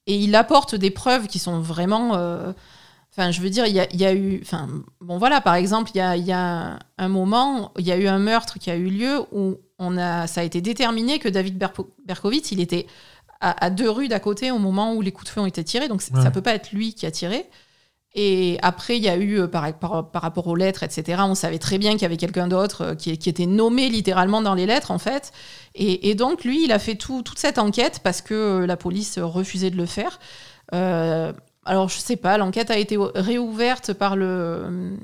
S2: et il apporte des preuves qui sont vraiment. Euh, enfin, je veux dire, il y a, eu. Enfin, bon, voilà, par exemple, il y a, un moment, il y a eu un meurtre qui a eu lieu où on a, ça a été déterminé que David Berkowitz, il était à, deux rues d'à côté au moment où les coups de feu ont été tirés. Donc, ça peut pas être lui qui a tiré. Et après, il y a eu, euh, par, par, rapport aux lettres, etc., on savait très bien qu'il y avait quelqu'un d'autre euh, qui, qui, était nommé littéralement dans les lettres, en fait. Et, donc, lui, il a fait tout, toute cette enquête parce que euh, la police refusait de le faire. alors, je sais pas, l'enquête a été réouverte par le,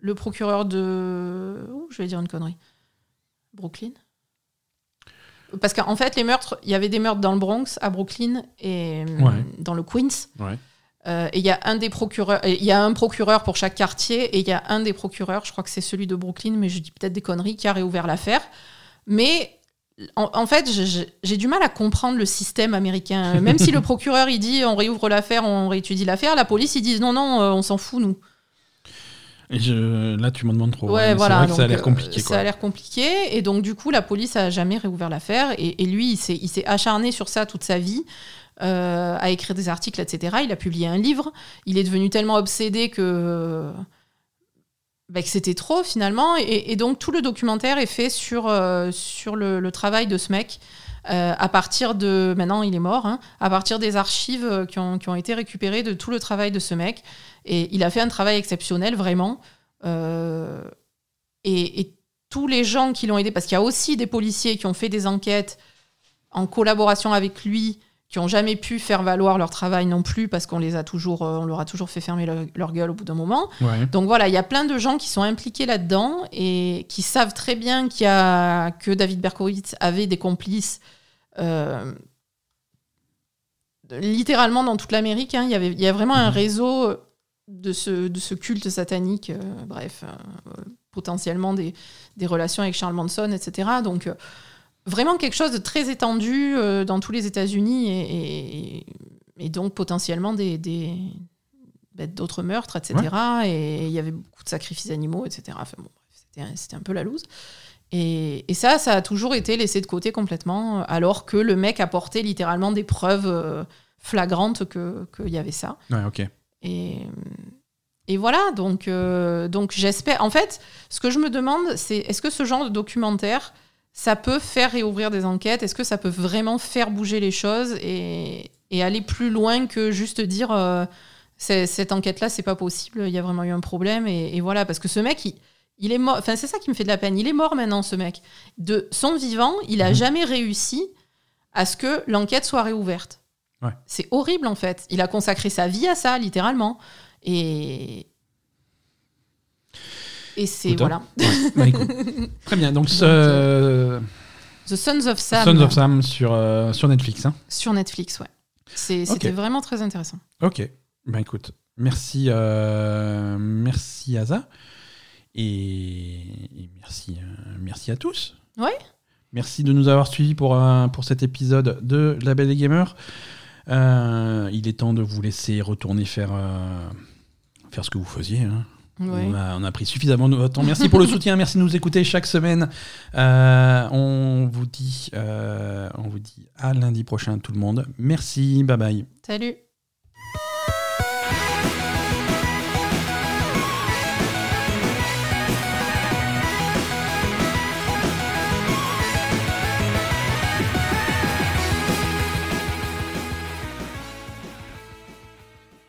S2: le procureur de. Ouh, je vais dire une connerie? Brooklyn? Parce qu'en fait, les meurtres, il y avait des meurtres dans le Bronx, à Brooklyn et dans le Queens.
S1: Ouais.
S2: Euh, et il y a un des procureurs, il y a un procureur pour chaque quartier, et il y a un des procureurs, je crois que c'est celui de Brooklyn, mais je dis peut-être des conneries, qui a réouvert l'affaire. Mais en, fait, j'ai du mal à comprendre le système américain. *laughs* Même si le procureur il dit on réouvre l'affaire, on réétudie l'affaire, la police ils disent non non, euh, on s'en fout nous.
S1: Et je, là, tu m'en demandes trop.
S2: Ouais, voilà.
S1: ça a l'air compliqué.
S2: Ça a l'air compliqué. Et donc, du coup, la police a jamais réouvert l'affaire. Et, et, lui, il s'est acharné sur ça toute sa vie. Euh, à écrire des articles, etc. Il a publié un livre. Il est devenu tellement obsédé que, bah, c'était trop finalement. Et, donc tout le documentaire est fait sur, euh, le, travail de ce mec. Euh, à partir de maintenant il est mort hein, à partir des archives qui ont, été récupérées de tout le travail de ce mec et il a fait un travail exceptionnel vraiment et tous les gens qui l'ont aidé, parce qu'il y a aussi des policiers qui ont fait des enquêtes en collaboration avec lui, qui ont jamais pu faire valoir leur travail non plus parce qu'on les a toujours, euh, on leur a toujours fait fermer leur, leur gueule au bout d'un moment.
S1: Ouais.
S2: Donc voilà, il y a plein de gens qui sont impliqués là-dedans et qui savent très bien qu'il y a, que David Berkowitz avait des complices. euh, littéralement dans toute l'Amérique, hein, il y avait, il y a vraiment un
S1: Mhm.
S2: réseau de ce, de ce culte satanique, euh, bref, euh, potentiellement des, des relations avec Charles Manson, etc. Donc vraiment quelque chose de très étendu euh, dans tous les États-Unis et, et- et donc potentiellement des, ben, d'autres meurtres, etc. Et il y avait beaucoup de sacrifices animaux, etc. Enfin bon, bref, c'était, un- peu la loose. Et, et ça, ça a toujours été laissé de côté complètement, alors que le mec apportait littéralement des preuves euh, flagrantes que- qu'il y avait ça.
S1: Ouais, ok.
S2: Et, et voilà, donc, euh, donc j'espère. En fait, ce que je me demande, c'est est-ce que ce genre de documentaire, ça peut faire réouvrir des enquêtes? Est-ce que ça peut vraiment faire bouger les choses et, et aller plus loin que juste dire euh, cette enquête-là, c'est pas possible, il y a vraiment eu un problème et, et voilà, parce que ce mec, il, il est mort. Enfin, c'est ça qui me fait de la peine. Il est mort maintenant, ce mec. De son vivant, il a
S1: Mhm.
S2: jamais réussi à ce que l'enquête soit réouverte.
S1: Ouais.
S2: C'est horrible en fait. Il a consacré sa vie à ça, littéralement. Et. Et c'est. Voilà.
S1: Ouais. *laughs* Bah. Très bien. Donc, ce-
S2: The Sons of Sam.
S1: Sons of Sam sur, euh, sur Netflix. hein.
S2: Sur Netflix, ouais. C'était vraiment très intéressant.
S1: Ok. Ben écoute, merci, euh, merci Asa. Et, et merci, euh, merci à tous.
S2: Ouais.
S1: Merci de nous avoir suivis pour, pour cet épisode de La Belle et Gamer. Euh, il est temps de vous laisser retourner faire, euh, faire ce que vous faisiez. hein.
S2: Ouais.
S1: On, a, on a pris suffisamment de votre temps. Merci pour le *laughs* soutien, merci de nous écouter chaque semaine. Euh, on, vous dit, euh, on vous dit à lundi prochain tout le monde. Merci, bye bye.
S2: Salut.